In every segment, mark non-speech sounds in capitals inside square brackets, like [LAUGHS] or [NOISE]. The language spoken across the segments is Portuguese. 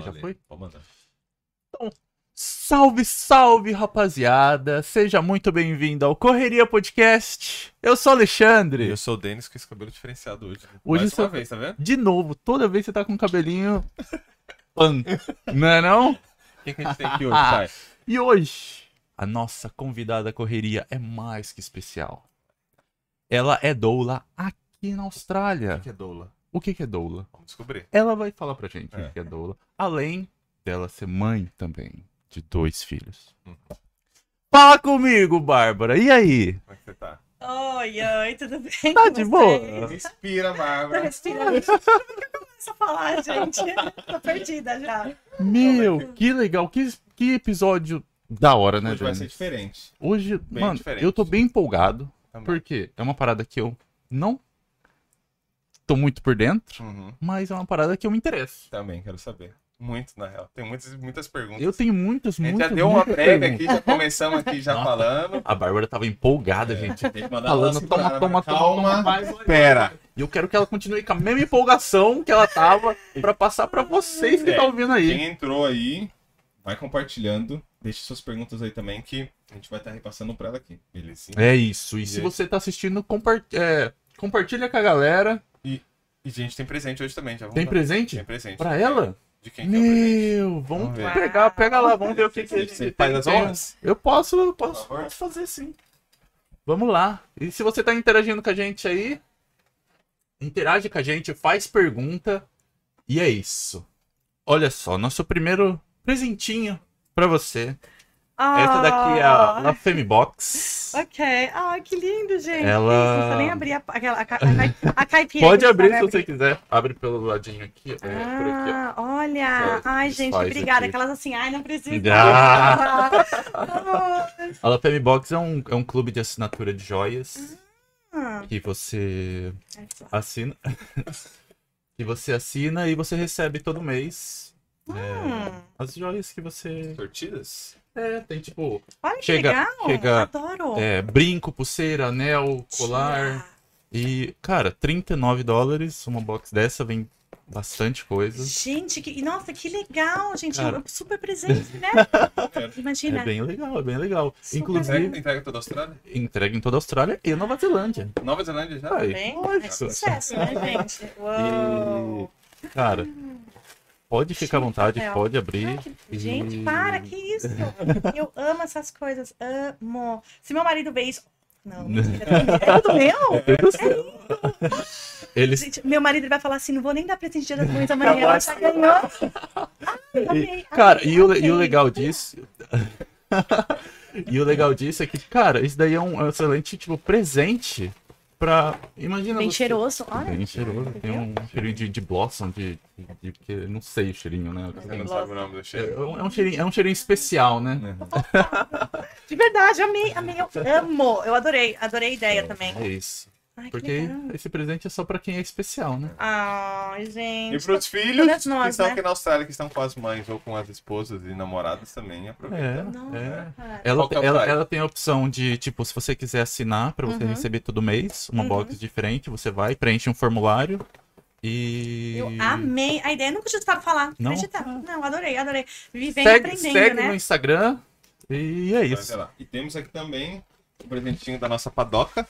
Você já foi? Pode mandar. Salve, salve, rapaziada! Seja muito bem-vindo ao Correria Podcast. Eu sou o Alexandre. Eu sou o Denis com esse cabelo diferenciado hoje. Hoje Mais uma vez, tá vendo? De novo, toda vez você tá com [LAUGHS] o cabelinho. Pan. Não é não? Quem que a gente tem aqui hoje, pai? E hoje, a nossa convidada correria é mais que especial. Ela é doula aqui na Austrália. que é doula? O que que é doula? Vamos descobrir. Ela vai falar pra gente É. o que é doula. Além dela ser mãe também de dois filhos. Uhum. Fala comigo, Bárbara. E aí? Como é que você tá? Oi, oi, tudo bem? Tá com de vocês? boa? Respira, Bárbara. que eu começo a falar, gente? Tô perdida já. Meu, que legal. Que, que episódio da hora, né, Hoje vai ser diferente. Hoje, bem mano, diferente. eu tô bem empolgado. Também. Porque é uma parada que eu não tô muito por dentro, Uhum. mas é uma parada que eu me interesso. Também, quero saber. Muito, na real. Tem muitas, muitas perguntas. Eu tenho muitas, A gente muitas, já deu uma muitas prévia aqui, já começamos aqui já Nossa. falando. A Bárbara tava empolgada, gente. Tem que mandar Falando, uma toma, segurada, toma, toma, Calma. toma, vai, vai, vai. Pera. E eu quero que ela continue com a mesma empolgação que ela tava pra passar pra vocês que É, estão ouvindo aí. Quem entrou aí, vai compartilhando. Deixe suas perguntas aí também, que a gente vai estar repassando pra ela aqui. Beleza? É isso. E se Gente. você tá assistindo, é, compartilha com a galera. E, gente, tem presente hoje também. Já vamos Tem dar- presente? Tem presente. Pra ela? De quem que é o presente? Meu, vamos, Vamos pegar, pega lá, vamos ver o que, que Você ele faz as tem. honras? Eu posso, eu posso, posso fazer sim. Vamos lá. E se você tá interagindo com a gente aí, interage com a gente, faz pergunta. E é isso. Olha só, nosso primeiro presentinho pra você. Essa daqui é a Ah, La Femme Box. Ok. Ai, que lindo, gente. Ela- Não precisa nem abrir a, aquela, a, a, a [LAUGHS] caipira. Pode a abrir se você quiser. Abre pelo ladinho aqui. É, por aqui, ó. Ah, olha. Ai, gente, obrigada. aqui. Aquelas assim, ai, não precisa. [LAUGHS] Ah. Ah, A La Femme Box é um, é um clube de assinatura de joias ah. que você assina. [LAUGHS] que você assina e você recebe todo mês é, Hum. as joias que você. Sortidas? É, tem tipo Olha que Chega- legal. chega- Adoro. é, brinco, pulseira, anel, colar. E, cara, 39 dólares. Uma box dessa vem bastante coisa. Gente, que, nossa, que legal, gente. Cara. Um super presente, né? [LAUGHS] Imagina. É bem legal, é bem legal. Super Inclusive, Entrega, entrega toda a Austrália? entrega em toda a Austrália e Nova Zelândia. Nova Zelândia já? Aí, Bem, é sucesso, né, gente? Uou. E, cara, pode ficar à vontade, Real. pode abrir. Ai, que- Gente, E- para, que isso? [LAUGHS] Eu amo essas coisas, amo. Se meu marido vê isso. Não, [LAUGHS] mentira, é tudo meu? Meu Deus do céu. Eles. Gente, meu marido vai falar assim: não vou nem dar presente dia das mães amanhã, ela já ganhou. [LAUGHS] Ai, amei, Cara, e o, e o legal disso. e o legal disso é que, cara, isso daí é um excelente, tipo, presente pra. Imagina. Bem você- cheiroso, olha. Bem cheiroso. Tem um cheirinho de, de blossom, de, de, de- não sei o cheirinho, né? Você não sabe o nome do É, cheiro? um- é um cheirinho, é um cheirinho especial, né? De verdade, amei, amei. Eu amo. Eu adorei, adorei a ideia também. É isso. Ai, que Porque esse presente é só pra quem é especial, né? Ai, E gente. pros filhos nós, que estão né? aqui na Austrália, que estão com as mães ou com as esposas e namoradas também, É, aproveita. É. Ela, Qual que é ela, ela tem a opção de, tipo, se você quiser assinar pra você Uhum. receber todo mês, uma Uhum. box diferente, você vai, preenche um formulário e. Eu amei a ideia. Nunca tinha escutado falar. Não? Acredita? Não, adorei, adorei. Vivendo Segue, aprendendo, segue né? no Instagram e é isso. E temos aqui também o presentinho da nossa padoca.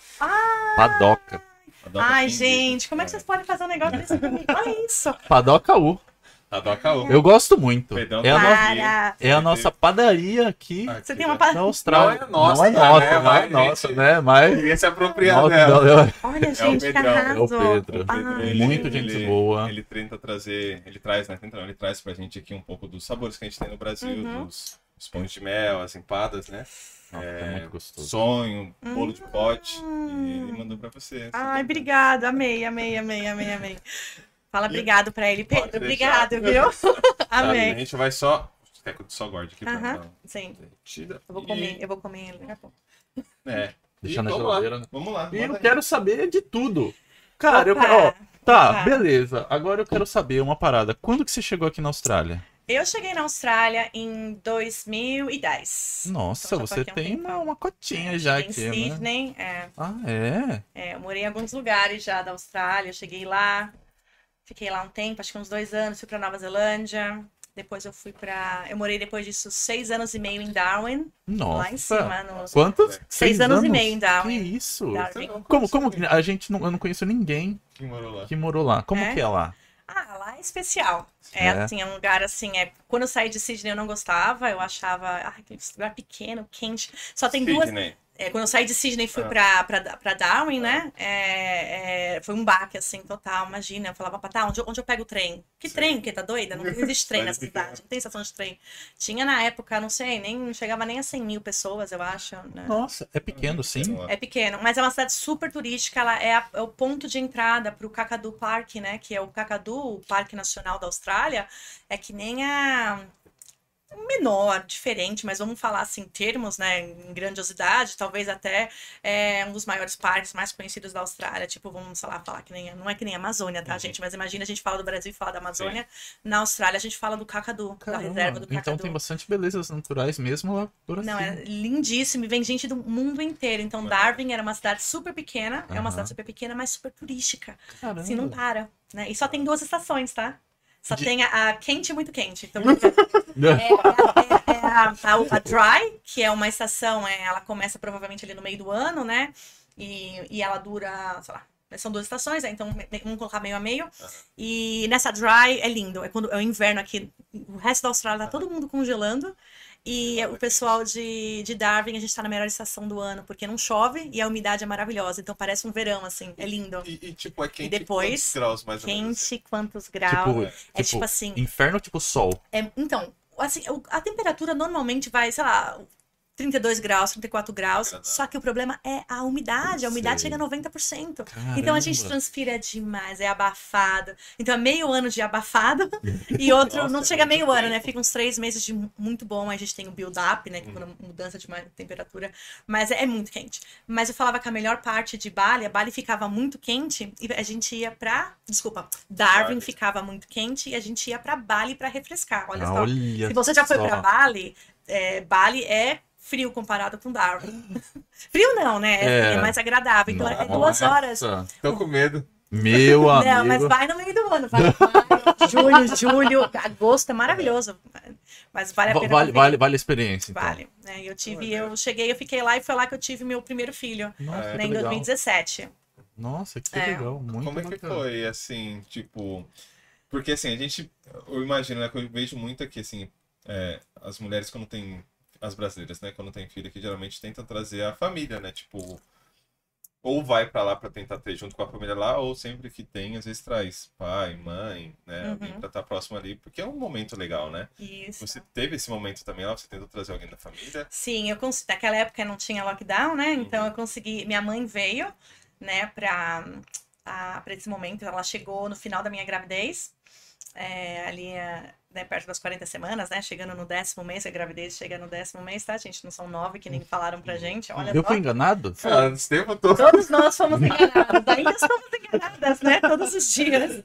Padoca. Padoca Ai, gente, como é que vocês podem fazer um negócio desse pra mim? Olha isso. Padoca U. Padoca U. Eu gosto muito. É a, tá no- é a nossa padaria aqui Você tem uma ó. pa... da Austrália. Não é nossa, não é nossa, né? não é Mas, nossa, gente, né? Mas. Queria se apropriar Nossa, dela. não, eu- Olha, gente, que Pedrão, é o. Pedro. Ele- Muito gente ele- boa. Ele tenta trazer, ele traz, né? Tenta, não, ele traz pra gente aqui um pouco dos sabores que a gente tem no Brasil, Uhum. dos, dos pães de mel, as empadas, né? Nossa, é muito gostoso. Sonho, bolo de pote. Hum. E ele mandou pra você. Ai, obrigada. Amei, amei, amei, amei, amei. Fala obrigado pra ele, Pedro. Obrigado, [LAUGHS] viu? Tá? A amei. gente vai só. Que eu só guarde aqui pra Aham, não. sim. Tira. Eu vou comer, eu vou comer ele daqui a pouco. É. Deixar E na vamos geladeira, lá. né? Vamos lá. E eu aí. quero saber de tudo. Cara, eu Opa. quero. Ó, tá, Opa. beleza. Agora eu quero saber uma parada. Quando que você chegou aqui na Austrália? Eu cheguei na Austrália em 2010. Nossa, Então já você um tem uma, uma cotinha já em aqui, né? Sydney, é, Ah, é? é, eu morei em alguns lugares já da Austrália. Eu cheguei lá, fiquei lá um tempo, acho que uns dois anos, fui pra Nova Zelândia. Depois eu fui pra. Eu morei depois disso seis anos e meio em Darwin, Nossa. lá em cima. No... Quantos? Seis anos e meio em Que Darwin. isso? Darwin. Como, como que a gente não, eu não conheço ninguém Quem morou lá? que morou lá. Como É? que é lá? Ah, lá é especial. É, É. assim, é um lugar assim, é... quando eu saí de Sydney eu não gostava, eu achava, ah, aquele lugar pequeno, quente. Só tem duas. É, quando eu saí de Sydney e fui Ah. pra, pra, pra Darwin, né? é, é, foi um baque, assim, total. Imagina, eu falava, tá, onde, eu- onde eu pego o trem? Que Sim. trem? Que tá doida? Não existe trem nessa [LAUGHS] Cidade cidade, não tem estação de trem. Tinha na época, não sei, nem não chegava nem a 100 mil pessoas, eu acho. Né? Nossa, é pequeno, sim. É pequeno, mas é uma cidade super turística. Ela é, a- é o ponto de entrada para o Kakadu Park, né? Que é o Kakadu, o Parque Nacional da Austrália. É que nem a menor, diferente, mas vamos falar assim, em termos, né, em grandiosidade, talvez até é um dos maiores parques mais conhecidos da Austrália, tipo, vamos, lá, falar que nem, não é que nem a Amazônia, tá, Uhum. gente, mas imagina a gente fala do Brasil e fala da Amazônia, na Austrália a gente fala do Kakadu, da Caramba, reserva do Kakadu. Então tem bastante belezas naturais mesmo lá por Não, é lindíssimo e vem gente do mundo inteiro. Então. Darwin era uma cidade super pequena, é uma cidade super pequena, mas super turística. Caramba. Assim, não para, né? E só tem duas estações, tá? Só De- tem a, a quente e muito quente. Então, [LAUGHS] é, é- é a, a- a dry, que é uma estação, é, ela começa provavelmente ali no meio do ano, né? E, e ela dura, sei lá, são duas estações, né? então vamos colocar meio a meio. E nessa dry é lindo, é quando é o inverno aqui, o resto da Austrália tá todo mundo congelando. E o pessoal de, de Darwin, a gente tá na melhor estação do ano, porque não chove e a umidade é maravilhosa. Então parece um verão, assim, é lindo. E, e, tipo, é quente depois, quantos graus mais ou menos? Quente, quantos graus? Tipo, é tipo, tipo assim, inferno tipo sol. é, então, assim, a temperatura normalmente vai, sei lá, 32 graus, 34 graus. Só que o problema é a umidade. A umidade Sei. chega a 90%. Caramba. Então a gente transpira demais, é abafado. Então é meio ano de abafado [LAUGHS] e outro Nossa, não é chega meio ano, né? tempo. Fica uns três meses de mu- muito bom. A gente tem o build-up, né? Que quando mudança de temperatura. Mas é, é muito quente. Mas eu falava que a melhor parte de Bali, a Bali ficava muito quente e a gente ia pra. Desculpa, Darwin Darwin. ficava muito quente e a gente ia pra Bali pra refrescar. Olha Ah, só. olha Se você já foi pra Bali, é, Bali é frio comparado com Darwin. [LAUGHS] frio não, né? É, É. mais agradável. Então é Nossa. duas horas. Tô com medo. Meu amigo. [LAUGHS] Não, mas vai no meio do ano. Vai, vai. [LAUGHS] Julho, julho, agosto é maravilhoso. Mas vale a pena. Vale, vale, vale a experiência, então. Vale. né? Eu tive, eu cheguei, eu fiquei lá e foi lá que eu tive meu primeiro filho, Nossa, É. que né, em legal. 2017. Nossa, que É. legal. Muito Como é que bacana. foi, assim, tipo... Porque, assim, a gente... Eu imagino, né, que eu vejo muito aqui, assim, é, as mulheres quando tem... As brasileiras, né, quando tem filho aqui, geralmente tentam trazer a família, né, tipo... Ou vai pra lá pra tentar ter junto com a família lá, ou sempre que tem, às vezes traz pai, mãe, né, Uhum. alguém pra estar próximo ali, porque é um momento legal, né? Isso. Você teve esse momento também lá, você tentou trazer alguém da família? Sim, eu consegui. Naquela época não tinha lockdown, né? Uhum. Então eu consegui. Minha mãe veio, né, pra, a- pra esse momento. Ela chegou no final da minha gravidez, é, ali é, né, perto das 40 semanas, né? Chegando no décimo mês, a gravidez chega no décimo mês, tá, gente? Não são nove que nem falaram pra gente. Olha Eu só. fui enganado? Ah, tempo todo. Todos nós fomos [LAUGHS] enganados, ainda somos enganadas, né? Todos os dias.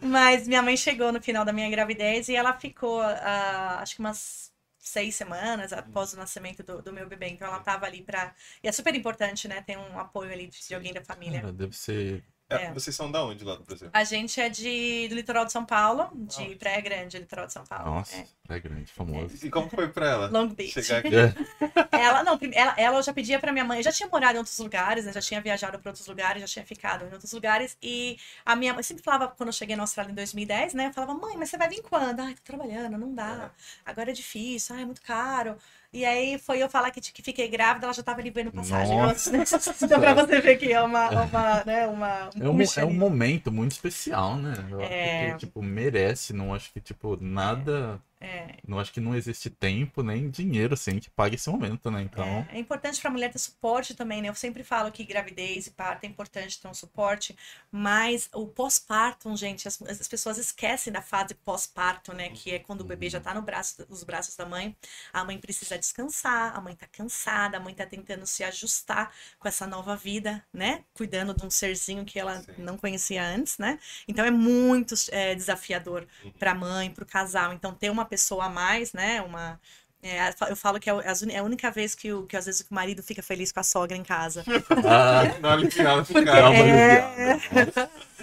Mas minha mãe chegou no final da minha gravidez e ela ficou, ah, acho que umas seis semanas após o nascimento do, do meu bebê. Então ela tava ali pra. E é super importante, né? Ter um apoio ali de, de alguém da família. Cara, deve ser. É, É. Vocês são da onde lá do Brasil? A gente é de, do litoral de São Paulo, de Onde? Praia Grande, litoral de São Paulo. Nossa, É. é grande, famoso. E como foi pra ela? Long Beach. Chegar aqui. É. [LAUGHS] Ela, não, ela, ela eu já pedia pra minha mãe, eu já tinha morado em outros lugares, né? Já tinha viajado pra outros lugares, já tinha ficado em outros lugares. E a minha mãe sempre falava, quando eu cheguei na Austrália em 2010, né? Eu falava, mãe, mas você vai vir quando? Ai, tô trabalhando, não dá. Agora é difícil, ai, é muito caro. E aí foi eu falar que, que fiquei grávida, ela já tava ali vendo passagem Nossa. Então pra você ver que é uma, uma, né, uma, É um, mo- push é um momento muito especial, né? Eu É. acho que, tipo, merece. Não acho que, tipo, nada. É. Não acho que não existe tempo nem dinheiro, assim, que pague esse momento, né? Então. É, é importante para a mulher ter suporte também, né? Eu sempre falo que gravidez e parto é importante ter um suporte, mas o pós-parto, gente, as, as pessoas esquecem da fase pós-parto, né? Que é quando o bebê já tá no braço, nos braços da mãe, a mãe precisa descansar, a mãe tá cansada, a mãe tá tentando se ajustar com essa nova vida, né? Cuidando de um serzinho que ela Sim. não conhecia antes, né? Então é muito é, desafiador Uhum. para a mãe, para o casal. Então ter uma pessoa a mais, né? Uma É, eu falo que é a única vez que, o, que às vezes o marido fica feliz com a sogra em casa. Ah, [LAUGHS] aliviada pro Porque cara. é...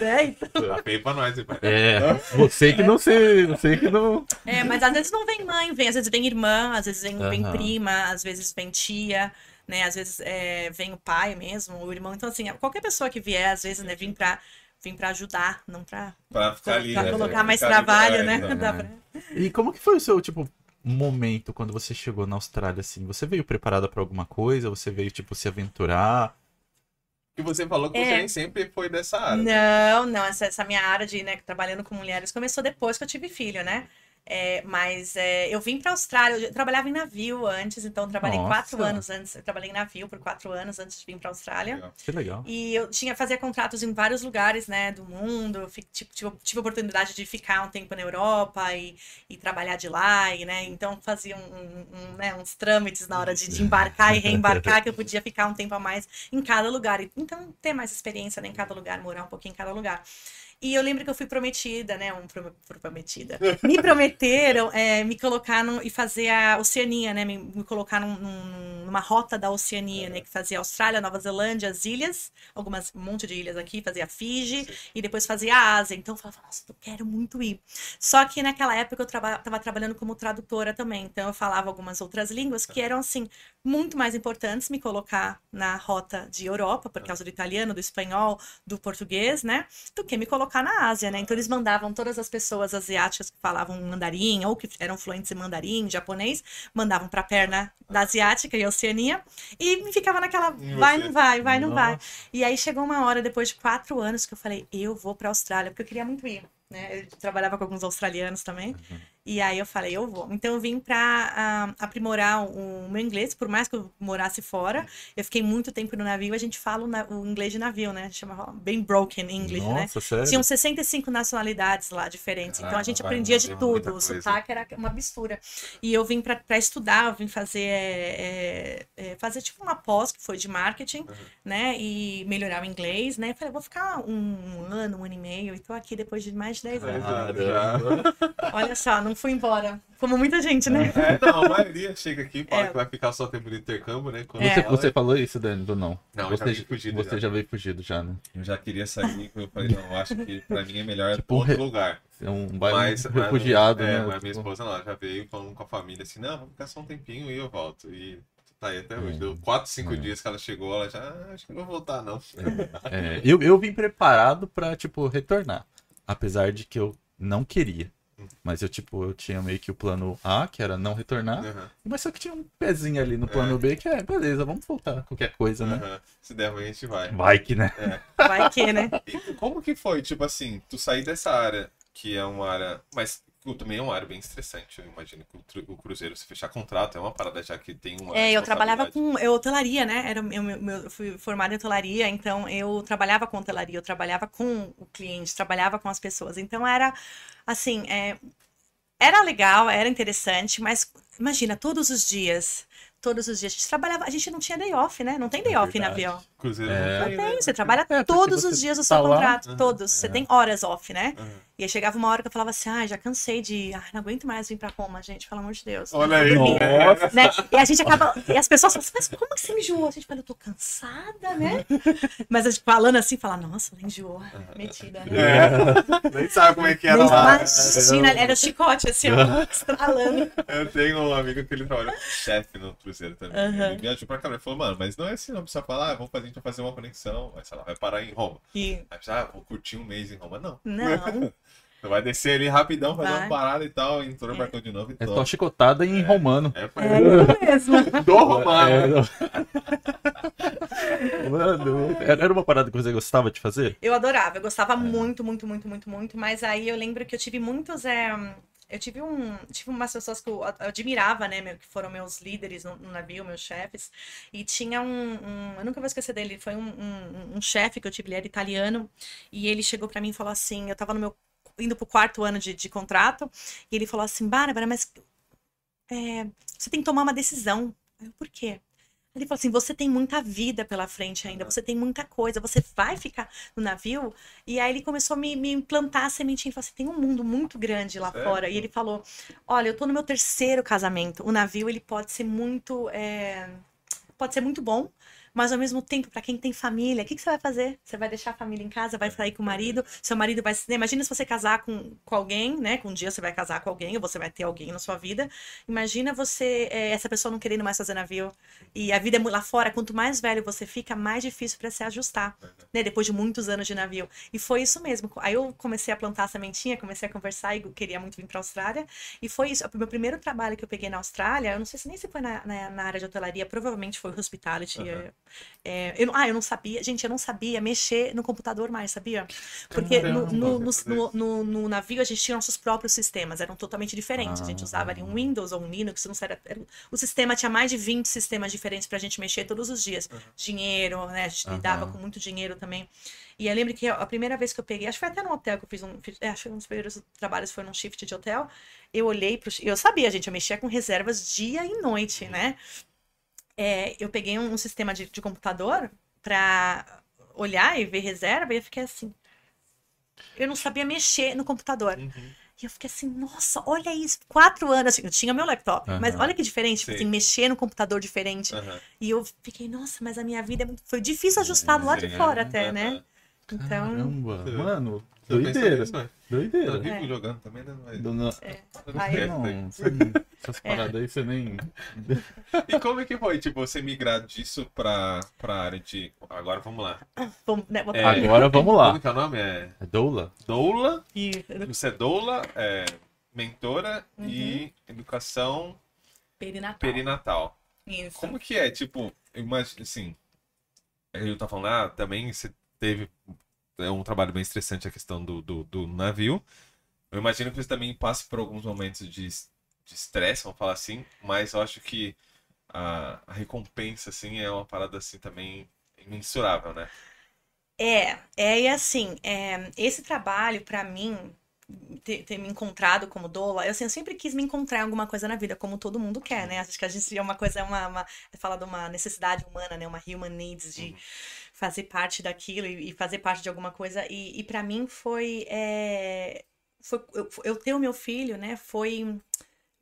[LAUGHS] é, então. Tá pra nós, hein? É, você que não sei, você que não. É, mas às vezes não vem mãe, vem, às vezes vem irmã, às vezes vem, vem Aham. prima, às vezes vem tia, né? Às vezes é, vem o pai mesmo, o irmão. Então, assim, qualquer pessoa que vier, às vezes, né, vem pra, vem pra ajudar, não ficar ali, pra né? colocar mais trabalho, né? pra- E como que foi o seu, tipo, momento quando você chegou na Austrália, assim? Você veio preparada pra alguma coisa? Você veio, tipo, se aventurar? E você falou que É. você nem sempre foi dessa área. né? Não, não, essa, essa minha área de, né, trabalhando com mulheres começou depois que eu tive filho, né? É, mas é, eu vim para a Austrália, eu trabalhava em navio antes, então eu trabalhei Nossa. quatro anos antes, eu trabalhei em navio por quatro anos antes de vir para a Austrália. Legal. Que legal. E eu tinha fazia contratos em vários lugares, né, do mundo. Eu fi- tipo, tive, tive a oportunidade de ficar um tempo na Europa e, e trabalhar de lá, e, né, então fazia um, um- um, né, uns trâmites na hora de, de embarcar e reembarcar, que eu podia ficar um tempo a mais em cada lugar. E, Então, ter mais experiência né, em cada lugar, morar um pouquinho em cada lugar. E eu lembro que eu fui prometida, né? Um pro- pro- prometida. Me prometeram é, me colocar no, e fazer a Oceania, né? Me, me colocar num- num- numa rota da Oceania, né? Que fazia Austrália, Nova Zelândia, as ilhas, algumas, um monte de ilhas aqui, fazia Fiji e depois fazia a Ásia. Então eu falava, nossa, eu quero muito ir. Só que naquela época eu traba, tava trabalhando como tradutora também. Então eu falava algumas outras línguas que eram, assim, muito mais importantes me colocar na rota de Europa, por causa do italiano, do espanhol, do português, né? Do que me colocar na Ásia, né? Então eles mandavam todas as pessoas asiáticas que falavam mandarim ou que eram fluentes em mandarim, japonês, mandavam pra perna da asiática e Oceania e ficava naquela vai, não vai, vai, não vai. Nossa. E aí chegou uma hora, depois de quatro anos, que eu falei, eu vou pra Austrália, porque eu queria muito ir. Né? Eu trabalhava com alguns australianos também. E aí eu falei, eu vou. Então eu vim pra ah, aprimorar o, o meu inglês, por mais que eu morasse fora. Eu fiquei muito tempo no navio, a gente fala o, na- o inglês de navio, né? Chama bem broken English, né? Nossa, sério? Tinham 65 nacionalidades lá diferentes, então a gente vai, aprendia de tudo. O sotaque era uma mistura. E eu vim pra estudar, eu vim fazer, é, é, fazer tipo uma pós que foi de marketing, né? E melhorar o inglês, né? Eu falei, vou ficar um ano, um ano e meio, e tô aqui depois de mais de 10 anos. Caramba. Olha só, não fui embora. Como muita gente, né? É, não, a maioria chega aqui e fala É. que vai ficar só tempo de intercâmbio, né? Quando Você, É. você falou isso, Dani, ou não? Não, eu você já veio fugido Você já. já veio fugido já, né? Eu já queria sair, eu falei, não, eu acho que pra mim é melhor Tipo, outro re- lugar. É um bairro Mas, refugiado, é, né? mas minha Tipo, esposa não, ela já veio falando com a família assim, não, vou ficar só um tempinho e eu volto. E tá aí até hoje. Hum. Deu 4, 5 Hum. dias que ela chegou, ela já, ah, acho que não vou voltar, não. é, eu, eu vim preparado pra, tipo, retornar. Apesar de que eu não queria. Mas eu, tipo, eu tinha meio que o plano A, que era não retornar. Aham, Mas só que tinha um pezinho ali no plano B, que é, beleza, vamos voltar. Qualquer coisa, né? aham. Se der ruim, a gente vai. Vai que, né? Vai que, né? E como que foi, tipo assim, tu sair dessa área, que é uma área. Mas que também é uma área bem estressante. Eu imagino que o, Cruzeiro, se fechar contrato, é uma parada já que tem uma. É, eu trabalhava com eu, hotelaria, né? Era, o meu, eu fui formada em hotelaria, então eu trabalhava com hotelaria, eu trabalhava com o cliente, trabalhava com as pessoas. Então era assim, é, era legal, era interessante, mas imagina, todos os dias, todos os dias, a gente trabalhava, a gente não tinha day off, né? Não tem day É off verdade. na avião. Cruzeiro É. não tem, Não né? você trabalha porque todos você os dias do tá seu lá. contrato, todos. Você É. tem horas off, né? E aí chegava uma hora que eu falava assim, ah, já cansei de, ah, não aguento mais vir pra Roma, gente, pelo amor de Deus. Olha aí. Nossa. né? E a gente acaba. E as pessoas falam assim, mas como que você enjoou? A gente fala, eu tô cansada, né? [LAUGHS] Mas a gente falando assim, fala, nossa, ela enjoou. Metida, né? É. Nem sabe como é que era Nem lá. Imagina, era chicote, assim, ó, estralando. Eu tenho um amigo que ele trabalha chefe no Cruzeiro também. Aham. Ele viajou pra cá. Ele falou, mano, mas não é assim, não precisa falar, vamos fazer, gente vai fazer uma conexão. Vai, sei lá, vai parar em Roma. E, Aí precisa, ah, vou curtir um mês em Roma. Não. não, Você [LAUGHS] vai descer ali rapidão, fazer Vai. uma parada e tal, entrou no É. barcão de novo e É só chicotada em romano. É, foi é isso mesmo. [LAUGHS] do Romano. É, [LAUGHS] Mano, era uma parada que você gostava de fazer? Eu adorava, eu É. gostava muito, muito, muito, muito, muito. Mas aí eu lembro que eu tive muitos. é, eu tive um. Tive umas pessoas que eu admirava, né? meu- que foram meus líderes no, no navio, meus chefes. E tinha um, um- Eu nunca vou esquecer dele. Foi um, um, um chefe que eu tive, ele era italiano. E ele chegou pra mim e falou assim: eu tava no meu. indo pro quarto ano de, de contrato. E ele falou assim: Bárbara, mas. é, você tem que tomar uma decisão. Eu, Por quê? Ele falou assim: você tem muita vida pela frente ainda, você tem muita coisa, você vai ficar no navio. E aí ele começou a me, me implantar a sementinha. Ele falou assim: tem um mundo muito grande lá Sério? fora. E ele falou: olha, eu tô no meu terceiro casamento. O navio, ele pode ser muito. é, Pode ser muito bom, mas ao mesmo tempo, para quem tem família, o que, que você vai fazer? Você vai deixar a família em casa, vai sair com o marido, seu marido vai. Imagina se você casar com, com alguém, né? Com um dia você vai casar com alguém, ou você vai ter alguém na sua vida. Imagina você, é, essa pessoa não querendo mais fazer navio. E a vida é lá fora, quanto mais velho você fica, mais difícil para se ajustar, né? Depois de muitos anos de navio. E foi isso mesmo. Aí eu comecei a plantar a sementinha, comecei a conversar e queria muito vir para a Austrália. E foi isso. O meu primeiro trabalho que eu peguei na Austrália, eu não sei se nem se foi na, na, na área de hotelaria, provavelmente foi hospitality. Aham. É, eu, ah, eu não sabia, gente, eu não sabia mexer no computador mais, sabia? Porque no, no, no, no, navio a gente tinha nossos próprios sistemas, eram totalmente diferentes. A gente usava ali um Windows ou um Linux, não sei, era, era- o sistema tinha mais de 20 sistemas diferentes pra gente mexer todos os dias. Dinheiro, né? A gente lidava com muito dinheiro também. E eu lembro que a primeira vez que eu peguei, acho que foi até no hotel que eu fiz um. fiz- é, acho que um dos primeiros trabalhos foi num shift de hotel. Eu olhei pro. Eu sabia, gente, eu mexia com reservas dia e noite, né? É, eu peguei um, um sistema de, de computador pra olhar e ver reserva e eu fiquei assim. Eu não sabia mexer no computador. Uhum. E eu fiquei assim, nossa, olha isso. Quatro anos, assim, eu tinha meu laptop, mas Aham. olha que diferente, tipo Sim. assim, mexer no computador diferente. Aham. E eu fiquei, nossa, mas a minha vida é muito... foi difícil ajustar do lado de fora até, né? Então, Caramba, mano. Doideira. Tá Doideira. vivo É. jogando também, né? Mas- Dona... Aí- É, Não, tem. você não- essas paradas aí você nem. E como é que foi, tipo, você migrar disso pra, pra área de... Agora vamos lá. vamos, né, É. Agora vamos lá. Como que é o nome? É É Doula? doula. aqui, Você é doula, é mentora Uhum. e educação perinatal. perinatal. Isso. Como que é? Tipo, imagina, assim, eu tava falando, ah, também você teve é um trabalho bem estressante a questão do, do, do navio. Eu imagino que você também passe por alguns momentos de estresse, vamos falar assim, mas eu acho que a, a recompensa, assim, é uma parada, assim, também imensurável, né? É, é e assim, é, esse trabalho pra mim ter, ter me encontrado como doula, eu, assim, eu sempre quis me encontrar em alguma coisa na vida, como todo mundo quer, né? Acho que a gente é uma coisa, é uma, uma é fala de uma necessidade humana, né? Uma human needs de fazer parte daquilo e, fazer parte de alguma coisa. E, e para mim foi, é, foi eu, eu ter o meu filho, né? Foi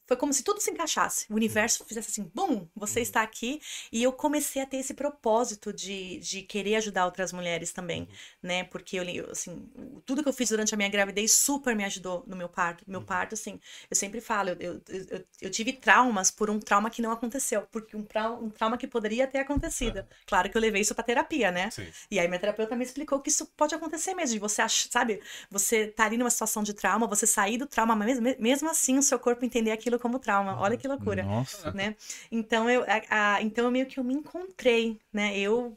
foi como se tudo se encaixasse. O universo fizesse assim, bum, você está aqui. E eu comecei a ter esse propósito de, de querer ajudar outras mulheres também, né? Porque eu, assim, tudo que eu fiz durante a minha gravidez super me ajudou no meu parto. Meu parto, assim, eu sempre falo, eu, eu, eu, eu tive traumas por um trauma que não aconteceu, porque um, trau, um trauma que poderia ter acontecido. Claro que eu levei isso pra terapia, né? Sim. E aí minha terapeuta me explicou que isso pode acontecer mesmo, de você achar, sabe, você tá ali numa situação de trauma, você sair do trauma, mas mesmo, mesmo assim o seu corpo entender aquilo como trauma. Olha que loucura, Nossa. né? Então eu, a, a- então eu meio que eu me encontrei, né? Eu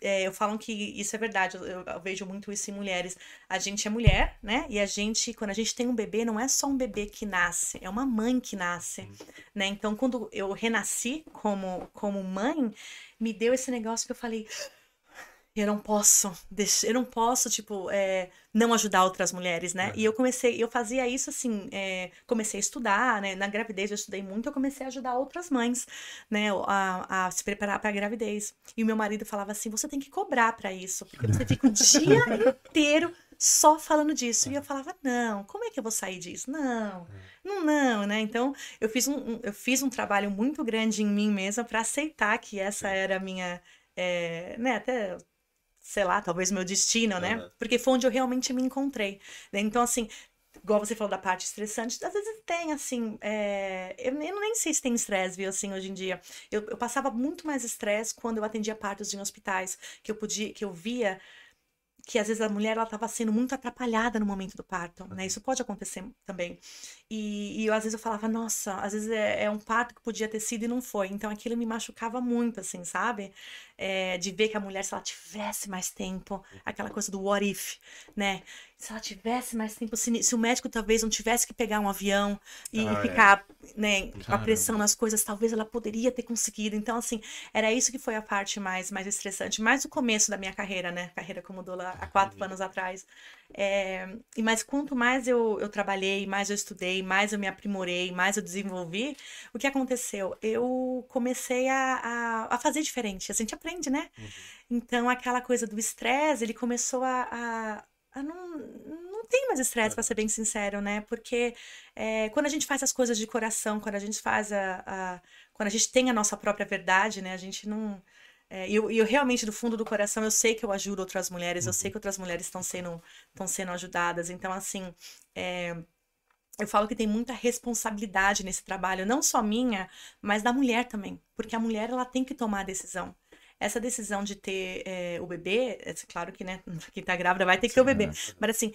é, eu falo que isso é verdade, eu, eu- eu vejo muito isso em mulheres. A gente é mulher, né? E a gente, quando a gente tem um bebê, não é só um bebê que nasce, é uma mãe que nasce, né? Então, quando eu renasci como, como mãe, me deu esse negócio que eu falei, eu não posso, deixar, eu não posso, tipo, é, não ajudar outras mulheres, né? E eu comecei, eu fazia isso assim, é, comecei a estudar, né? Na gravidez eu estudei muito, eu comecei a ajudar outras mães, né? A, a se preparar para a gravidez. E o meu marido falava assim: você tem que cobrar para isso, porque você fica o dia [LAUGHS] inteiro só falando disso. E eu falava: não, como é que eu vou sair disso? Não, não, não, né? Então eu fiz um, um- eu fiz um trabalho muito grande em mim mesma para aceitar que essa era a minha, é, né? Até sei lá, talvez meu destino, né? Aham. Porque foi onde eu realmente me encontrei. né? Então, assim, igual você falou da parte estressante, às vezes tem, assim, é, eu, nem- eu nem sei se tem estresse, viu, assim, hoje em dia. Eu, eu passava muito mais estresse quando eu atendia partos em hospitais, que eu podia, que eu via que às vezes a mulher ela estava sendo muito atrapalhada no momento do parto, né? Isso pode acontecer também. E, e eu, às vezes eu falava, nossa, às vezes é, é um parto que podia ter sido e não foi. Então aquilo me machucava muito, assim, sabe? É, de ver que a mulher, se ela tivesse mais tempo, aquela coisa do what if, né? se ela tivesse mais tempo, se, se o médico talvez não tivesse que pegar um avião e Ah, é. ficar, né, a Caramba. pressão nas coisas, talvez ela poderia ter conseguido. Então, assim, era isso que foi a parte mais, mais estressante, mais o começo da minha carreira, né? Carreira como doula há quatro anos atrás. É, e mas quanto mais eu, eu trabalhei, mais eu estudei, mais eu me aprimorei, mais eu desenvolvi, o que aconteceu? Eu comecei a, a, a fazer diferente. A gente aprende, né? Então, aquela coisa do estresse, ele começou a, a, a não, não tem mais estresse, para ser bem sincero, né? Porque é, quando a gente faz as coisas de coração, quando a gente faz a, a- Quando a gente tem a nossa própria verdade, né? A gente não. É, E eu, eu realmente, do fundo do coração, eu sei que eu ajudo outras mulheres, eu sei que outras mulheres estão sendo, sendo ajudadas. Então, assim. é, eu falo que tem muita responsabilidade nesse trabalho, não só minha, mas da mulher também. Porque a mulher, ela tem que tomar a decisão. Essa decisão de ter é, o bebê, é claro que, né, [LAUGHS] quem tá grávida vai ter que ter o Sim, bebê. é. Mas assim,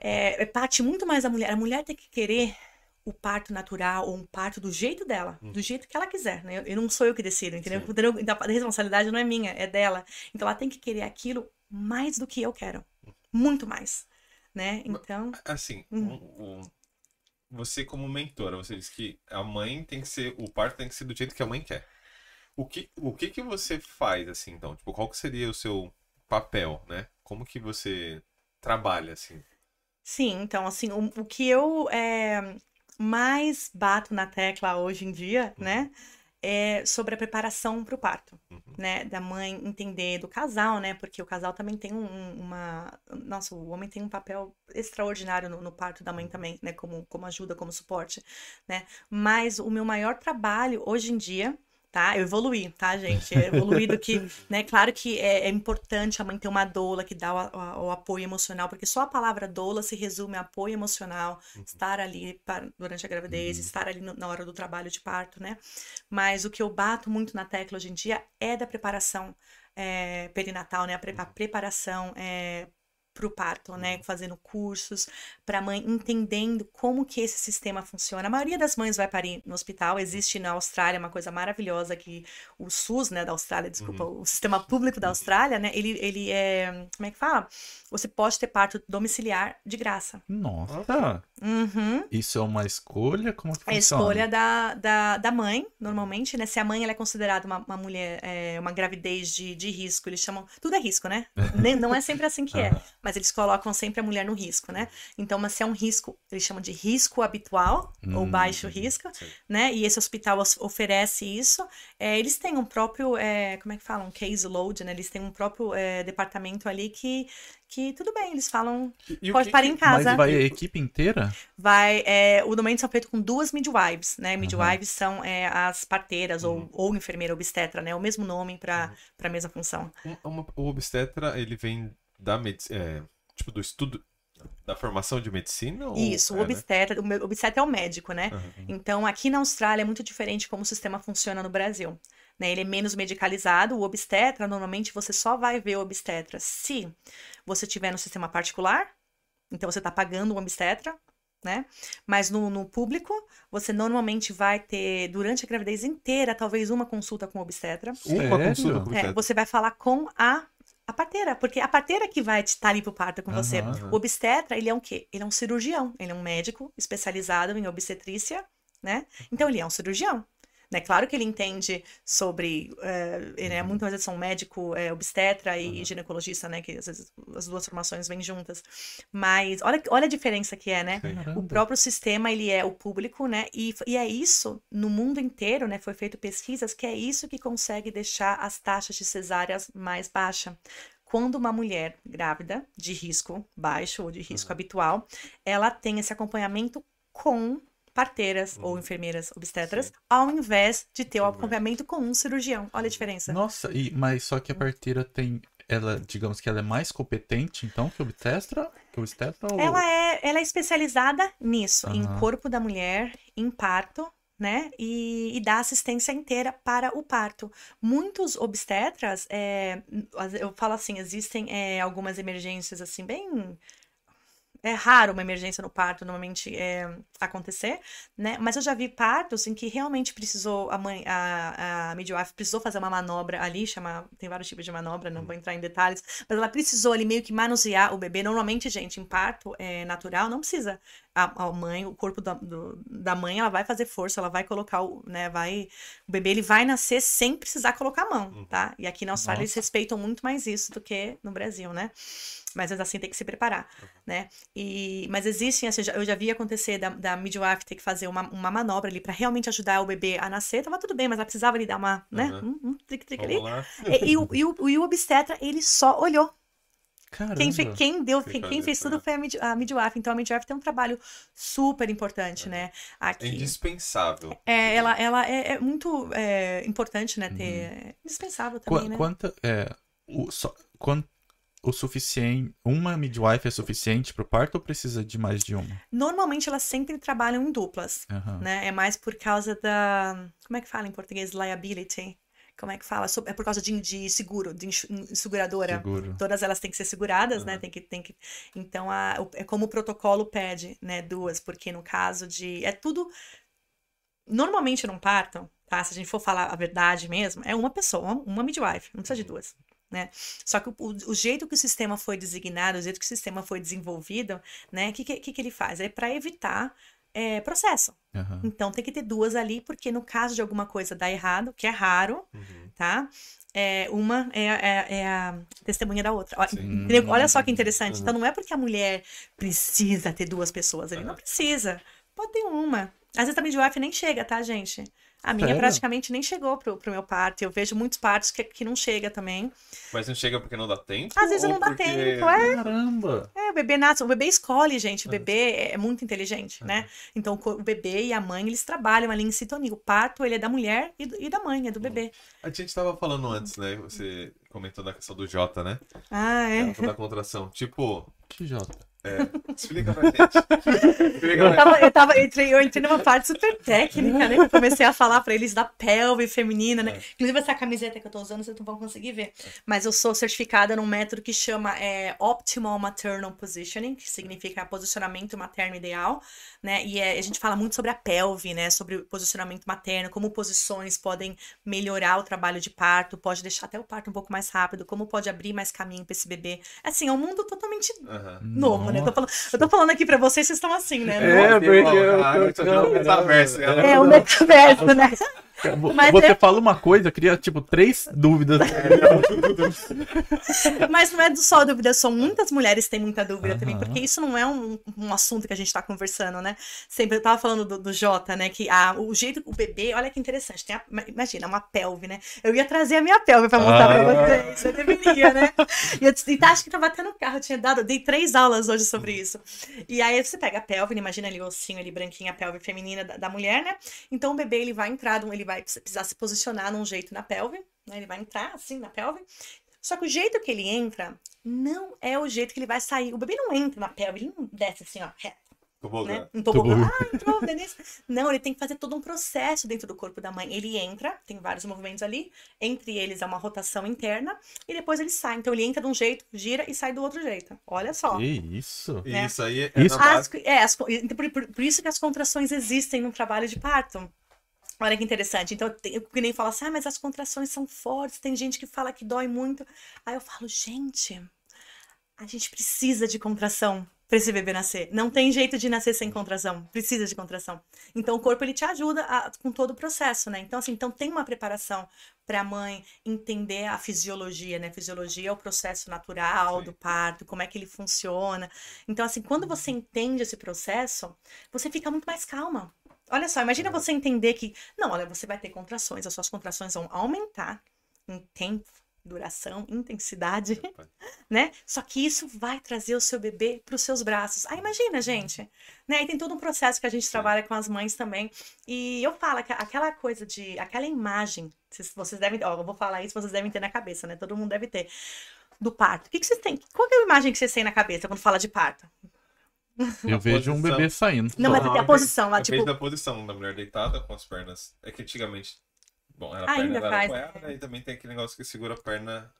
é, é parte muito mais da mulher. A mulher tem que querer o parto natural ou um parto do jeito dela, do jeito que ela quiser, né? Eu não sou eu que decido, entendeu? Então, a responsabilidade não é minha, é dela. Então ela tem que querer aquilo mais do que eu quero. Muito mais, né? Então, Assim, Hum. um- um- você como mentora, você disse que a mãe tem que ser, o parto tem que ser do jeito que a mãe quer. O que, o que que você faz, assim, então? Tipo, qual que seria o seu papel, né? Como que você trabalha, assim? sim, então assim, o, o que eu é, mais bato na tecla hoje em dia, né? É sobre a preparação para o parto. Uhum. né, da mãe entender do casal, né, porque o casal também tem um- um- uma, nossa, o homem tem um papel extraordinário no, no parto da mãe também, né, como, como ajuda, como suporte, né, mas o meu maior trabalho hoje em dia, tá, eu evoluí, tá, gente, eu evoluí do que, né, claro que é, é importante a mãe ter uma doula que dá o, a- o apoio emocional, porque só a palavra doula se resume a apoio emocional, estar ali para- durante a gravidez, estar ali no- na hora do trabalho de parto, né, mas o que eu bato muito na tecla hoje em dia é da preparação é, perinatal, né? A, pre- a preparação é, para o parto, né? Fazendo cursos para a mãe entendendo como que esse sistema funciona. A maioria das mães vai parir no hospital. Existe na Austrália uma coisa maravilhosa que o SUS, né, da Austrália, desculpa, o sistema público da Austrália, né? Ele, ele é, como é que fala? Você pode ter parto domiciliar de graça. Nossa, Uhum. isso é uma escolha? Como que É a funciona? escolha da, da, da mãe, normalmente, né? Se a mãe ela é considerada uma, uma mulher, é, uma gravidez de, de risco, eles chamam. Tudo é risco, né? [LAUGHS] Nem- Não é sempre assim que é. Mas eles colocam sempre a mulher no risco, né? Então, mas se é um risco, eles chamam de risco habitual ou Hum. baixo risco, Sim. né? E esse hospital os- oferece isso. É, eles têm um próprio, é, como é que falam? Case load, né? Eles têm um próprio é, departamento ali que, que tudo bem, eles falam, E- pode que parar em casa. Mas vai a equipe inteira? Vai, é, o domain são feitos com duas midwives, né? Midwives são é, as parteiras Uhum. ou, ou enfermeira obstetra, né? O mesmo nome para a mesma função. Um- uma- o obstetra, ele vem da medicina, tipo, do estudo, da formação de medicina? Ou... Isso, o é, né? obstetra, o meu- obstetra é o médico, né? Aham. Então, aqui na Austrália é muito diferente como o sistema funciona no Brasil. Né? Ele é menos medicalizado. O obstetra, normalmente, você só vai ver o obstetra se você tiver no sistema particular. Então, você está pagando um obstetra, né? Mas no, no público, você normalmente vai ter, durante a gravidez inteira, talvez uma consulta com o obstetra. Uma consulta com o É, obstetra. você vai falar com a, a parteira, porque a parteira que vai estar ali pro parto com você. Aham. O obstetra, ele é um quê? Ele é um cirurgião, ele é um médico especializado em obstetrícia, né? Então ele é um cirurgião. Né? Claro que ele entende sobre. eh, ele é muito mais um médico eh, obstetra e ginecologista, né? Que às vezes as duas formações vêm juntas. Mas olha, olha a diferença que é, né? Caramba. O próprio sistema, ele é o público, né? E, e é isso, no mundo inteiro, né? Foi feito pesquisas que é isso que consegue deixar as taxas de cesáreas mais baixas. Quando uma mulher grávida, de risco baixo ou de risco habitual, ela tem esse acompanhamento com parteiras ou enfermeiras obstetras, Sim. ao invés de ter o acompanhamento com um cirurgião. Olha a diferença. Nossa, e, mas só que a parteira tem. Ela, digamos que ela é mais competente, então, que obstetra? Que obstetra ou... Ela é, ela é especializada nisso, em Aham. corpo da mulher, em parto, né? E, e dá assistência inteira para o parto. Muitos obstetras, é, eu falo assim, existem é, algumas emergências assim, bem é raro uma emergência no parto normalmente é, acontecer, né? Mas eu já vi partos em que realmente precisou, a mãe, a, a midwife precisou fazer uma manobra ali, chama, tem vários tipos de manobra, não vou entrar em detalhes, mas ela precisou ali meio que manusear o bebê. Normalmente, gente, em parto é, natural, não precisa a, a mãe, o corpo da, do, da mãe, ela vai fazer força, ela vai colocar o, né, vai, o bebê ele vai nascer sem precisar colocar a mão, Uhum. tá? E aqui na Austrália eles Nossa. respeitam muito mais isso do que no Brasil, né? Mas assim tem que se preparar, Uhum. né? E, mas existem, assim, eu já- vi acontecer da, da midwife ter que fazer uma, uma manobra ali pra realmente ajudar o bebê a nascer, tava tudo bem, mas ela precisava ali dar uma, né? Uhum. Um, um ali. Vamos lá. E, e o, e, o, e o obstetra, ele só olhou. Caramba. Quem, fe- quem deu, Quem quem, fez tudo né? foi a, mid, a midwife. Então a midwife tem um trabalho super importante, né? É Aqui. indispensável. É, ela, ela é, é muito é, importante, né? Uhum. Ter. é indispensável também, né? Quanta. É, o, só, quan- o suficiente. Uma midwife é suficiente pro parto ou precisa de mais de uma? Normalmente elas sempre trabalham em duplas, Aham. né? É mais por causa da. Como é que fala em português? Liability. Como é que fala? É por causa de, de seguro, de seguradora. Seguro. Todas elas têm que ser seguradas, né? Aham. Tem que, tem que... Então, a, o- é como o protocolo pede, né? Duas, porque no caso de... É tudo... Normalmente num parto, tá? Se a gente for falar a verdade mesmo, é uma pessoa, uma midwife, não precisa de duas. Né? Só que o, o- jeito que o sistema foi designado, o jeito que o sistema foi desenvolvido, né? O que, que, que ele faz? É para evitar é, processo. Aham. Então tem que ter duas ali, porque no caso de alguma coisa dar errado, que é raro, Uhum. tá? É, uma é, é- é a testemunha da outra. Olha, Sim. Olha só que interessante. Uhum. Então não é porque a mulher precisa ter duas pessoas ali. Não precisa. Pode ter uma. Às vezes a midwife nem chega, tá, gente? A minha Sério? praticamente nem chegou pro, pro meu parto. Eu vejo muitos partos que, que não chega também. Mas não chega porque não dá tempo? Às vezes não dá porque- tempo, é. Caramba! É, o bebê nasce, o bebê escolhe, gente. O bebê é muito inteligente, né? Então, o bebê e a mãe, eles trabalham ali em sintonia. O parto, ele é da mulher e, do- e da mãe, é do bebê. A gente tava falando antes, né? Você comentou da questão do J, né? Ah, é. Da contração. Tipo, Que jota. Explica pra gente. Explica Eu tava, eu tava, eu entrei, eu entrei numa parte super técnica, né? Eu comecei a falar pra eles da pelve feminina, né? É. Inclusive, essa camiseta que eu tô usando, vocês não vão conseguir ver. Mas eu sou certificada num método que chama é, Optimal Maternal Positioning, que significa posicionamento materno ideal, né? E é, a gente fala muito sobre a pelve, né? Sobre o posicionamento materno, como posições podem melhorar o trabalho de parto, pode deixar até o parto um pouco mais rápido, como pode abrir mais caminho pra esse bebê. Assim, é um mundo totalmente novo, né? Tô falando, eu tô falando aqui pra vocês, vocês estão assim, né? É, porque eu- eu o metaverso, ela- É um metaverso, né? [LAUGHS] Mas Você é- fala uma coisa, eu queria, tipo, três dúvidas. Mas não é só dúvida, são muitas mulheres têm muita dúvida também, Aham. porque isso não é um, um assunto que a gente tá conversando, né? Sempre eu tava falando do, do Jota, né? Que ah, o jeito que o bebê, olha que interessante, tem a- imagina, uma pelve, né? Eu ia trazer a minha pelve pra mostrar Ah. pra vocês, eu deveria, né? E eu e tá, acho que tava até no carro, eu tinha dado, dei três aulas hoje sobre isso. E aí você pega a pelve, imagina ali o ossinho ali branquinho, a pelve feminina da, da mulher, né? Então o bebê ele vai entrar, ele vai precisar se posicionar num jeito na pelve, né? Ele vai entrar assim na pelve. Só que o jeito que ele entra não é o jeito que ele vai sair. O bebê não entra na pelve, ele não desce assim, ó, reto, Tobogã. né? Um tobogã. Ah, entrou, [LAUGHS] Denise. Não, ele tem que fazer todo um processo dentro do corpo da mãe. Ele entra, tem vários movimentos ali, entre eles é uma rotação interna, e depois ele sai. Então ele entra de um jeito, gira e sai do outro jeito. Olha só. Que isso? Né? Isso aí é Isso- na As, é, as então, por, por- por isso que as contrações existem no trabalho de parto. Olha que interessante. Então, eu que nem falo assim, ah, mas as contrações são fortes, tem gente que fala que dói muito. Aí eu falo, gente, a gente precisa de contração para esse bebê nascer. Não tem jeito de nascer sem contração. Precisa de contração. Então, o corpo ele te ajuda a- com todo o processo, né? Então, assim, então tem uma preparação para a mãe entender a fisiologia, né? Fisiologia é o processo natural Sim. do parto, como é que ele funciona. Então, assim, quando você entende esse processo, você fica muito mais calma. Olha só, imagina Uhum. você entender que, não, olha, você vai ter contrações, as suas contrações vão aumentar em tempo, duração, intensidade, [LAUGHS] né? Só que isso vai trazer o seu bebê para os seus braços. Aí imagina, gente, né? E tem todo um processo que a gente trabalha com as mães também. E eu falo que aquela coisa de, aquela imagem, vocês, devem, ó, eu vou falar isso, vocês devem ter na cabeça, né? Todo mundo deve ter. Do parto. O que, que vocês têm? Qual que é a imagem que vocês têm na cabeça quando fala de parto? [LAUGHS] Eu A vejo um posição. bebê saindo. Não, mas tem a posição lá, Eu tipo, da posição da mulher deitada com as pernas. É que antigamente. Bom, era a Ainda perna dela faz, apoiada e também tem aquele negócio que segura a perna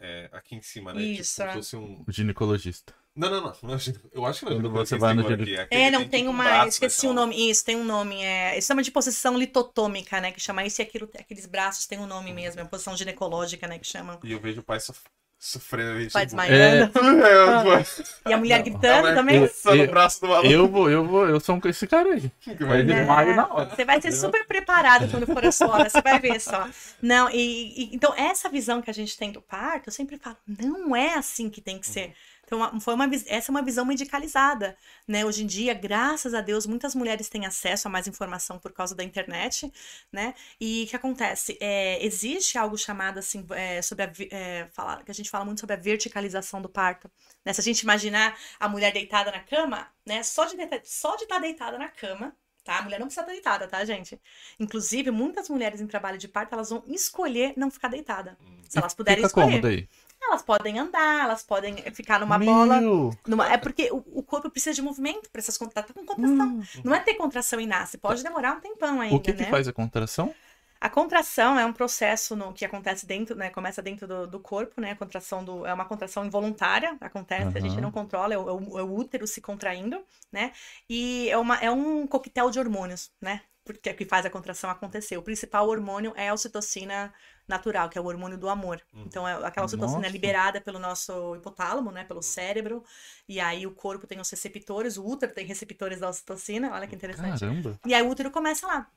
é, aqui em cima, né? Isso, Tipo, é. como se fosse um. O ginecologista. Não, não, não. não, Eu acho que não. Quando é você esse vai no símbolo gine- aqui, aquele É, não tem tem tipo um uma. braço, esqueci né, o nome. Isso, tem um nome. É, isso chama de posição litotômica, né? Que chama isso e aquilo. Aqueles braços tem um nome mesmo. É a posição ginecológica, né? Que chamam. E eu vejo o pai sof- sofrendo. Pai tipo, desmaiando. É, [LAUGHS] E a mulher gritando Ela também. Só no Eu- braço do maluco. Eu vou, eu vou, eu sou um- esse cara aí. que Vai vai- É. na hora. Você vai ser super preparado quando for a sua hora, você vai ver só. Não, e, e- então essa visão que a gente tem do parto, eu sempre falo, não é assim que tem que ser. Então, uma- foi uma, essa é uma visão medicalizada, né? Hoje em dia, graças a Deus, muitas mulheres têm acesso a mais informação por causa da internet, né? E o que acontece? É, existe algo chamado assim, é, sobre a, é, falar, que a gente fala muito sobre a verticalização do parto. Né? Se a gente imaginar a mulher deitada na cama, né? Só de deita- só de estar deitada na cama, tá? A mulher não precisa estar deitada, tá, gente? Inclusive, muitas mulheres em trabalho de parto, elas vão escolher não ficar deitada. Se elas puderem Fica escolher. cômodo aí. Elas podem andar, elas podem ficar numa bola. Meu, numa- É porque o, o corpo precisa de movimento para essas contrações. Tá com contração. hum. Não é ter contração e nasce. Pode demorar um tempão ainda, O que né? que faz a contração? A contração é um processo no, que acontece dentro, né? Começa dentro do, do corpo, né? A contração do, é uma contração involuntária, acontece, a gente não controla, é o, é o- é o útero se contraindo, né? E é, uma, é um coquetel de hormônios, né? Porque é o que faz a contração acontecer. O principal hormônio é a ocitocina natural, que é o hormônio do amor. Uhum. Então, é aquela ocitocina Nossa. é liberada pelo nosso hipotálamo, né? Pelo cérebro. E aí o corpo tem os receptores, o útero tem receptores da ocitocina. Olha que interessante. Caramba. E aí o útero começa lá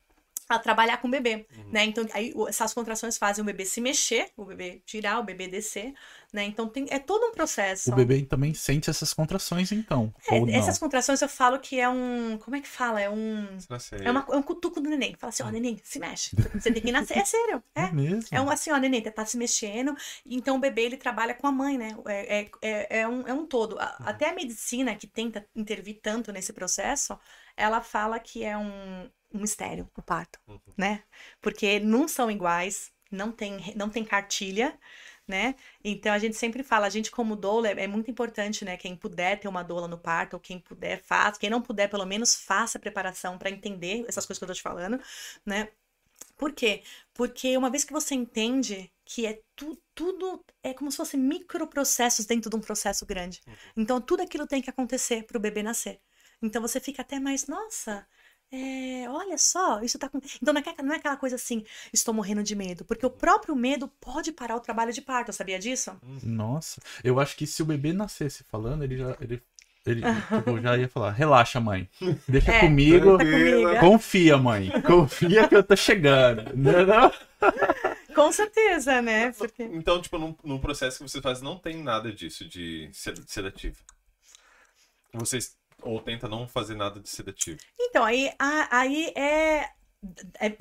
a trabalhar com o bebê, Uhum. né? Então aí essas contrações fazem o bebê se mexer, o bebê girar, o bebê descer, né? Então tem, é todo um processo. O bebê também sente essas contrações, então. É, essas contrações eu falo que é um, como é que fala? É um é, uma, é um cutuco do neném. Fala assim, ó, neném, se mexe. Você tem que nascer. É sério. [LAUGHS] É É. mesmo? É um assim, ó, neném, tá se mexendo. Então o bebê ele trabalha com a mãe, né? É, é, é, é um, é um todo. A- Até a medicina que tenta intervir tanto nesse processo, ela fala que é um, um mistério o parto, Uhum. né? Porque não são iguais, não tem, não tem cartilha. Né? Então a gente sempre fala, a gente como doula é é muito importante, né? Quem puder ter uma doula no parto, ou quem puder faz, quem não puder pelo menos faça a preparação para entender essas coisas que eu tô te falando, né? Por quê? Porque uma vez que você entende que é tu, tudo é como se fossem microprocessos dentro de um processo grande. Então tudo aquilo tem que acontecer para o bebê nascer. Então você fica até mais, nossa, é, olha só, isso tá com... Então não é, aquela- não é aquela coisa assim, estou morrendo de medo, porque o próprio medo pode parar o trabalho de parto, sabia disso? Nossa, eu acho que se o bebê nascesse falando, ele já, ele, ele [LAUGHS] tipo, já ia falar: relaxa, mãe. Deixa É. comigo. Tá comigo. é? Confia, mãe. Confia que eu tô chegando. Não, não? Com certeza, né? Porque... Então, tipo, num, num processo que você faz, não tem nada disso de sed- sedativo. Vocês ou tenta não fazer nada de sedativo. Então, aí, a- aí é, é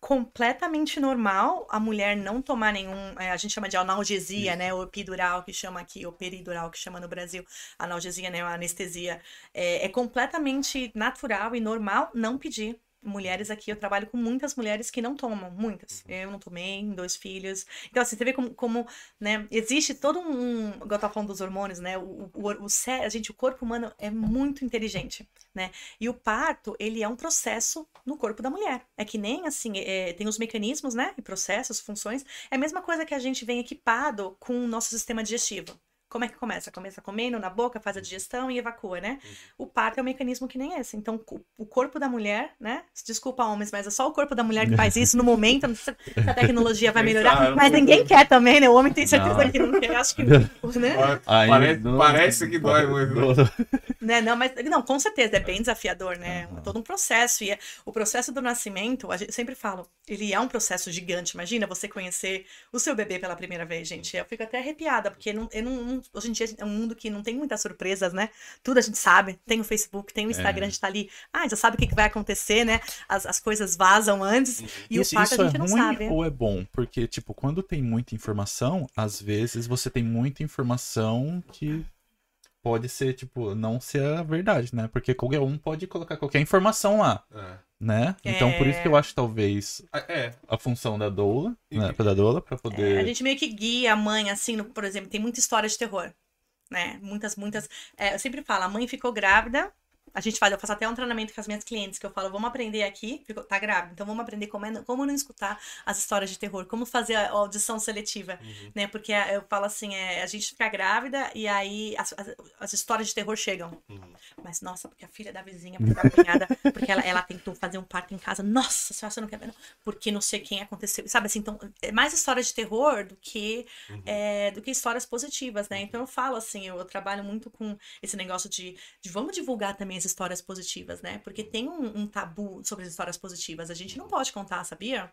completamente normal a mulher não tomar nenhum. é, a gente chama de analgesia, né? O epidural que chama aqui, ou peridural que chama no Brasil. Analgesia, né? A anestesia. É, é completamente natural e normal não pedir. Mulheres aqui, eu trabalho com muitas mulheres que não tomam, muitas. Eu não tomei, dois filhos. Então, assim, você vê como, como né, existe todo um. Igual eu tava falando dos hormônios, né? O, o, o, a gente, o corpo humano é muito inteligente, né? E o parto, ele é um processo no corpo da mulher. É que nem assim, é, tem os mecanismos, né? E processos, funções. É a mesma coisa que a gente vem equipado com o nosso sistema digestivo. Como é que começa? Começa comendo na boca, faz a digestão e evacua, né? O parto é um mecanismo que nem esse. Então, o corpo da mulher, né? Desculpa, homens, mas é só o corpo da mulher que faz isso no momento. Não sei [LAUGHS] se a tecnologia vai melhorar. Mas ninguém quer também, né? O homem tem certeza Não. que não quer. Acho que. [LAUGHS] Né? Aí, parece, não- parece que dói muito. [LAUGHS] Né? Não, mas não, com certeza, é bem desafiador, né? É todo um processo. E é- o processo do nascimento, a gente sempre fala, ele é um processo gigante. Imagina você conhecer o seu bebê pela primeira vez, gente. Eu fico até arrepiada, porque não, eu não, não- hoje em dia é um mundo que não tem muitas surpresas, né? Tudo a gente sabe. Tem o Facebook, tem o Instagram, É. a gente tá ali. Ah, já sabe o que, vai acontecer, né? As, as coisas vazam antes. E isso o isso a gente é não ruim sabe. ou é bom? Porque, tipo, quando tem muita informação, às vezes você tem muita informação que pode ser, tipo, não ser a verdade, né? Porque qualquer um pode colocar qualquer informação lá, É. né? Então, por isso que eu É. acho, talvez, Ah, É, a função da doula, E- né? Da doula, pra É, poder... a gente meio que guia a mãe, assim, no- por exemplo, tem muita história de terror, né? Muitas, muitas. é, eu sempre falo, a mãe ficou grávida, A gente faz, eu faço até um treinamento com as minhas clientes, que eu falo, vamos aprender aqui, tá grávida, então vamos aprender como, é, como não escutar as histórias de terror, como fazer a audição seletiva, Uhum. né? Porque a- eu falo assim, é, a gente fica grávida e aí as, as, as histórias de terror chegam. Uhum. Mas, nossa, porque a filha da vizinha, porque da cunhada, porque ela, ela tentou fazer um parto em casa. Nossa senhora, você não quer ver, não? Porque não sei quem aconteceu. Sabe assim, então, é mais história de terror do que, Uhum. é, do que histórias positivas, né? Então, eu falo assim, eu, eu trabalho muito com esse negócio de, de vamos divulgar também as histórias positivas, né? Porque tem um, um tabu sobre as histórias positivas. A gente não pode contar, sabia?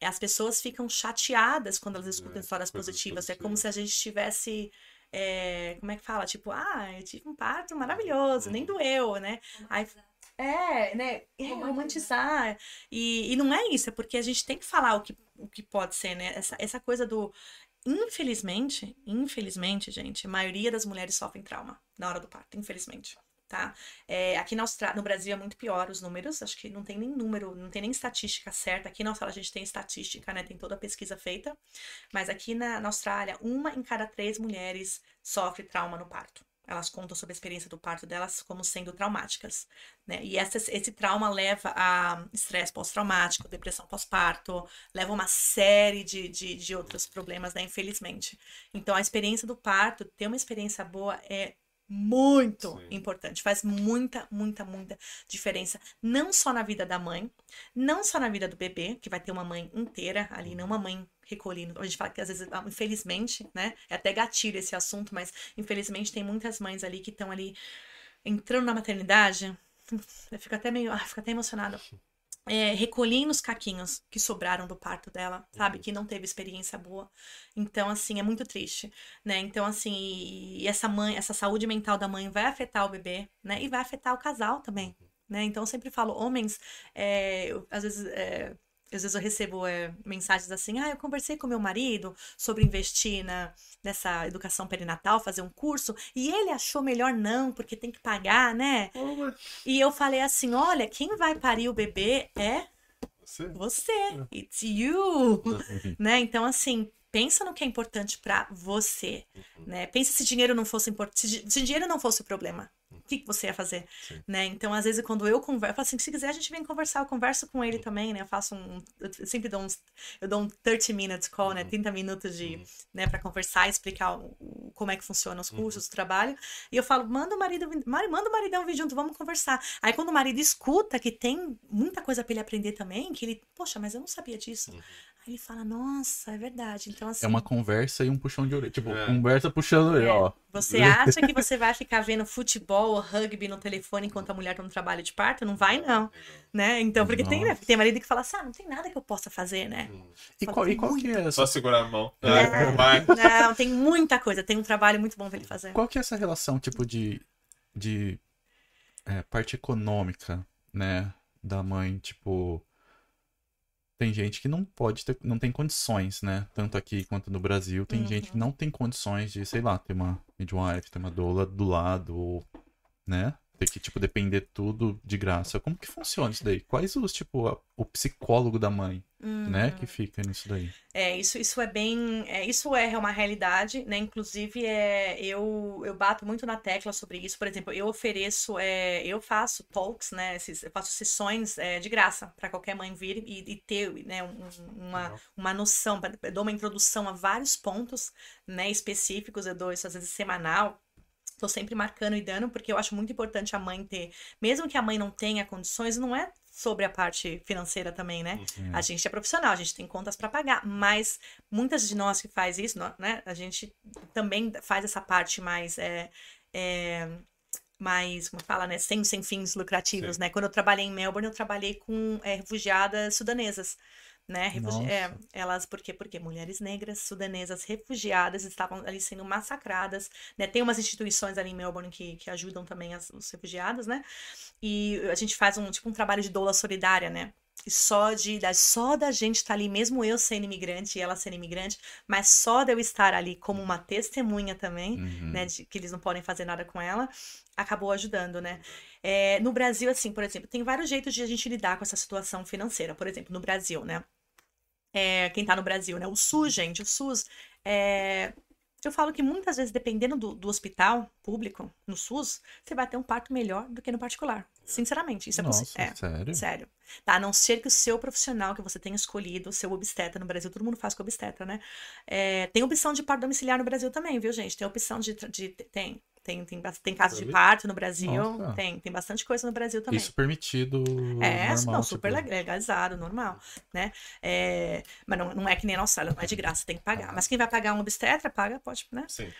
É, As pessoas ficam chateadas quando elas escutam É, histórias positivas. É como se a gente tivesse. é, como é que fala? Tipo, ah, eu tive um parto maravilhoso, nem doeu, né? Aí, é, né? É, romantizar. E, e não é isso, é porque a gente tem que falar o que, o que pode ser, né? Essa, essa coisa do. Infelizmente, infelizmente, gente, a maioria das mulheres sofrem trauma na hora do parto, infelizmente. Tá? É, aqui na Austrália, no Brasil é muito pior os números, acho que não tem nem número, não tem nem estatística certa. Aqui na Austrália a gente tem estatística, né? Tem toda a pesquisa feita. Mas aqui na, na Austrália, uma em cada três mulheres sofre trauma no parto. Elas contam sobre a experiência do parto delas como sendo traumáticas, né? E essa, esse trauma leva a estresse pós-traumático, depressão pós-parto, leva uma série de, de, de outros problemas, né? Infelizmente. Então, a experiência do parto, ter uma experiência boa é muito Sim. importante, faz muita, muita, muita diferença, não só na vida da mãe, não só na vida do bebê, que vai ter uma mãe inteira ali, não uma mãe recolhendo. A gente fala que às vezes, ah, infelizmente, né? É até gatilho esse assunto, mas infelizmente tem muitas mães ali que estão ali entrando na maternidade. Eu fico até meio, ah, fico até emocionada. [LAUGHS] É, recolhendo os caquinhos que sobraram do parto dela, sabe? Que não teve experiência boa. Então, assim, é muito triste, né? Então, assim, e e essa mãe, essa saúde mental da mãe vai afetar o bebê, né? E vai afetar o casal também, né? Então, eu sempre falo, homens, é, eu- às vezes, é, às vezes eu recebo é, mensagens assim, ah, eu conversei com meu marido sobre investir na, nessa educação perinatal, fazer um curso, e ele achou melhor não, porque tem que pagar, né? E eu falei assim, olha, quem vai parir o bebê é Você? você, it's you, né? Então, assim, pensa no que é importante pra você, né? Pensa se dinheiro não fosse importante, se, di- se dinheiro não fosse o problema, que, que você ia fazer, Sim. né? Então, às vezes, quando eu converso, eu falo assim, se quiser a gente vem conversar, eu converso com ele também, né? Eu faço um, eu sempre dou uns, eu dou um 30 minutes call, né? 30 minutos de, né, para conversar, explicar o, como é que funciona os cursos, o trabalho, e eu falo, manda o marido, Mari, manda o maridão vir junto, vamos conversar. Aí, quando o marido escuta que tem muita coisa pra ele aprender também, que ele, poxa, mas eu não sabia disso. Aí ele fala, nossa, é verdade. Então, assim, É uma conversa e um puxão de orelha. Tipo, É. conversa puxando orelha, É. ó. você acha que você vai ficar vendo futebol ou rugby no telefone enquanto a mulher tá no trabalho de parto? Não vai, não. Né? Então, porque tem, né? Tem marido que fala assim, ah, não tem nada que eu possa fazer, né? E qual, e qual que é essa, Só segurar a mão. É. Vai. [LAUGHS] Não, tem muita coisa. Tem um trabalho muito bom pra ele fazer. qual que é essa relação, tipo, de, de é, parte econômica, né, da mãe, tipo... Tem gente que não pode ter, não tem condições, né? Tanto aqui quanto no Brasil, tem gente que não tem condições de, sei lá, ter uma midwife, ter uma doula do lado, ou, né? Ter que, tipo, depender tudo de graça. Como que funciona isso daí? Quais os, tipo, a- o psicólogo da mãe, né, que fica nisso daí? É, isso, isso é bem. É, isso é uma realidade, né? Inclusive, é, eu, eu bato muito na tecla sobre isso. Por exemplo, eu ofereço, é, eu faço talks, né? esses- eu faço sessões é, de graça para qualquer mãe vir e, e ter né, um- uma, uma noção, pra- dou uma introdução a vários pontos né, específicos, eu dou isso às vezes semanal. Tô sempre marcando e dando, porque eu acho muito importante a mãe ter, mesmo que a mãe não tenha condições, não é sobre a parte financeira também, né? A gente é profissional, a gente tem contas para pagar, mas muitas de nós que faz isso, né? A gente também faz essa parte mais é, é, mais, como fala, né? Sem, sem fins lucrativos, Sim. né? Quando eu trabalhei em Melbourne, eu trabalhei com é, refugiadas sudanesas. Né? Refugi- é, elas, por quê? Porque mulheres negras, sudanesas, refugiadas estavam ali sendo massacradas, né? Tem umas instituições ali em Melbourne que, que ajudam também as, os refugiados, né? E a gente faz um, tipo, um trabalho de doula solidária, né? E só de da, só da gente estar ali, mesmo eu sendo imigrante e ela sendo imigrante, mas só de eu estar ali como uma testemunha também, Uhum. né, de que eles não podem fazer nada com ela, acabou ajudando, né? É, no Brasil, assim, por exemplo, tem vários jeitos de a gente lidar com essa situação financeira. Por exemplo, no Brasil, né? É, quem tá no Brasil, né? O SUS, gente, o SUS é, Eu falo que muitas vezes, dependendo do, do hospital público, no SUS, você vai ter um parto melhor do que no particular. Sinceramente, isso é Nossa, possível. É, sério? sério. Tá? A não ser que o seu profissional que você tenha escolhido, o seu obstetra no Brasil, todo mundo faz com obstetra, né? É, tem opção de parto domiciliar no Brasil também, viu, gente? Tem opção de. de tem. Tem, tem, tem casos de parto no Brasil, Nossa. tem, tem bastante coisa no Brasil também. Isso permitido. É, normal, não, super tipo, leg- legalizado, normal, né? É, mas não, não é que nem na Austrália, não é de graça, tem que pagar. Mas quem vai pagar um obstetra, paga, pode, né? Sim.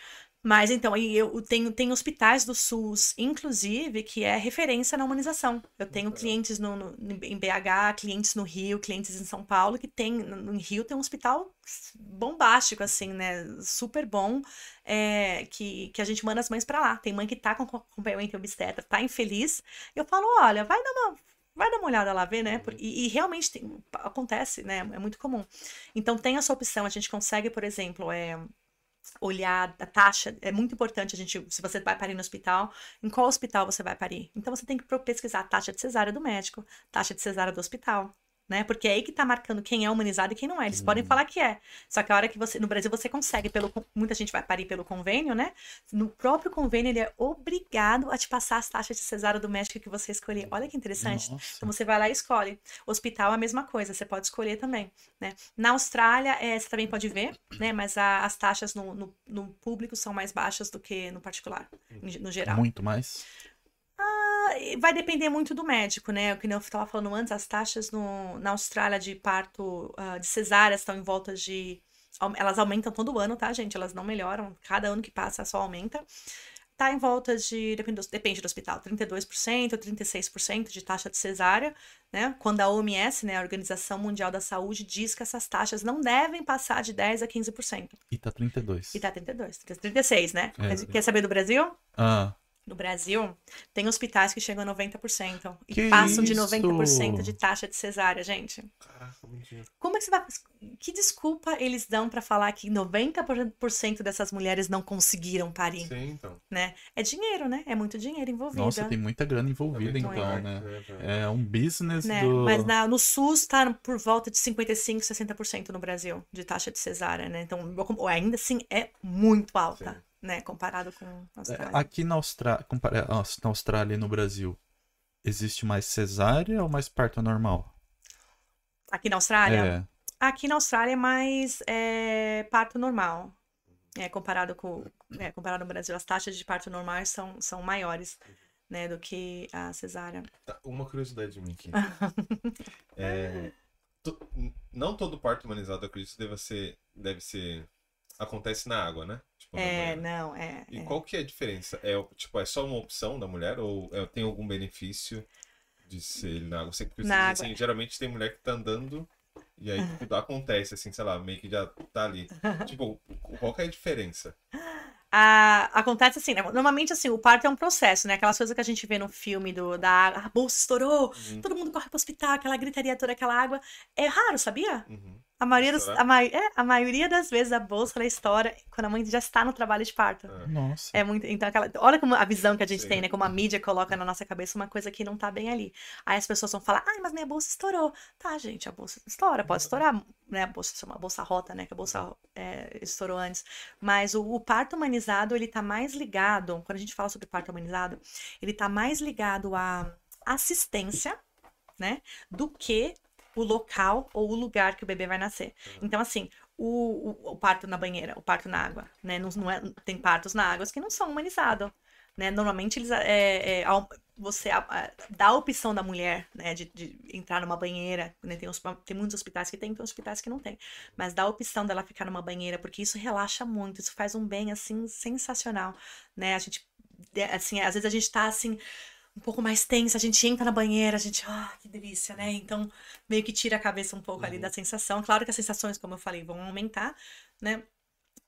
Mas então, aí eu tenho, tenho hospitais do SUS, inclusive, que é referência na humanização. Eu tenho clientes no, no- em BH, clientes no Rio, clientes em São Paulo, que tem, no Rio tem um hospital bombástico, assim, né? Super bom, é, que, que a gente manda as mães pra lá. Tem mãe que tá com acompanhamento obstetra, tá infeliz. Eu falo, olha, vai dar uma. Vai dar uma olhada lá, ver, né? Por- E, e realmente tem- acontece, né? É muito comum. Então tem essa opção, a gente consegue, por exemplo, é, olhar a taxa. É muito importante a gente, se você vai parir no hospital, em qual hospital você vai parir. Então você tem que pesquisar a taxa de cesárea do médico, taxa de cesárea do hospital. Né? Porque é aí que tá marcando quem é humanizado e quem não é. Eles podem falar que é. Só que a hora que você. No Brasil você consegue, pelo, muita gente vai parir pelo convênio, né? No próprio convênio, ele é obrigado a te passar as taxas de cesárea do médico que você escolher. Olha que interessante. Nossa. Então você vai lá e escolhe. Hospital é a mesma coisa, você pode escolher também, né? Na Austrália, é, você também pode ver, né? Mas a- as taxas no, no, no público são mais baixas do que no particular, em- no geral. Muito mais. Ah, Vai depender muito do médico, né? O que eu estava falando antes, as taxas no, na Austrália de parto, ah, de cesárea estão em volta de. Elas aumentam todo ano, tá, gente? Elas não melhoram. Cada ano que passa só aumenta. Tá em volta de. Depende do, depende do hospital, 32%, 36% de taxa de cesárea, né? Quando a OMS, né, a Organização Mundial da Saúde, diz que essas taxas não devem passar de 10% a 15%. E tá 32. E tá 32, 36, né? É. Quer saber do Brasil? Ah, No Brasil, tem hospitais que chegam a 90% e Que passam de isso? 90% de taxa de cesárea, gente. Caraca, mentira. Como é que você vai. Que desculpa eles dão pra falar que 90% dessas mulheres não conseguiram parir, Sim, então. né? É dinheiro, né? É muito dinheiro envolvido. nossa, tem muita grana envolvida, muito então, né? É, É um business né? do. Mas na- no SUS tá por volta de 55, 60% no Brasil de taxa de cesárea, né? Então, ainda assim é muito alta, Sim. Né? Comparado com a É, Austrália. Aqui na Austrália, ah, na Austrália e no Brasil, existe mais cesárea ou mais parto normal? Aqui na Austrália? É. Aqui na Austrália é mais é, parto normal. É, comparado com é, comparado no Brasil, as taxas de parto normais são, são maiores, né, do que a cesárea. Tá, uma curiosidade de mim aqui. [LAUGHS] É, to- não todo parto humanizado, eu acredito, deve ser, deve ser. Acontece na água, né? É, não, é. E é. qual que é a diferença? É, tipo, é só uma opção da mulher ou é- tem algum benefício de ser ele na água? Sei que, Na assim, geralmente tem mulher que tá andando e aí tipo, [LAUGHS] acontece, assim, sei lá, meio que já tá ali. Tipo, qual que é a diferença? Ah, acontece assim, né? Normalmente assim, o parto é um processo, né? Aquelas coisas que a gente vê no filme do, da água, a bolsa estourou, Uhum. todo mundo corre pro hospital, aquela gritaria toda, aquela água. É raro, sabia? Uhum. A maioria, dos- a, mai- é, a maioria das vezes a bolsa ela estoura quando a mãe já está no trabalho de parto. Ah, Nossa. É muito. Então, aquela, olha como a visão que a gente Sim. tem, né? Como a mídia coloca na nossa cabeça uma coisa que não tá bem ali. Aí as pessoas vão falar, ai, mas minha bolsa estourou. Tá, gente, a bolsa estoura, pode estourar, né? A bolsa chama bolsa rota, né? Que a bolsa é, estourou antes. Mas o, o parto humanizado, ele tá mais ligado, quando a gente fala sobre parto humanizado, ele tá mais ligado à assistência, né? Do que o local ou o lugar que o bebê vai nascer. Então, assim, o, o, o parto na banheira, o parto na água, né? Não, não é, tem partos na água que não são humanizados, né? Normalmente eles é, é, você a- dá a opção da mulher, né, de, de entrar numa banheira, né? Tem, uns- tem muitos hospitais que tem, tem hospitais que não tem, mas dá a opção dela ficar numa banheira porque isso relaxa muito, isso faz um bem assim sensacional, né? A gente é, assim, às vezes a gente tá assim um pouco mais tensa, a gente entra na banheira, a gente, ah, que delícia, né? Então, meio que tira a cabeça um pouco ali da sensação. Claro que as sensações, como eu falei, vão aumentar, né?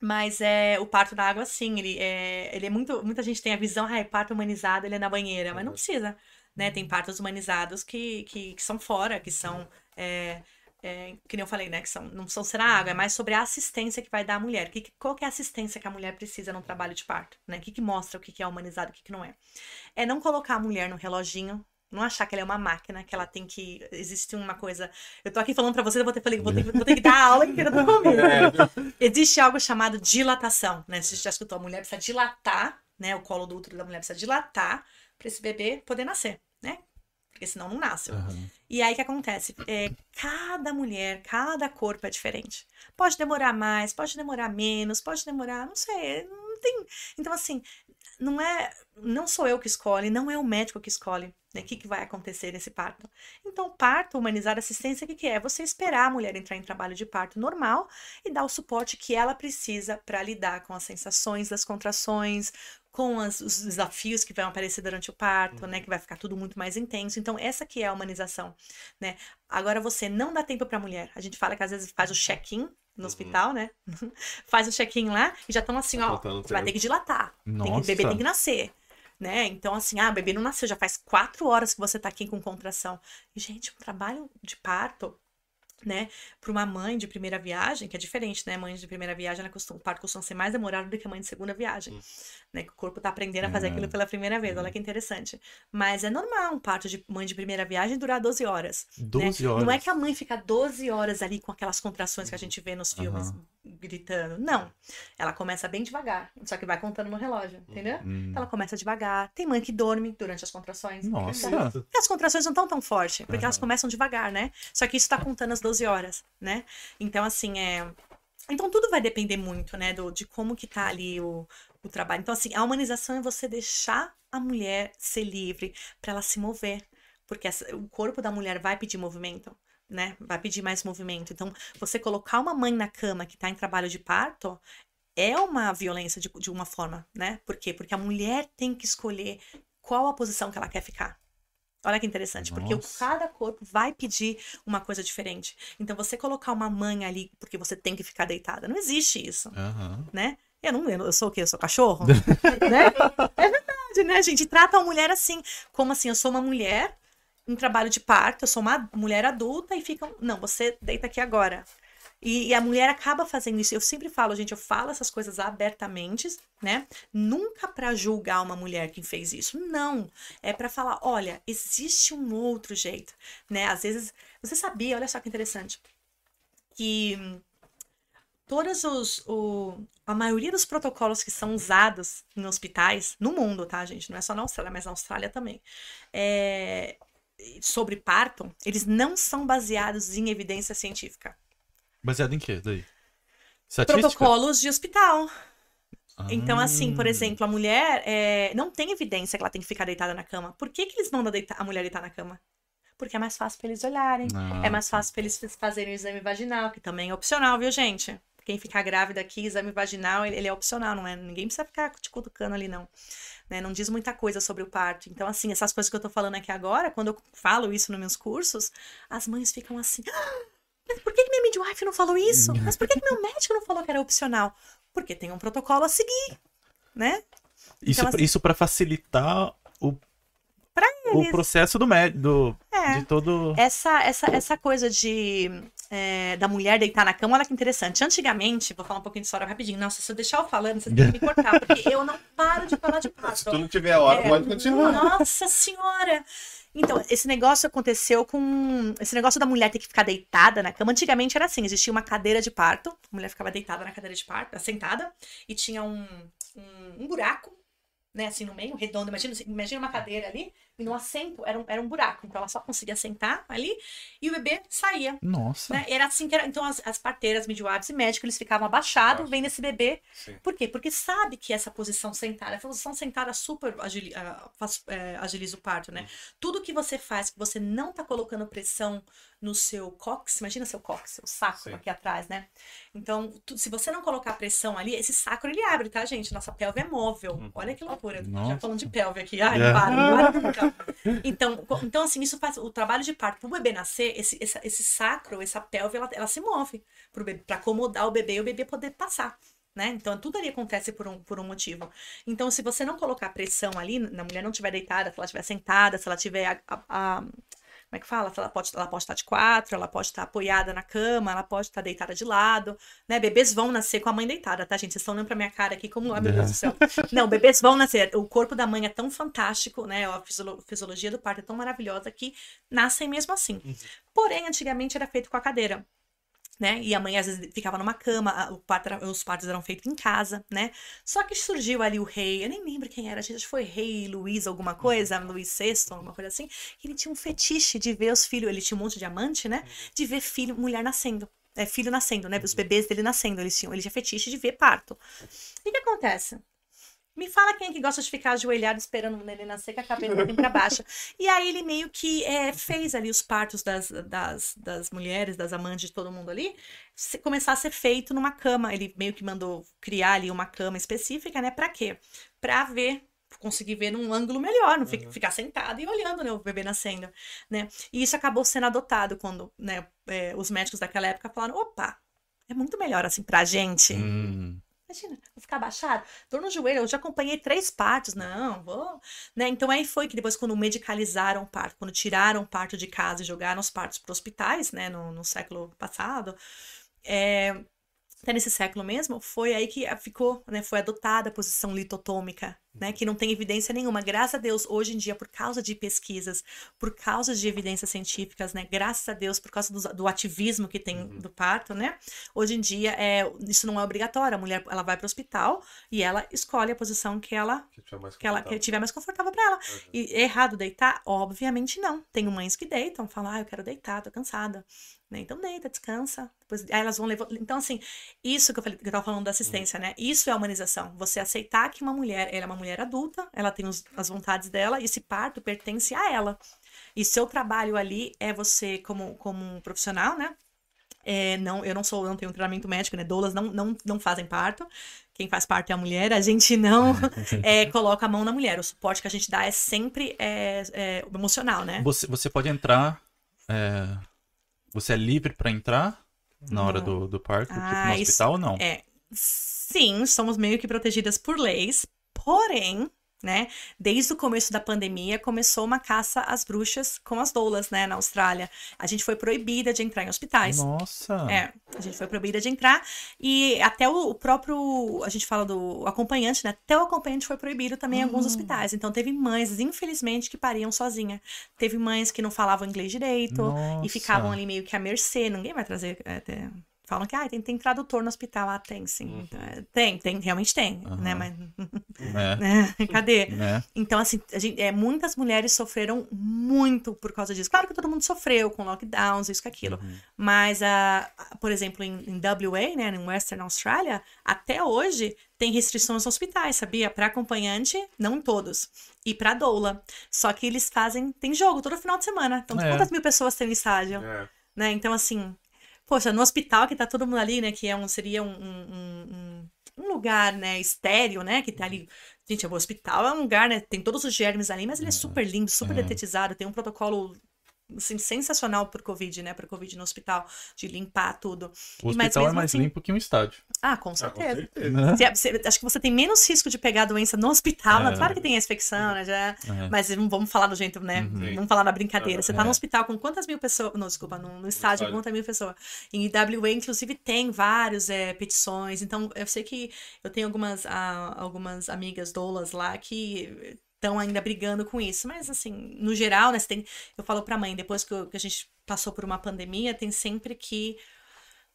Mas é, o parto da água, sim, ele é, ele é muito. Muita gente tem a visão, ah, é parto humanizado, ele é na banheira, mas não Uhum. precisa. Né? Tem partos humanizados que, que, que são fora, que são. É, é, que nem eu falei, né? Que são, não são ser na água, é mais sobre a assistência que vai dar à mulher. Que, qual que é a assistência que a mulher precisa num trabalho de parto? Né? O que, que mostra o que, que é humanizado e o que, que não é? É não colocar a mulher no reloginho, Não achar que ela é uma máquina, que ela tem que. Existe uma coisa. Eu tô aqui falando pra vocês, eu vou ter, falei, vou ter, vou ter que dar aula inteira do comigo. [LAUGHS] Existe algo chamado dilatação, né? Você já escutou, a mulher precisa dilatar, né? O colo do útero da mulher precisa dilatar para esse bebê poder nascer? Porque senão não nasce. Aham. E aí o que acontece? É, cada mulher, cada corpo é diferente. Pode demorar mais, pode demorar menos, pode demorar, não sei, não tem. Então, assim, não é. Não sou eu que escolhe, não é o médico que escolhe né, o que, que vai acontecer nesse parto. Então, parto, humanizar assistência, o que, que é? Você esperar a mulher entrar em trabalho de parto normal e dar o suporte que ela precisa para lidar com as sensações das contrações, com as- os desafios que vão aparecer durante o parto, né? Que vai ficar tudo muito mais intenso. Então, essa que é a humanização, né? Agora, você não dá tempo para a mulher. A gente fala que às vezes faz o check-in no hospital, né? [LAUGHS] faz o check-in lá e já estão assim, ó, vai ter que dilatar. Tem que, o Nossa. bebê tem que nascer. Né? Então, assim, ah, o bebê não nasceu, já faz quatro horas que você tá aqui com contração. E, gente, um trabalho de parto, né, para uma mãe de primeira viagem, que é diferente, né? Mãe de primeira viagem, ela costuma, o parto costuma ser mais demorado do que a mãe de segunda viagem, Hum. né? Que o corpo tá aprendendo a fazer É. aquilo pela primeira vez. Olha que interessante. Mas é normal um parto de mãe de primeira viagem durar 12 horas. 12 né? horas. Não é que a mãe fica 12 horas ali com aquelas contrações que a gente vê nos filmes gritando. Não. Ela começa bem devagar, só que vai contando no relógio, entendeu? Hum. Então ela começa devagar. Tem mãe que dorme durante as contrações. Nossa. Porque as contrações não estão tão fortes, porque elas Aham. começam devagar, né? Só que isso tá contando as 12 horas, né? Então, assim, é. Então tudo vai depender muito, né, do, de como que tá ali o, o trabalho. Então, assim, a humanização é você deixar a mulher ser livre para ela se mover. Porque essa- o corpo da mulher vai pedir movimento, né? Vai pedir mais movimento. Então, você colocar uma mãe na cama que tá em trabalho de parto é uma violência de, de uma forma, né? Por quê? Porque a mulher tem que escolher qual a posição que ela quer ficar. Olha que interessante, porque Nossa. cada corpo vai pedir uma coisa diferente. Então, você colocar uma mãe ali porque você tem que ficar deitada, não existe isso, Aham. né? Eu não, eu sou o quê? Eu sou cachorro? [LAUGHS] né? É verdade, né, gente? Trata a mulher assim, como assim, eu sou uma mulher em trabalho de parto, eu sou uma mulher adulta e ficam, não, você deita aqui agora. E, e a mulher acaba fazendo isso. Eu sempre falo, gente, eu falo essas coisas abertamente, né? Nunca pra julgar uma mulher que fez isso. Não. É pra falar, olha, existe um outro jeito, né? Às vezes, você sabia, olha só que interessante, que todos os, o, a maioria dos protocolos que são usados em hospitais, no mundo, tá, gente? Não é só na Austrália, mas na Austrália também. É, sobre parto, eles não são baseados em evidência científica. Baseado em quê daí? Estatística? Protocolos de hospital. Então, assim, por Ah. exemplo, a mulher é, não tem evidência que ela tem que ficar deitada na cama. Por que, que eles mandam a mulher deitar na cama? Porque é mais fácil pra eles olharem. Ah, É mais fácil pra eles fazerem o exame vaginal, que também é opcional, viu, gente? Quem ficar grávida aqui, exame vaginal, ele, ele é opcional, não é? Ninguém precisa ficar te cutucando ali, não. Né? Não diz muita coisa sobre o parto. Então, assim, essas coisas que eu tô falando aqui agora, quando eu falo isso nos meus cursos, as mães ficam assim. "Ah, Mas por que, que minha midwife não falou isso? Mas por que, que meu médico não falou que era opcional? Porque tem um protocolo a seguir, né? Isso, Então, assim- isso para facilitar o, o processo do médico, É. de todo... Essa, essa, essa coisa de é, da mulher deitar na cama, olha que interessante. Antigamente, vou falar um pouquinho de história rapidinho. Nossa, se eu deixar eu falando, você tem que me cortar, porque eu não paro de falar de Se parto. tu não tiver hora, É. pode continuar. Nossa senhora! Então, esse negócio aconteceu com. Esse negócio da mulher ter que ficar deitada na cama. Antigamente era assim: existia uma cadeira de parto, a mulher ficava deitada na cadeira de parto, sentada, e tinha um, um, um buraco, né, assim no meio, redondo. Imagina, imagina uma cadeira ali, no assento era um, era um buraco. Então ela só conseguia sentar ali e o bebê saía. Nossa. Né? Era assim que era. Então, as, as parteiras, midwives e médicos, eles ficavam abaixados, vendo esse bebê. Sim. Por quê? Porque sabe que essa posição sentada, a posição sentada super agili, ah, é, agiliza o parto, né? Tudo que você faz, que você não tá colocando pressão no seu cóccix, imagina seu cóccix, seu sacro Sim. aqui atrás, né? Então, tu- se você não colocar pressão ali, esse sacro ele abre, tá, gente? Nossa pelve é móvel. Uhum. Olha que loucura. Já falando de pelve aqui. Ai, É. para, para de brincar. Então, então, assim, isso faz o trabalho de parto pro bebê nascer, esse, esse, esse sacro, essa pelve, ela, ela se move pra acomodar o bebê e o bebê poder passar. Né? Então, tudo ali acontece por um, por um motivo. Então, se você não colocar pressão ali, na mulher não estiver deitada, se ela estiver sentada, se ela estiver como é que fala? Ela pode, ela pode estar de quatro, ela pode estar apoiada na cama, ela pode estar deitada de lado, né? Bebês vão nascer com a mãe deitada, tá, gente? Vocês estão olhando pra minha cara aqui como, ai meu Deus do céu. Não, bebês vão nascer. O corpo da mãe é tão fantástico, né? A fisiolo- fisiologia do parto é tão maravilhosa que nascem mesmo assim. Porém, antigamente era feito com a cadeira. Né? E a mãe às vezes ficava numa cama, a- parto os partos eram feitos em casa, né? Só que surgiu ali o rei, eu nem lembro quem era, gente, acho que foi rei Luís alguma coisa, Luís VI, alguma coisa assim, que ele tinha um fetiche de ver os filhos, ele tinha um monte de amante, né? De ver filho, mulher nascendo, é, filho nascendo, né? Os bebês dele nascendo, eles tinham, ele tinha fetiche de ver parto. E o que acontece? Me fala quem é que gosta de ficar ajoelhado esperando o neném nascer com a cabeça assim pra baixo. E aí ele meio que é, fez ali os partos das, das, das mulheres, das amantes de todo mundo ali, se- começar a ser feito numa cama. Ele meio que mandou criar ali uma cama específica, né? Pra quê? Pra ver, conseguir ver num ângulo melhor, não fi- ficar sentado e olhando né, o bebê nascendo, né? E isso acabou sendo adotado quando né, é, os médicos daquela época falaram, opa, é muito melhor assim pra gente. Hum. Imagina, vou ficar abaixado, dor no joelho, eu já acompanhei três partos, não, vou, né? Então aí foi que depois quando medicalizaram o parto, quando tiraram o parto de casa e jogaram os partos para hospitais, né, no, no século passado, é, até nesse século mesmo, foi aí que ficou, né, foi adotada a posição litotômica, né, que não tem evidência nenhuma. Graças a Deus, hoje em dia, por causa de pesquisas, por causa de evidências científicas, né, graças a Deus, por causa do, do ativismo que tem do parto, né, hoje em dia é, isso não é obrigatório. A mulher, ela vai para o hospital e ela escolhe a posição que ela Que tiver que ela que tiver mais confortável para ela. Uhum. E é errado deitar? Obviamente não. Tem mães que deitam, falam, ah, eu quero deitar, tô cansada. Né? Então deita, descansa. Depois, aí elas vão levar. Então, assim, isso que eu, falei, que eu tava falando da assistência, né? Isso é humanização. Você aceitar que uma mulher, ela é uma mulher adulta, ela tem os- as vontades dela, e esse parto pertence a ela. E seu trabalho ali é você, como, como um profissional, né? É, não, eu não sou, eu não tenho treinamento médico, né? Doulas não, não, não fazem parto. Quem faz parto é a mulher. A gente não [LAUGHS] é, coloca a mão na mulher. O suporte que a gente dá é sempre é, é, emocional, né? Você, você pode entrar. é, Você é livre pra entrar na hora do, do parto, tipo, Ah, no isso- hospital ou não? É, sim, somos meio que protegidas por leis, porém, né, desde o começo da pandemia começou uma caça às bruxas com as doulas, né, na Austrália. A gente foi proibida de entrar em hospitais. Nossa! É, a gente foi proibida de entrar e até o, próprio, a gente fala do acompanhante, né? Até o acompanhante foi proibido também em alguns hospitais. Então teve mães, infelizmente, que pariam sozinha. Teve mães que não falavam inglês direito Nossa. e ficavam ali meio que à mercê. Ninguém vai trazer. é, falam que ah, tem, tem tradutor no hospital. Ah, tem sim. Então, é, tem, tem, realmente tem, né? Aham. Mas É, [LAUGHS] né? cadê? né? Então, assim, a gente- é, muitas mulheres sofreram muito por causa disso. Claro que todo mundo sofreu com lockdowns, isso, aquilo. Uhum. Mas, a- por exemplo, em, em WA, né, em Western Australia, até hoje tem restrições nos hospitais, sabia? Para acompanhante, não todos. E para doula. Só que eles fazem, tem jogo todo final de semana. Então, É. quantas mil pessoas tem no estádio? É. né? Então, assim, poxa, no hospital que tá todo mundo ali, né? Que é um, seria um, um, um- um lugar, né, estéreo, né? Que tá ali. Gente, o hospital é um lugar, né? Tem todos os germes ali, mas ele é super limpo, super É. detetizado, tem um protocolo. Assim, sensacional pro Covid, né? Pro Covid no hospital, de limpar tudo. O E, hospital é mais assim- limpo que um estádio. Ah, com Ah, com certeza. certeza. Né? Você- você- acho que você tem menos risco de pegar a doença no hospital. né? É. Claro que tem a infecção, né? Já, É. mas vamos vamos falar do jeito, né? Uhum. Vamos falar na brincadeira. Você tá É. no hospital com quantas mil pessoas? Não, desculpa, no, no estádio com quantas mil pessoas? Em IWA, inclusive, tem vários é, petições. Então, eu sei que eu tenho algumas, ah, algumas amigas doulas lá que estão ainda brigando com isso. Mas, assim, no geral, né? Tem, eu falo pra mãe, depois que, eu- que a gente passou por uma pandemia, tem sempre que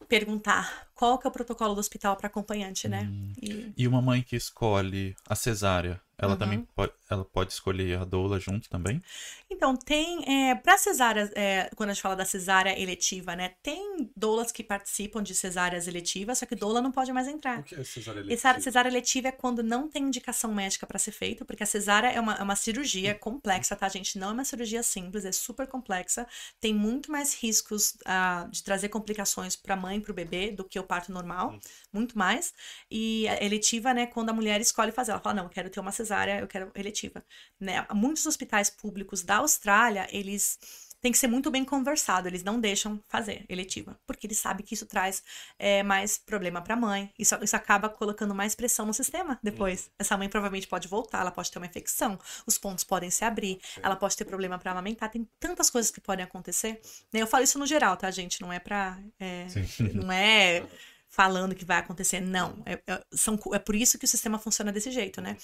perguntar qual que é o protocolo do hospital para acompanhante, né? Hum. E- E uma mãe que escolhe a cesárea, ela Uhum. também pode, ela pode escolher a doula junto também? Então, tem, é, para cesárea, é, quando a gente fala da cesárea eletiva, né? Tem doulas que participam de cesáreas eletivas, só que doula não pode mais entrar. O que é cesárea E cesárea, eletiva? cesárea eletiva é quando não tem indicação médica para ser feito, porque a cesárea é uma, é uma cirurgia complexa, tá, gente? Não é uma cirurgia simples, é super complexa. Tem muito mais riscos ah, de trazer complicações para a mãe e para o bebê do que o parto normal, muito mais. E a eletiva, né, quando a mulher escolhe fazer, ela fala: não, eu quero ter uma cesárea, eu quero eletiva. Né? Muitos hospitais públicos da Austrália, eles tem que ser muito bem conversado. Eles não deixam fazer eletiva, porque eles sabem que isso traz é, mais problema para a mãe. Isso, isso acaba colocando mais pressão no sistema depois. Uhum. Essa mãe provavelmente pode voltar, ela pode ter uma infecção, os pontos podem se abrir, Sim. ela pode ter problema para amamentar. Tem tantas coisas que podem acontecer. Eu falo isso no geral, tá, gente? Não é pra. É, não é [LAUGHS] falando que vai acontecer. Não. É, é, são, é por isso que o sistema funciona desse jeito, né?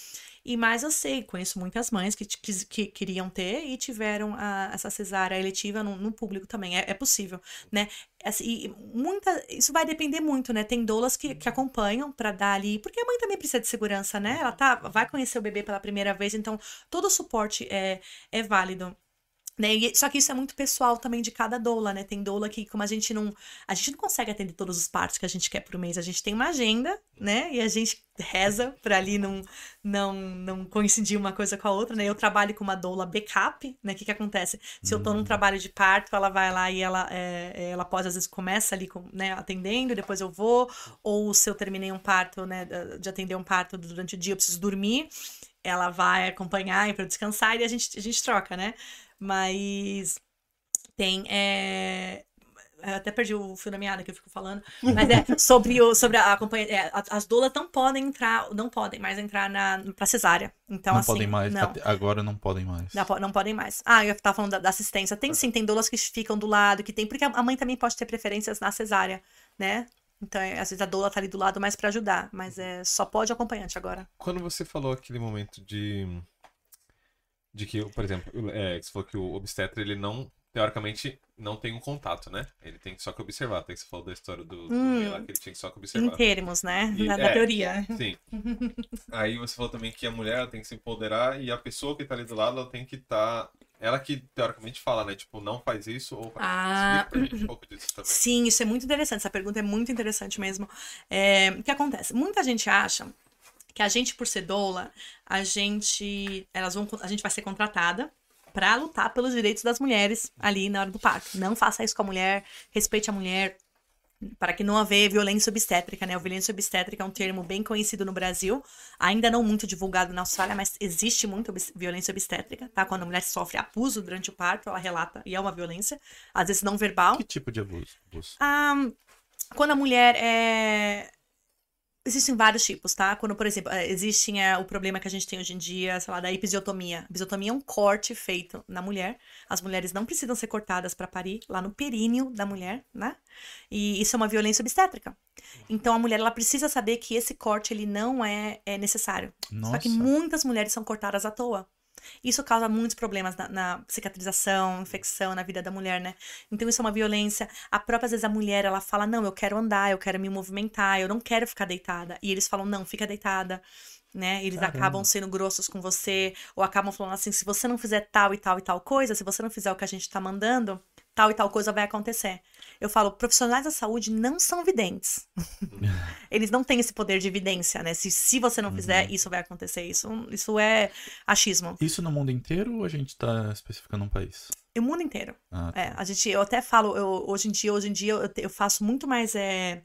E mais eu sei, conheço muitas mães que, que, que queriam ter e tiveram a, essa cesárea eletiva no, no público também. É, é, possível, né? Assim, e muita, isso vai depender muito, né? Tem doulas que, que acompanham para dar ali, porque a mãe também precisa de segurança, né? Ela tá, vai conhecer o bebê pela primeira vez, então todo o suporte é, é válido. Né? E, só que isso é muito pessoal também de cada doula, né? Tem doula que, como a gente não. A gente não consegue atender todos os partos que a gente quer por mês. A gente tem uma agenda, né? E a gente reza para ali não, não, não coincidir uma coisa com a outra, né? Eu trabalho com uma doula backup, né? O que que acontece? Se eu tô num hum. trabalho de parto, ela vai lá e ela, é, ela pode, às vezes, começa ali com, né, atendendo, depois eu vou. Ou se eu terminei um parto, né? De atender um parto durante o dia, eu preciso dormir. Ela vai acompanhar para descansar e a gente, a gente troca, né? Mas tem. É... Eu até perdi o fio da meada que eu fico falando. Mas é [LAUGHS] sobre, o, sobre a, companhia. É, as doulas não podem entrar, não podem mais entrar na, pra cesárea. Então, não assim. podem mais. Não. Agora não podem mais. Não, não podem mais. Ah, eu tava falando da, da, assistência. Tem sim, tem doulas que ficam do lado, que tem. Porque a mãe também pode ter preferências na cesárea, né? Então, é, às vezes a doula tá ali do lado mais para ajudar, mas é só pode acompanhante agora. Quando você falou aquele momento de de que, por exemplo, é, você falou que o obstetra, ele não, teoricamente, não tem um contato, né? Ele tem só que observar. Até que você falou da história do, do hum, lá, que ele tinha só que observar. Em termos, né? E, na, é, teoria. Sim. [LAUGHS] Aí você falou também que a mulher tem que se empoderar e a pessoa que tá ali do lado, ela tem que estar... Tá... Ela que, teoricamente, fala, né? Tipo, não faz isso ou faz ah, um pouco disso também. Sim, isso é muito interessante. Essa pergunta é muito interessante mesmo. É, o que acontece? Muita gente acha que a gente, por ser doula, a gente, elas vão, a gente vai ser contratada para lutar pelos direitos das mulheres ali na hora do parto. Não faça isso com a mulher, respeite a mulher, para que não haver violência obstétrica, né? O violência obstétrica é um termo bem conhecido no Brasil, ainda não muito divulgado na Austrália, mas existe muito violência obstétrica, tá? Quando a mulher sofre abuso durante o parto, ela relata, e é uma violência, às vezes não verbal. Que tipo de abuso? abuso? Ah, quando a mulher é Existem vários tipos, tá? Quando, por exemplo, eh, existe é, o problema que a gente tem hoje em dia, sei lá, da episiotomia. A episiotomia é um corte feito na mulher. As mulheres não precisam ser cortadas para parir, lá no períneo da mulher, né? E isso é uma violência obstétrica. Então a mulher ela precisa saber que esse corte ele não é, é necessário. Nossa. Só que muitas mulheres são cortadas à toa. Isso causa muitos problemas na, na, cicatrização, infecção na vida da mulher, né? Então isso é uma violência. A própria, às vezes, a mulher, ela fala, não, eu quero andar, eu quero me movimentar, eu não quero ficar deitada. E eles falam, não, fica deitada. Né? Eles Caramba. acabam sendo grossos com você, ou acabam falando assim: se você não fizer tal e tal e tal coisa, se você não fizer o que a gente tá mandando, tal e tal coisa vai acontecer. Eu falo, profissionais da saúde não são videntes. [LAUGHS] Eles não têm esse poder de evidência, né? Se, se você não fizer, uhum. isso vai acontecer. Isso, isso é achismo. Isso no mundo inteiro ou a gente está especificando um país? O mundo inteiro. Ah, tá. é, a gente, eu até falo, eu, hoje em dia, hoje em dia eu, eu faço muito mais é,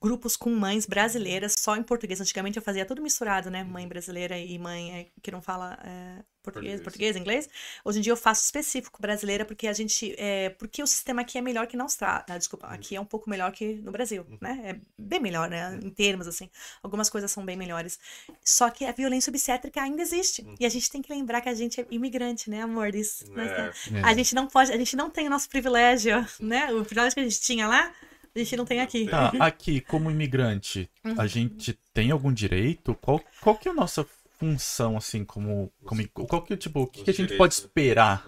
grupos com mães brasileiras só em português. Antigamente eu fazia tudo misturado, né? Mãe brasileira e mãe é, que não fala é, português, português, inglês. Hoje em dia eu faço específico brasileira porque a gente, é, porque o sistema aqui é melhor que na Austrália. Ah, desculpa, aqui é um pouco melhor que no Brasil, uhum. né? É bem melhor, né? Em termos assim, algumas coisas são bem melhores. Só que a violência obstétrica ainda existe uhum. e a gente tem que lembrar que a gente é imigrante, né, amor? Isso, é. é. A gente não pode, a gente não tem o nosso privilégio, né? O privilégio que a gente tinha lá a gente não tem aqui. Tá, aqui, como imigrante, uhum. a gente tem algum direito? Qual, qual que é a nossa função, assim, como. como qual que, tipo, o que, que a gente pode esperar?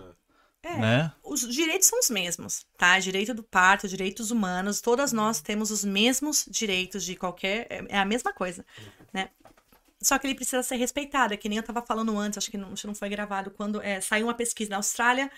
É, né? os direitos são os mesmos, tá? Direito do parto, direitos humanos, todas nós temos os mesmos direitos de qualquer. É, é a mesma coisa, né? Só que ele precisa ser respeitado, é que nem eu tava falando antes, acho que não, acho que não foi gravado, quando é, saiu uma pesquisa na Austrália.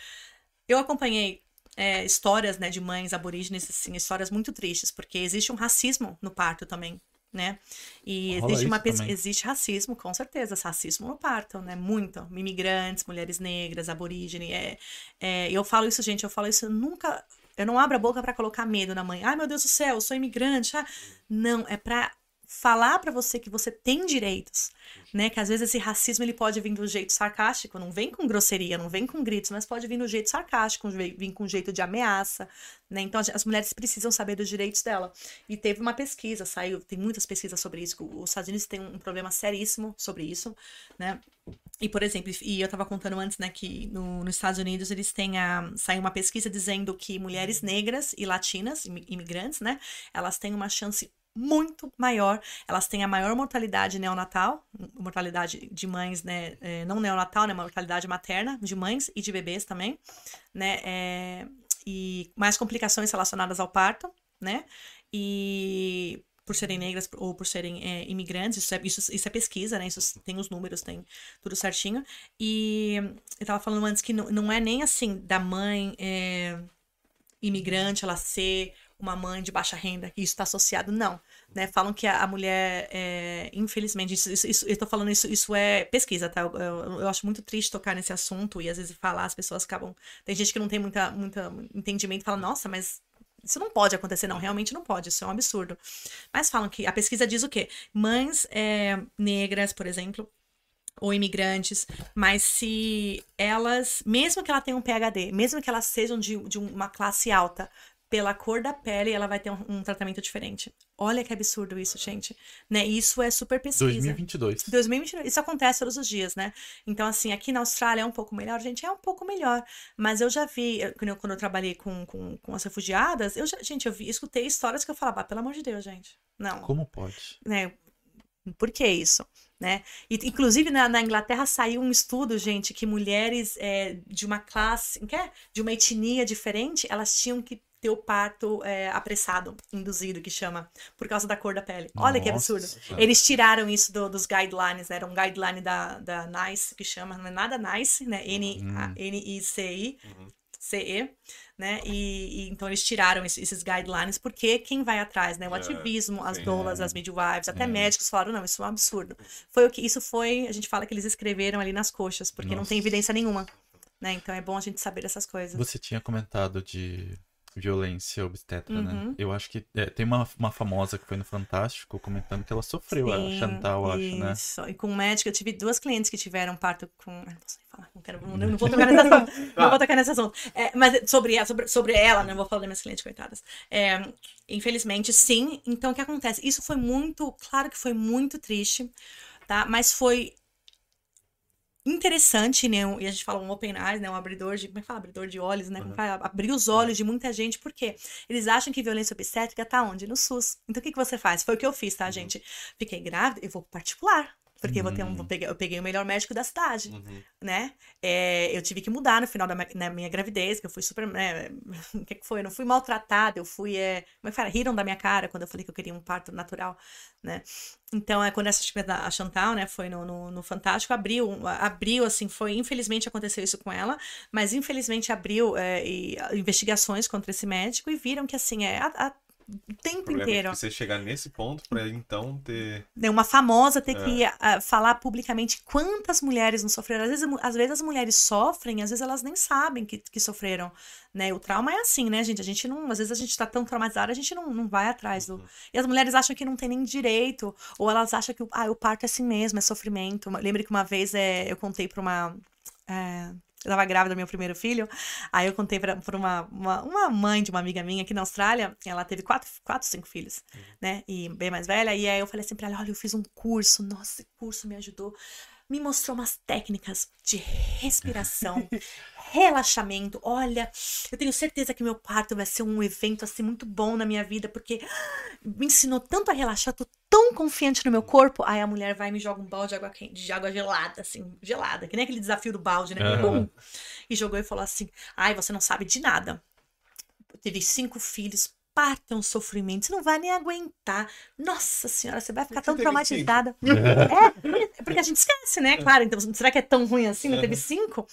Eu acompanhei é, histórias né, de mães aborígenes, assim, histórias muito tristes, porque existe um racismo no parto também, né? E existe uma existe racismo, com certeza, racismo no parto, né? Muito. Imigrantes, mulheres negras, aborígenes. É, é, eu falo isso, gente, eu falo isso, eu nunca. Eu não abro a boca para colocar medo na mãe. Ai, meu Deus do céu, eu sou imigrante. Ah. Não, é para falar para você que você tem direitos, né? Que às vezes esse racismo ele pode vir do jeito sarcástico, não vem com grosseria, não vem com gritos, mas pode vir do jeito sarcástico, vir com jeito de ameaça, né? Então as mulheres precisam saber dos direitos dela. E teve uma pesquisa, saiu, tem muitas pesquisas sobre isso. Os Estados Unidos têm um problema seríssimo sobre isso, né? E, por exemplo, e eu estava contando antes, né, que no, nos Estados Unidos eles têm a. saiu uma pesquisa dizendo que mulheres negras e latinas, imigrantes, né, elas têm uma chance muito maior. Elas têm a maior mortalidade neonatal, mortalidade de mães, né, é, não neonatal, né, mortalidade materna de mães e de bebês também, né, é, e mais complicações relacionadas ao parto, né, e por serem negras ou por serem é, imigrantes, isso é, isso, isso é pesquisa, né? Isso tem os números, tem tudo certinho. E eu tava falando antes que não, não é nem assim da mãe é, imigrante ela ser uma mãe de baixa renda, que isso está associado, não. Né? Falam que a, a mulher, é, infelizmente, isso, isso, isso, eu estou falando isso, isso é pesquisa, tá? Eu, eu, eu, acho muito triste tocar nesse assunto e às vezes falar, as pessoas acabam. Tem gente que não tem muita, muita entendimento e fala, nossa, mas isso não pode acontecer, não. Realmente não pode. Isso é um absurdo. Mas falam que a pesquisa diz o quê? Mães é, negras, por exemplo, ou imigrantes, mas se elas, mesmo que ela tenha um PhD, mesmo que elas sejam de, de uma classe alta, pela cor da pele, ela vai ter um, um, tratamento diferente. Olha que absurdo isso, gente. Né? Isso é super pesquisa. 2022. 2022. Isso acontece todos os dias, né? Então, assim, aqui na Austrália é um pouco melhor, gente, é um pouco melhor. Mas eu já vi, quando eu, quando eu trabalhei com, com, com as refugiadas, eu já, gente, eu vi, escutei histórias que eu falava, ah, pelo amor de Deus, gente. Não. Como pode? Né? Por que isso? Né? E, inclusive na, na, Inglaterra saiu um estudo, gente, que mulheres é, de uma classe, de uma etnia diferente, elas tinham que ter o parto é, apressado, induzido, que chama, por causa da cor da pele. Olha Nossa, que absurdo. Eles tiraram isso do, dos guidelines, né? Era um guideline da, da NICE, que chama, não é nada NICE, né? N-I-C-I, uhum. C-E, né? E, e, então eles tiraram esses guidelines, porque quem vai atrás, né? O é, ativismo, as doulas, as midwives, até é. médicos falaram, não, isso é um absurdo. Foi o que, isso foi, a gente fala que eles escreveram ali nas coxas, porque Nossa. não tem evidência nenhuma. Né? Então é bom a gente saber dessas coisas. Você tinha comentado de violência obstetra, né? uhum. né? Eu acho que é, tem uma, uma famosa que foi no Fantástico comentando que ela sofreu, Sim, a Chantal, acho, né? Isso. E com médico, eu tive duas clientes que tiveram parto com. Não sei falar, não, quero, não, não vou tocar nesse assunto. [LAUGHS] não vou tocar nesse assunto. É, mas sobre, sobre, sobre ela, não vou falar das minhas clientes, coitadas. É, infelizmente, sim. Então, o que acontece? Isso foi muito. Claro que foi muito triste, tá? Mas foi interessante, né? E a gente fala um open eyes, né? Um abridor de. Como é que fala? Abridor de olhos, né? Uhum. Abrir os olhos de muita gente, porque eles acham que violência obstétrica tá onde? No SUS. Então o que, que você faz? Foi o que eu fiz, tá, uhum. gente? Fiquei grávida, eu vou particular. Porque uhum. eu, vou ter um, hum. pegar, eu peguei o melhor médico da cidade, uhum. né? É, eu tive que mudar no final da minha, minha gravidez, que eu fui super... Né, [LAUGHS] o que, que foi? Eu não fui maltratada, eu fui... É, como é que fala? Riram da minha cara quando eu falei que eu queria um parto natural, né? Então, é, quando essa a Chantal, né, foi no, no, no, Fantástico, abriu, abriu, assim, foi... Infelizmente aconteceu isso com ela, mas infelizmente abriu é, e, investigações contra esse médico e viram que, assim, é, a, a o tempo o é inteiro. É você chegar nesse ponto para então ter. É uma famosa ter é. que uh, falar publicamente quantas mulheres não sofreram. Às vezes, às vezes as mulheres sofrem, às vezes elas nem sabem que, que sofreram. Né? O trauma é assim, né, gente? A gente não. Às vezes a gente tá tão traumatizada, a gente não, não vai atrás do. Uhum. E as mulheres acham que não tem nem direito. Ou elas acham que ah, o parto é assim mesmo, é sofrimento. Lembro que uma vez é, eu contei pra uma. É, eu tava grávida do meu primeiro filho. Aí eu contei pra, pra uma, uma, uma, mãe de uma amiga minha aqui na Austrália. Ela teve quatro, quatro cinco filhos, uhum. né? E bem mais velha. E aí eu falei assim pra ela: olha, eu fiz um curso. Nossa, esse curso me ajudou. Me mostrou umas técnicas de respiração, [LAUGHS] relaxamento. Olha, eu tenho certeza que meu parto vai ser um evento assim muito bom na minha vida, porque me ensinou tanto a relaxar, tô tão confiante no meu corpo. Aí a mulher vai e me joga um balde de água quente, de água gelada, assim, gelada, que nem aquele desafio do balde, né? Uhum. E jogou e falou assim: "Ai, você não sabe de nada. Eu tive cinco filhos, parto é um sofrimento, você não vai nem aguentar. Nossa senhora, você vai ficar tão traumatizada. É, porque a gente esquece, né? Claro, então, será que é tão ruim assim? Não teve cinco?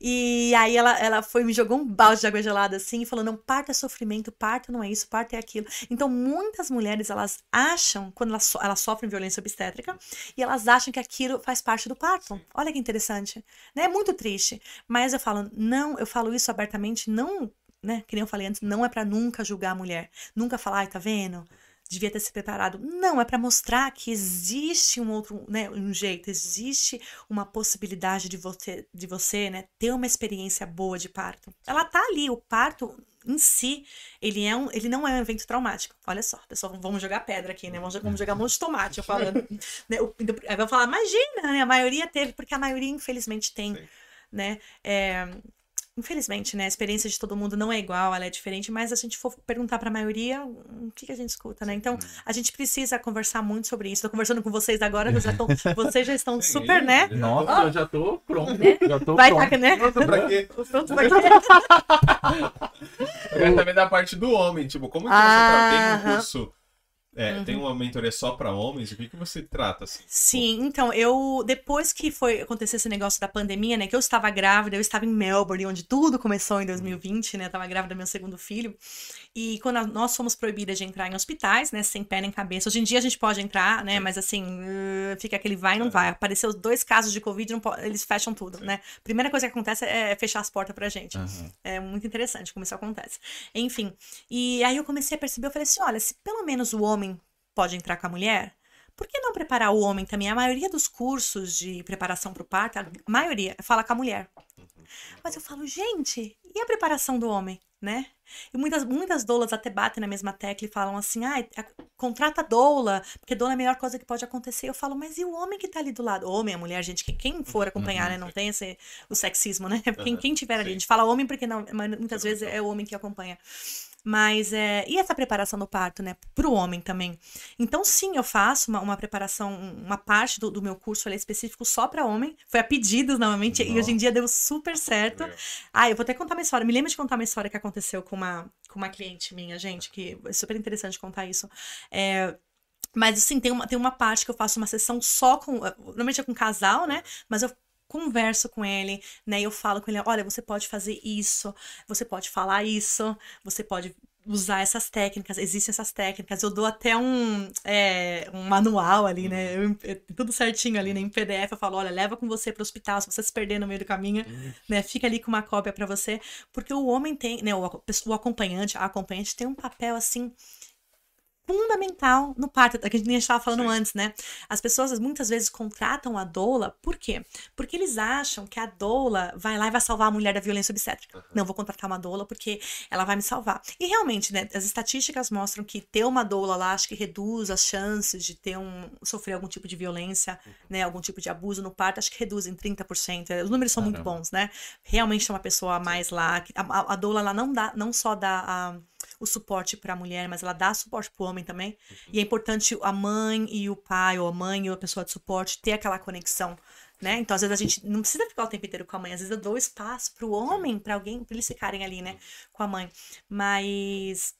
E aí ela, ela foi me jogou um balde de água gelada assim e falou: não, parto é sofrimento, parto não é isso, parto é aquilo. Então, muitas mulheres, elas acham, quando elas, elas sofrem violência obstétrica, e elas acham que aquilo faz parte do parto. Olha que interessante. Né? É muito triste. Mas eu falo, não, eu falo isso abertamente, não né? Que nem eu falei antes, não é para nunca julgar a mulher. Nunca falar, ai, tá vendo? devia ter se preparado. Não, é para mostrar que existe um outro, né, um jeito, existe uma possibilidade de você, de você, né, ter uma experiência boa de parto. Ela tá ali, o parto em si, ele, é um, ele não é um evento traumático. Olha só, pessoal, vamos jogar pedra aqui, né? Vamos, vamos jogar um monte de tomate, eu falando. [LAUGHS] né? Aí vão falar, imagina, né? A maioria teve, porque a maioria, infelizmente, tem, Sim. né? É, Infelizmente, né? A experiência de todo mundo não é igual, ela é diferente, mas se a gente for perguntar para a maioria, o que, que, a gente escuta, né? Então, a gente precisa conversar muito sobre isso. Estou conversando com vocês agora, já tão, vocês já estão super, né? Nossa, oh, eu já tô pronto. Né? Já tô Vai pronto. Tá, né? Pronto pra quê? Pronto pra quê? também da parte do homem, tipo, como que ah, você tem um curso é, uhum. tem uma mentoria só para homens? O que, que você trata, assim? Sim, então, eu, depois que foi acontecer esse negócio da pandemia, né, que eu estava grávida, eu estava em Melbourne, onde tudo começou em 2020, né, eu estava grávida do meu segundo filho, e quando nós fomos proibidas de entrar em hospitais, né, sem pé nem cabeça, hoje em dia a gente pode entrar, né, mas assim, uh, fica aquele vai e não é. vai. Apareceu dois casos de Covid, pode, eles fecham tudo, Sim. né. Primeira coisa que acontece é fechar as portas pra gente. Uhum. É muito interessante como isso acontece. Enfim, e aí eu comecei a perceber, eu falei assim, olha, se pelo menos o homem pode entrar com a mulher? Por que não preparar o homem também? A maioria dos cursos de preparação para o parto, a maioria fala com a mulher. Mas eu falo, gente, e a preparação do homem, né? E muitas, muitas doulas até batem na mesma tecla e falam assim, ah, contrata doula, porque doula é a melhor coisa que pode acontecer. Eu falo, mas e o homem que tá ali do lado? Homem, a mulher, gente, quem for acompanhar, né? Não tem esse, o sexismo, né? Quem, quem tiver ali, a gente fala homem porque não, muitas vezes é o homem que acompanha. Mas é. E essa preparação do parto, né? Para o homem também. Então, sim, eu faço uma, uma preparação, uma parte do, do meu curso ali específico só para homem. Foi a pedidos, novamente, Nossa. e hoje em dia deu super certo. Ah, eu vou até contar uma história. Me lembro de contar uma história que aconteceu com uma, com uma cliente minha, gente, que é super interessante contar isso. É, mas, assim, tem uma, tem uma parte que eu faço uma sessão só com. Normalmente é com casal, né? Mas eu converso com ele, né? Eu falo com ele, olha, você pode fazer isso, você pode falar isso, você pode usar essas técnicas, existem essas técnicas. Eu dou até um, é, um manual ali, né? Eu, é, tudo certinho ali, né? Em PDF eu falo, olha, leva com você para o hospital, se você se perder no meio do caminho, né? Fica ali com uma cópia para você, porque o homem tem, né? O, o acompanhante, a acompanhante tem um papel assim fundamental no parto, que a gente estava falando Sim. antes, né? As pessoas muitas vezes contratam a doula, por quê? Porque eles acham que a doula vai lá e vai salvar a mulher da violência obstétrica. Uhum. Não, vou contratar uma doula porque ela vai me salvar. E realmente, né, as estatísticas mostram que ter uma doula lá acho que reduz as chances de ter um sofrer algum tipo de violência, uhum. né, algum tipo de abuso no parto, acho que reduz em 30%. Os números são Caramba. muito bons, né? Realmente é uma pessoa a mais lá, a, a, a doula ela não dá, não só dá a o suporte para a mulher, mas ela dá suporte para o homem também. Uhum. E é importante a mãe e o pai, ou a mãe e a pessoa de suporte, ter aquela conexão. Né? Então, às vezes a gente não precisa ficar o tempo inteiro com a mãe, às vezes eu dou espaço para o homem, para alguém, para eles ficarem ali, né, com a mãe. Mas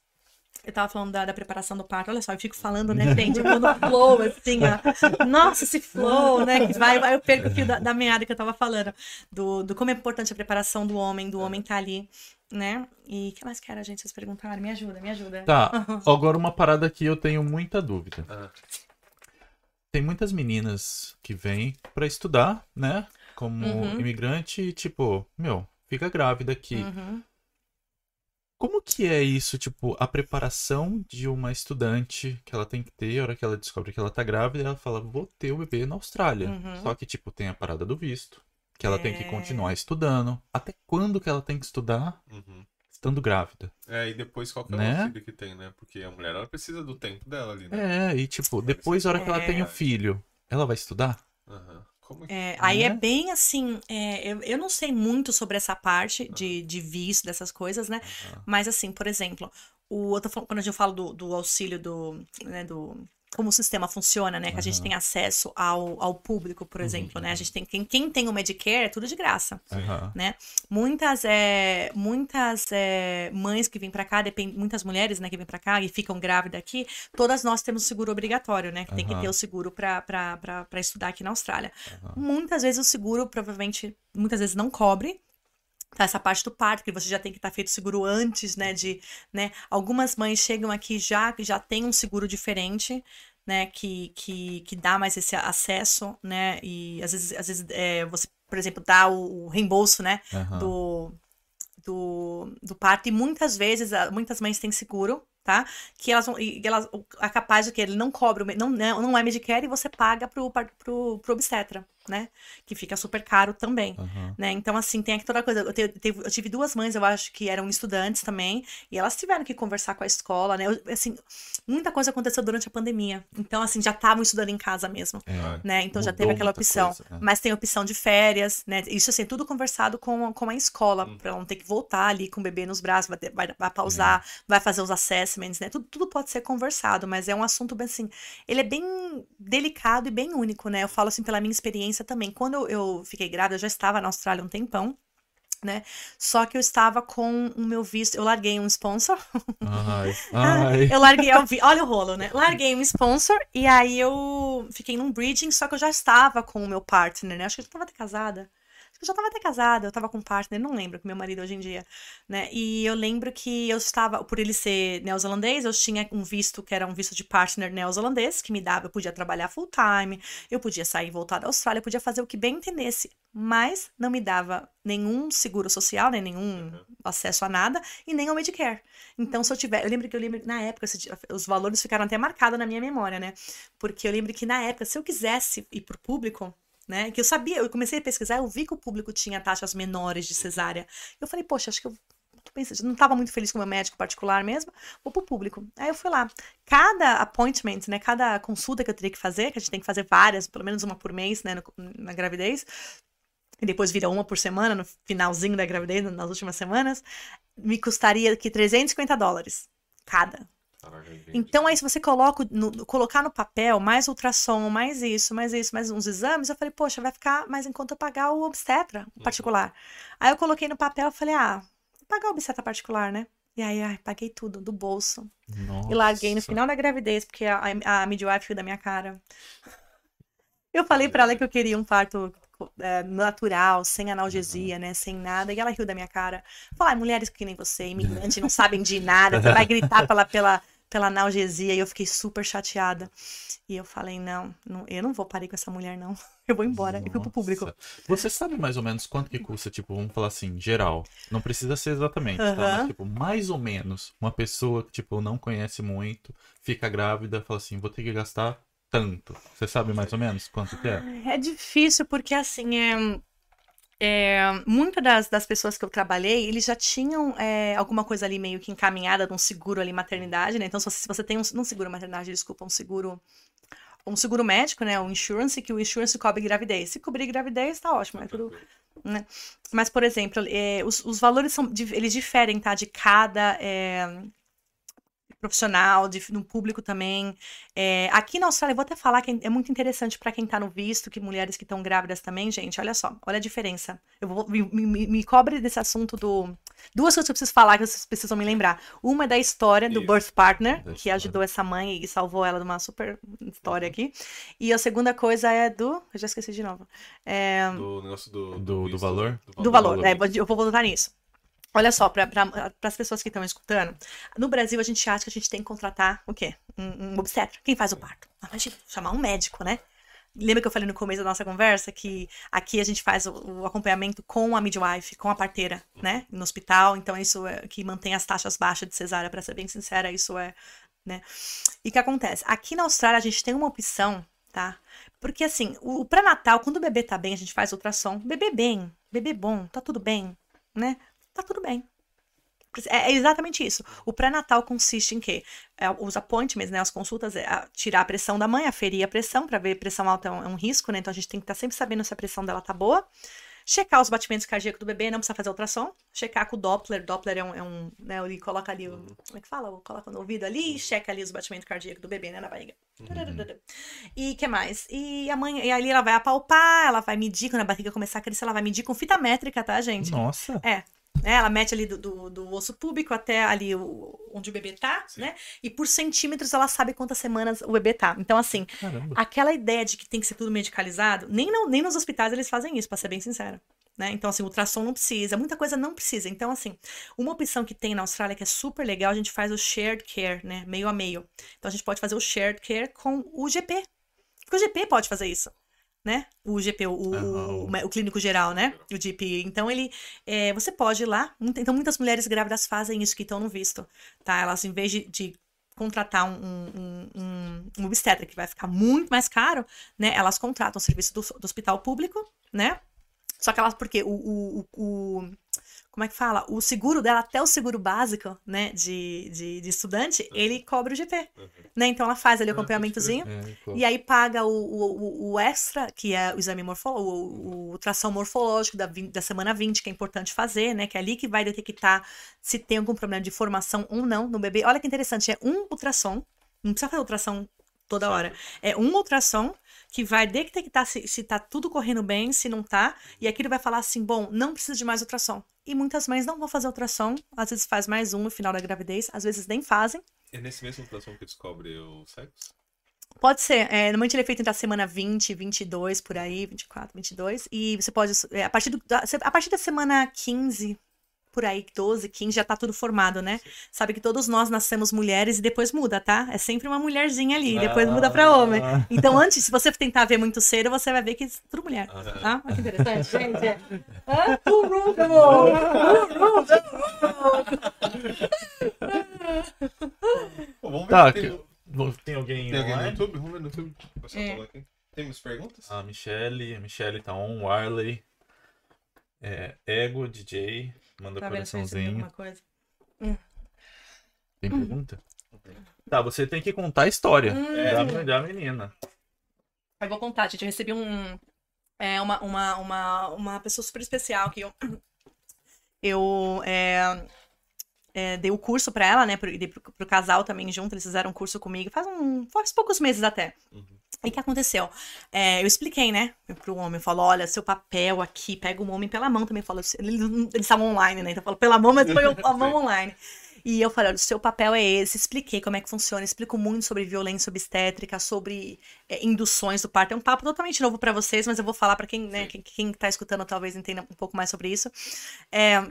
eu tava falando da, da, preparação do parto, olha só, eu fico falando, né, [LAUGHS] gente? Eu vou no flow, assim, ó. Nossa, esse flow, né? Que vai, vai eu perco o fio da, da meada que eu tava falando. Do, do como é importante a preparação do homem, do homem estar tá ali né? E o que mais quer a gente vocês perguntarem? Me ajuda, me ajuda. Tá, [LAUGHS] agora uma parada que eu tenho muita dúvida. Ah. Tem muitas meninas que vêm para estudar, né? Como uhum. imigrante e, tipo, meu, fica grávida aqui. Uhum. Como que é isso, tipo, a preparação de uma estudante que ela tem que ter, a hora que ela descobre que ela tá grávida, ela fala, vou ter o bebê na Austrália. Uhum. Só que, tipo, tem a parada do visto que ela é... tem que continuar é. estudando. Até quando que ela tem que estudar uhum. estando grávida? É, e depois qual que é né? o filho que tem, né? Porque a mulher, ela precisa do tempo dela ali, né? É, e tipo, depois, a hora que ela tem o filho, ela vai estudar? Uhum. É, aí é, é bem assim, é, eu, eu não sei muito sobre essa parte uhum. de, de visto, dessas coisas, né? Uhum. Mas assim, por exemplo, o, outro, quando eu falo do, do auxílio do, né, do como o sistema funciona, né? Que a gente tem acesso ao, ao público, por uhum, exemplo, né? A gente tem quem, quem tem o Medicare é tudo de graça, uhum. né? Muitas é, muitas é, mães que vêm para cá, depend, muitas mulheres, né, que vêm para cá e ficam grávidas aqui, todas nós temos seguro obrigatório, né? Que uhum. tem que ter o seguro para estudar aqui na Austrália. Muitas vezes o seguro provavelmente, muitas vezes não cobre, essa parte do parto, que você já tem que estar tá feito seguro antes, né? De, né? Algumas mães chegam aqui já já tem um seguro diferente, né? Que, que, que dá mais esse acesso, né? E às vezes, às vezes é, você, por exemplo, dá o, reembolso, né? Uhum. Do, do, do parto. E muitas vezes, muitas mães têm seguro, tá? Que elas vão. E elas, é capaz de que ele não cobra, não, não é Medicare e você paga pro, pro, pro obstetra né? Que fica super caro também, uhum. né? Então, assim, tem aqui toda coisa. Eu, te, eu, tive duas mães, eu acho que eram estudantes também, e elas tiveram que conversar com a escola, né? Eu, assim, muita coisa aconteceu durante a pandemia. Então, assim, já estavam estudando em casa mesmo, é, né? Então, já teve aquela opção. Coisa, né? Mas tem opção de férias, né? Isso, assim, tudo conversado com, com a escola, uhum. pra ela não ter que voltar ali com o bebê nos braços, vai, vai, vai pausar, é. vai fazer os assessments, né? Tudo, tudo pode ser conversado, mas é um assunto bem, assim, ele é bem delicado e bem único, né? Eu falo, assim, pela minha experiência também. Quando eu, fiquei grávida, eu já estava na Austrália um tempão. Né? Só que eu estava com o meu visto, eu larguei um sponsor. Ai, [LAUGHS] ai. eu larguei, olha o rolo, né? Larguei um sponsor e aí eu fiquei num bridging, só que eu já estava com o meu partner, né? Acho que eu já estava até casada. Eu já estava até casada, eu estava com um partner, não lembro, com meu marido hoje em dia, né? E eu lembro que eu estava, por ele ser neozelandês, eu tinha um visto que era um visto de partner neozelandês, que me dava, eu podia trabalhar full time, eu podia sair e voltar da Austrália, eu podia fazer o que bem entendesse, mas não me dava nenhum seguro social, nem nenhum uhum. acesso a nada, e nem ao Medicare. Então, se eu tiver, eu lembro que eu lembro na época, os valores ficaram até marcados na minha memória, né? Porque eu lembro que na época, se eu quisesse ir pro público, né? Que eu sabia, eu comecei a pesquisar, eu vi que o público tinha taxas menores de cesárea. Eu falei, poxa, acho que eu pensando, não estava muito feliz com o meu médico particular mesmo, vou pro público. Aí eu fui lá. Cada appointment, né, cada consulta que eu teria que fazer, que a gente tem que fazer várias, pelo menos uma por mês, né, no, na gravidez, e depois vira uma por semana, no finalzinho da gravidez, nas últimas semanas, me custaria que 350 dólares cada. Então, aí, se você coloca no, colocar no papel mais ultrassom, mais isso, mais isso, mais uns exames, eu falei, poxa, vai ficar mais em conta eu pagar o obstetra uhum. particular. Aí eu coloquei no papel, falei, ah, vou pagar o obstetra particular, né? E aí, ai, paguei tudo, do bolso. Nossa. E larguei no final da gravidez, porque a, a, a midwife riu da minha cara. Eu falei para ela que eu queria um parto é, natural, sem analgesia, uhum. né? Sem nada. E ela riu da minha cara. Falar, mulheres que nem você, imigrante, não sabem de nada, você vai gritar pela, pela, pela analgesia e eu fiquei super chateada. E eu falei, não, não eu não vou parar com essa mulher, não. [LAUGHS] Eu vou embora Nossa. e fui pro público. Você sabe mais ou menos quanto que custa, tipo, vamos falar assim, geral. Não precisa ser exatamente, tá? Mas, tipo, mais ou menos, uma pessoa que, tipo, não conhece muito, fica grávida, fala assim, vou ter que gastar tanto. Você sabe mais ou menos quanto que é? É difícil, porque assim, é é, muitas das, das pessoas que eu trabalhei, eles já tinham é, alguma coisa ali meio que encaminhada de um seguro ali maternidade, né? Então, se você, se você tem um, não seguro maternidade, desculpa, um seguro um seguro médico, né? Um insurance, que o insurance cobre gravidez. Se cobrir gravidez, tá ótimo, é tudo. Né? Mas, por exemplo, é, os, os valores são, eles diferem, tá? De cada. É, profissional, de, no público também. É, aqui na Austrália, eu vou até falar que é muito interessante para quem tá no visto, que mulheres que estão grávidas também, gente, olha só, olha a diferença. Eu vou, me, me, me, cobre desse assunto do. Duas coisas que eu preciso falar que vocês precisam me lembrar. Uma é da história do Isso. birth partner, que ajudou essa mãe e salvou ela de uma super história uhum. aqui. E a segunda coisa é do. Eu já esqueci de novo. É... Do negócio do, do, do, valor? Do valor, do valor. É, eu vou voltar nisso. Olha só, para as pessoas que estão escutando, no Brasil a gente acha que a gente tem que contratar o quê? Um, um obstetra. Quem faz o parto? Ah, imagina, chamar um médico, né? Lembra que eu falei no começo da nossa conversa que aqui a gente faz o, o acompanhamento com a midwife, com a parteira, né? No hospital. Então, isso é que mantém as taxas baixas de cesárea, para ser bem sincera, isso é. Né? E o que acontece? Aqui na Austrália a gente tem uma opção, tá? Porque assim, o, o pré-natal, quando o bebê tá bem, a gente faz ultrassom. Bebê bem, bebê bom, tá tudo bem, né? Tá tudo bem. É, é exatamente isso. O pré-natal consiste em quê? É, os appointments, né, as consultas, é tirar a pressão da mãe, aferir a pressão, para ver pressão alta é um, é um, risco, né? Então a gente tem que estar tá sempre sabendo se a pressão dela tá boa. Checar os batimentos cardíacos do bebê, não precisa fazer ultrassom. Checar com o Doppler. Doppler é um. É um né, ele coloca ali. O, como é que fala? Coloca no ouvido ali e checa ali os batimentos cardíacos do bebê, né? Na barriga. Uhum. E que mais? E a mãe. E ali ela vai apalpar, ela vai medir, quando a barriga começar a crescer, ela vai medir com fita métrica, tá, gente? Nossa. É. Né? Ela mete ali do, do, do, osso púbico até ali o, onde o bebê tá, Sim. né? E por centímetros ela sabe quantas semanas o bebê tá. Então, assim, Caramba. aquela ideia de que tem que ser tudo medicalizado, nem, não, nem nos hospitais eles fazem isso, pra ser bem sincera. Né? Então, assim, ultrassom não precisa, muita coisa não precisa. Então, assim, uma opção que tem na Austrália que é super legal, a gente faz o shared care, né? Meio a meio. Então, a gente pode fazer o shared care com o GP. Porque o GP pode fazer isso. Né? O GP, o, Aham. o, o clínico geral, né? O GP. Então, ele, é, você pode ir lá. Então, muitas mulheres grávidas fazem isso que estão no visto, tá? Elas, em vez de, de contratar um, um, um, um obstetra que vai ficar muito mais caro, né? Elas contratam o serviço do, do hospital público, né? Só que elas, porque o, o- o- como é que fala? O seguro dela, até o seguro básico, né, de, de, de estudante, ele cobre o GP, né? Então ela faz ali o Ah, acompanhamentozinho, pô. e aí paga o, o, o- extra, que é o exame morfológico, o, o ultrassom morfológico da, da semana 20, que é importante fazer, né? Que é ali que vai detectar se tem algum problema de formação ou não no bebê. Olha que interessante, é um ultrassom, não precisa fazer ultrassom toda hora. É um ultrassom que vai detectar se, se tá tudo correndo bem, se não tá, e aqui ele vai falar assim, bom, não precisa de mais ultrassom. E muitas mães não vão fazer ultrassom, às vezes faz mais um no final da gravidez, às vezes nem fazem. É nesse mesmo ultrassom que descobre o sexo? Pode ser. É, normalmente ele é feito entre a semana 20, 22, por aí, 24, 22. E você pode, é, a, partir do- a partir da semana 15, por aí, 12, 15, já tá tudo formado, né? Sabe que todos nós nascemos mulheres e depois muda, tá? É sempre uma mulherzinha ali, depois muda pra homem. Ah. Então, antes, se você tentar ver muito cedo, você vai ver que é tudo mulher. Ah, Tá? Olha que interessante, [LAUGHS] gente. Hã? Uhul, meu amor! Uhul, Pô, vamos ver Tá, se tem, Tem alguém tem alguém no? YouTube? Vamos ver no YouTube. É. aqui. Temos perguntas? A Michelle, a Michelle tá on, Warley, é, Ego, DJ, manda recebi coraçãozinho. Tem pergunta? Tá, você tem que contar a história Hum. da, da menina. Eu vou contar, gente. Eu recebi um, é, uma, uma, uma, uma pessoa super especial que eu, [COUGHS] eu é, é, dei o curso pra ela, né? Pro, e dei pro, pro casal também junto. Eles fizeram um curso comigo faz, um, faz poucos meses até. Uhum. E o que aconteceu? É, eu expliquei, né, pro homem, eu falo, olha, seu papel aqui, pega o homem pela mão também, eu falo, eles estavam online, né, então eu falo pela mão, mas foi [LAUGHS] a mão online. E eu falei, olha, o seu papel é esse, expliquei como é que funciona, explico muito sobre violência obstétrica, sobre é, induções do parto, é um papo totalmente novo pra vocês, mas eu vou falar pra quem, né, quem, quem tá escutando talvez entenda um pouco mais sobre isso. É,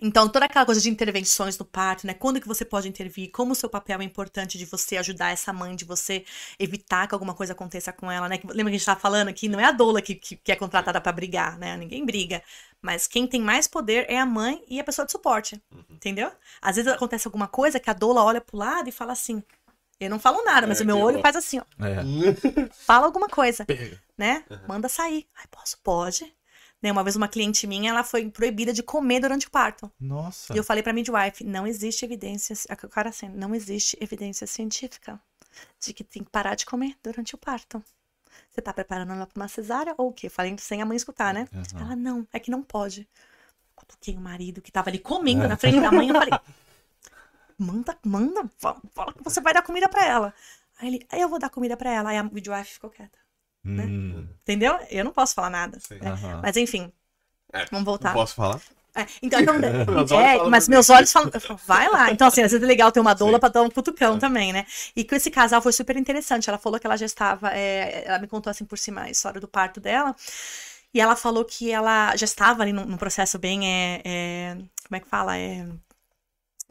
então, toda aquela coisa de intervenções no parto, né? Quando que você pode intervir? Como o seu papel é importante de você ajudar essa mãe, de você evitar que alguma coisa aconteça com ela, né? Lembra que a gente tava falando que não é a doula que, que, que é contratada pra brigar, né? Ninguém briga. Mas quem tem mais poder é a mãe e a pessoa de suporte. Entendeu? Às vezes acontece alguma coisa que a doula olha pro lado e fala assim. Eu não falo nada, mas É, o meu olho faz assim, ó. É. Fala alguma coisa Pega. né? Manda sair. Ai, posso? Pode. Né, uma vez uma cliente minha, ela foi proibida de comer durante o parto. Nossa. E eu falei pra midwife, não existe evidência, a cara assim, não existe evidência científica de que tem que parar de comer durante o parto. Você tá preparando ela pra uma cesárea ou o quê? Falei sem a mãe escutar, né? Aham. Ela, não, é que não pode. Cutuquei o marido que tava ali comendo na frente da mãe, eu falei, manda, manda, fa- fala que você vai dar comida pra ela. Aí ele, eu vou dar comida pra ela. Aí a midwife ficou quieta. Hum. Entendeu? Eu não posso falar nada. Sim. né? Aham. Mas enfim, É, vamos voltar. Não posso falar? É, então, então [LAUGHS] é, mas meus olhos falam, eu falo, vai lá. Então, assim, às vezes é legal ter uma doula pra dar um cutucão É. também, né? E com esse casal foi super interessante. Ela falou que ela já estava, é, ela me contou assim por cima a história do parto dela. E ela falou que ela já estava ali num, num processo bem, é, é, como é que fala? É,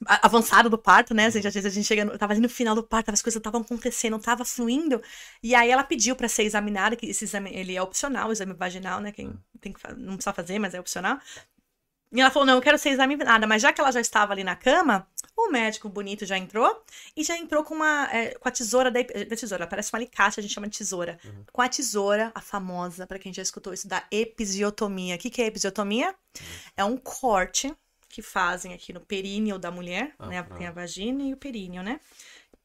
avançado do parto, né? Gente, às vezes a gente chega, no, tava no final do parto, as coisas estavam acontecendo, tava fluindo. E aí ela pediu pra ser examinada, que esse exame, ele é opcional, o exame vaginal, né? Quem tem que, não precisa fazer, mas é opcional. E ela falou: não, eu quero ser examinada. Mas já que ela já estava ali na cama, o médico bonito já entrou e já entrou com uma é, com a tesoura da, da tesoura. Parece uma alicate, a gente chama de tesoura. Com a tesoura, a famosa, para quem já escutou isso, da episiotomia. O que, que é episiotomia? É um corte que fazem aqui no períneo da mulher, Ah, né? tá. Tem a vagina e o períneo, né?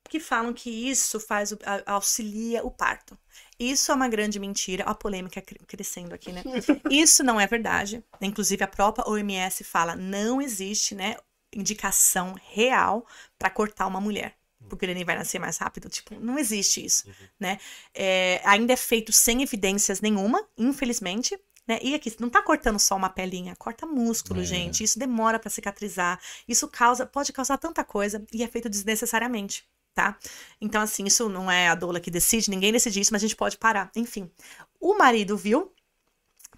Que falam que isso faz o- auxilia o parto. Isso é uma grande mentira, a polêmica cre- crescendo aqui, né? [LAUGHS] Isso não é verdade. Inclusive, a própria OMS fala, não existe, né, indicação real para cortar uma mulher. Porque ele nem vai nascer mais rápido. Tipo, não existe isso, né? É, ainda é feito sem evidências nenhuma, infelizmente. Né? E aqui, não tá cortando só uma pelinha, corta músculo, É. gente. Isso demora para cicatrizar. Isso causa, pode causar tanta coisa e é feito desnecessariamente, tá? Então, assim, isso não é a doula que decide, ninguém decide isso, mas a gente pode parar. Enfim, o marido viu,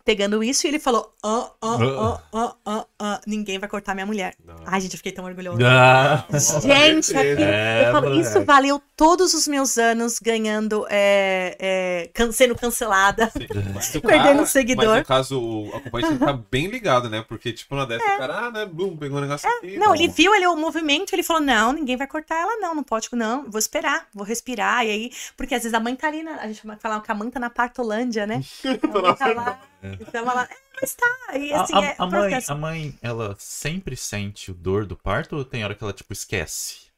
pegando isso e ele falou: ó, ó, ó, ó, ó, ó, ninguém vai cortar minha mulher. Não. Ai, gente, eu fiquei tão orgulhosa. Ah, [LAUGHS] Gente, aquilo- É, eu falo, moleque. isso valeu todos os meus anos ganhando, é, é, can- sendo cancelada. [LAUGHS] Perdendo cara- seguidor. Mas no caso, o acompanhante tá bem ligado, né? Porque, tipo, na dessa, o cara, ah, né, blum, pegou um negócio aqui. É. Não, tá ele bom. viu ele, o movimento, ele falou: não, ninguém vai cortar ela, não, não pode, não, vou esperar, vou respirar. E aí, porque às vezes a mãe tá ali, na, a gente fala que a mãe tá na partolândia, né? [LAUGHS] A mãe tá lá, então ela, é, mas tá. E A, assim, a- é a mãe, a mãe, ela sempre sente o dor do parto ou tem hora que ela, tipo, esquece?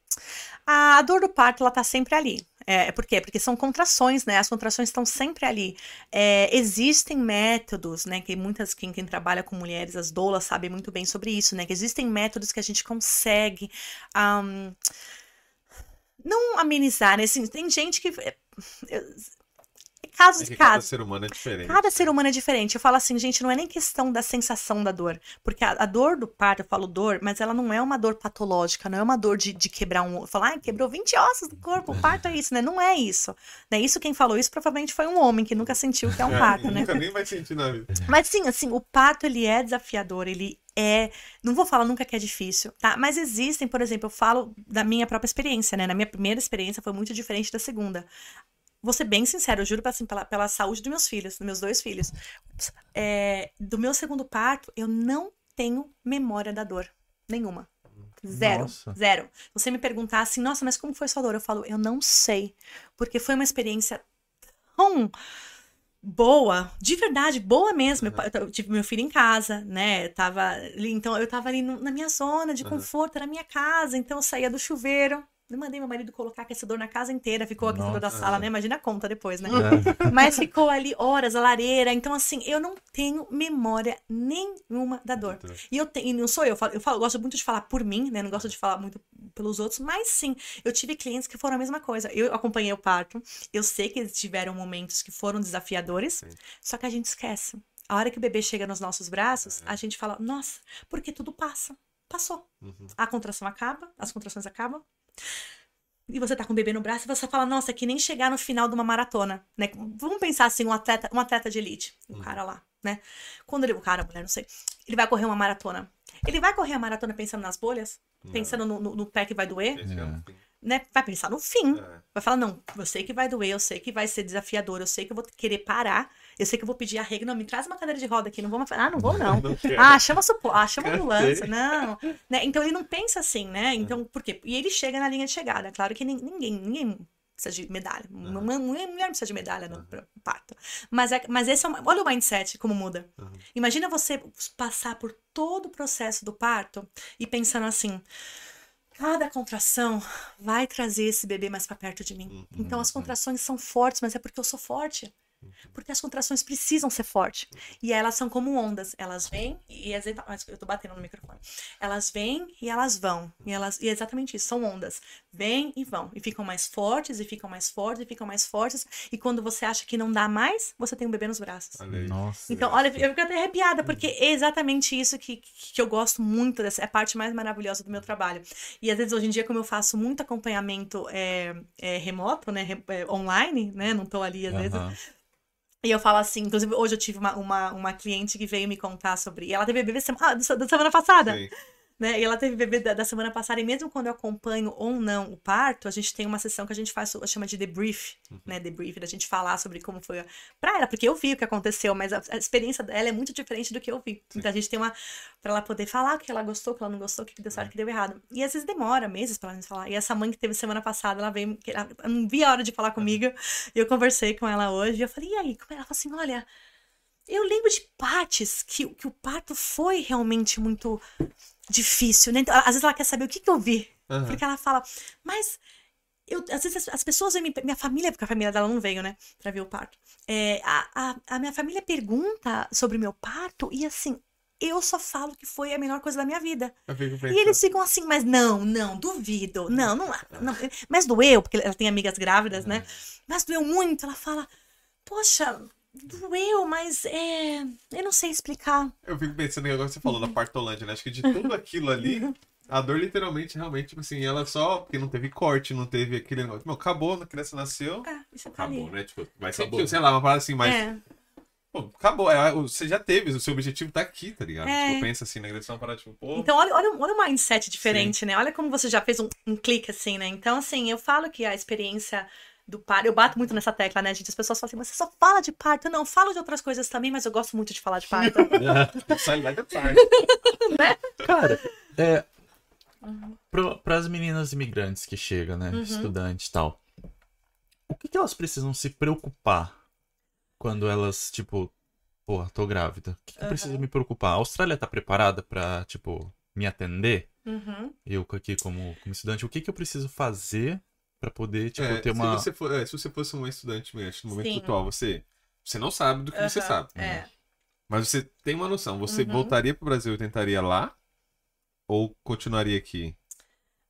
A dor do parto, ela tá sempre ali. É, por quê? Porque são contrações, né? As contrações estão sempre ali. É, existem métodos, né? Que muitas, quem, quem trabalha com mulheres, as doulas, sabem muito bem sobre isso, né? Que existem métodos que a gente consegue. ahm, não amenizar, né? Assim, tem gente que. É, é, casos É que cada casos. ser humano é diferente. Cada ser humano é diferente. Eu falo assim, gente, não é nem questão da sensação da dor. Porque a, a dor do parto, eu falo dor, mas ela não é uma dor patológica, não é uma dor de, de quebrar um. Falo, ah, quebrou 20 ossos do corpo, o parto é isso, né? Não é isso. Né? Isso quem falou isso provavelmente foi um homem que nunca sentiu que é um [LAUGHS] É, parto, né? Nunca nem vai sentir na vida. Mas sim, assim, o parto ele é desafiador, ele é, não vou falar nunca que é difícil, tá? Mas existem, por exemplo, eu falo da minha própria experiência, né? Na minha primeira experiência foi muito diferente da segunda. Vou ser bem sincero, eu juro assim, pela, pela saúde dos meus filhos, dos meus dois filhos. É, do meu segundo parto, eu não tenho memória da dor. Nenhuma. Zero. Nossa. Zero. Você me perguntar assim, nossa, mas como foi sua dor? Eu falo, eu não sei. Porque foi uma experiência tão boa, de verdade, boa mesmo. Eu pa- Eu, tive meu filho em casa, né? Eu tava ali, então eu tava ali no- na minha zona de Uhum. conforto, era minha casa, então eu saía do chuveiro. Eu mandei meu marido colocar aquecedor na casa inteira, ficou o aquecedor da Nossa. sala, né? Imagina a conta depois, né? É. [LAUGHS] Mas ficou ali horas, a lareira. Então, assim, eu não tenho memória nenhuma da dor. E eu tenho, não sou eu, eu falo, eu falo- gosto muito de falar por mim, né? Não gosto de falar muito pelos outros, mas sim, eu tive clientes que foram a mesma coisa. Eu acompanhei o parto, eu sei que eles tiveram momentos que foram desafiadores, Sim. só que a gente esquece. A hora que o bebê chega nos nossos braços, É. a gente fala, nossa, porque tudo passa. Passou. Uhum. A contração acaba, as contrações acabam. E você tá com o bebê no braço e você fala, nossa, que nem chegar no final de uma maratona, né? Vamos pensar assim, um atleta, um atleta de elite, o Uhum. cara lá, né? Quando ele, o cara, a mulher, não sei, ele vai correr uma maratona. Ele vai correr a maratona pensando nas bolhas? Pensando no, no- no pé que vai doer? Esse é É. Né? Vai pensar no fim. É. Vai falar, não, eu sei que vai doer, eu sei que vai ser desafiador, eu sei que eu vou querer parar, eu sei que eu vou pedir arrego. Não, me traz uma cadeira de roda aqui, não vou mais. Ah, não vou não. [LAUGHS] Não. Ah, chama suporte, ah, chama ambulância, não. Né? Então ele não pensa assim, né? Então, por quê? E ele chega na linha de chegada. Claro que nin- ninguém, ninguém precisa de medalha. Uma uma mulher não precisa de medalha no parto. Mas, é, mas esse é uma, olha o mindset como muda. Uhum. Imagina você passar por todo o processo do parto e pensando assim. Cada contração vai trazer esse bebê mais pra perto de mim. Uhum. Então as contrações são fortes, mas é porque eu sou forte. Porque as contrações precisam ser fortes. E elas são como ondas. Elas vêm e exata- mas eu tô batendo no microfone. Elas vêm e elas vão. E elas e é exatamente isso, são ondas. Vêm e vão. E ficam mais fortes, e ficam mais fortes, e ficam mais fortes. E quando você acha que não dá mais, você tem um bebê nos braços. Nossa. Então, olha, eu fico até arrepiada, porque é exatamente isso que, que eu gosto muito, dessa, é a parte mais maravilhosa do meu trabalho. E às vezes, hoje em dia, como eu faço muito acompanhamento é, é, remoto, né, re- é, online, né, não tô ali às vezes. E eu falo assim, inclusive hoje eu tive uma, uma, uma cliente que veio me contar sobre, ela teve bebê sema- ah, da semana passada, Sim. Né? E ela teve bebê da, da semana passada, e mesmo quando eu acompanho ou não o parto, a gente tem uma sessão que a gente faz, chama de debrief, né? Debrief, da gente falar sobre como foi a- pra ela, porque eu vi o que aconteceu, mas a, a experiência dela é muito diferente do que eu vi. Então a gente tem uma. pra ela poder falar o que ela gostou, o que ela não gostou, o que deu certo, o que deu errado. E às vezes demora meses pra ela nos falar. E essa mãe que teve semana passada, ela veio. Ela, não vi a hora de falar comigo. E eu conversei com ela hoje, e eu falei, e aí? Como? Ela falou assim: olha. Eu lembro de partes que, que o parto foi realmente muito difícil, né? Então, às vezes ela quer saber o que, que eu vi. Aham. Porque ela fala, mas eu, às vezes as, as pessoas minha família, porque a família dela não veio, né, pra ver o parto. É, a, a, a minha família pergunta sobre o meu parto e assim, eu só falo que foi a melhor coisa da minha vida. E eles ficam assim, mas não, não, duvido. Não, não, não. Mas doeu, porque ela tem amigas grávidas, né? Mas doeu muito. Ela fala, poxa, doeu, mas é. Eu não sei explicar. Eu fico pensando em agora que você falou da partolândia, né? Acho que de tudo aquilo ali, a dor literalmente, realmente, tipo assim, ela só. Porque não teve corte, não teve aquele negócio. Meu, acabou, a criança nasceu. Ah, isso tá Acabou, ali. né? Tipo, vai Acabou. sei lá, uma parada assim, mas. É. Pô, acabou. É, você já teve, o seu objetivo tá aqui, tá ligado? É. Tipo, pensa assim na agressão para, tipo, pô. Então, olha, olha, olha o mindset diferente, né? Olha como você já fez um, um clique assim, né? Então, assim, eu falo que a experiência do parto, eu bato muito nessa tecla, né, gente? As pessoas falam assim, mas você só fala de parto. Não, eu falo de outras coisas também, mas eu gosto muito de falar de parto. [LAUGHS] Sai lá da parte. [LAUGHS] Cara, é. Para as meninas imigrantes que chegam, né? Uhum. Estudantes e tal. O que, que elas precisam se preocupar quando elas, tipo, porra, tô grávida? O que, que eu preciso me preocupar? A Austrália tá preparada pra, tipo, me atender? Uhum. Eu aqui como, como estudante, o que, que eu preciso fazer pra poder, tipo, É, ter uma. se, você for, é, se você fosse uma estudante imigrante no momento Sim. atual, você, você não sabe do que você Aham, sabe. É. Mas você tem uma noção. Você Uhum. voltaria pro Brasil e tentaria lá? Ou continuaria aqui?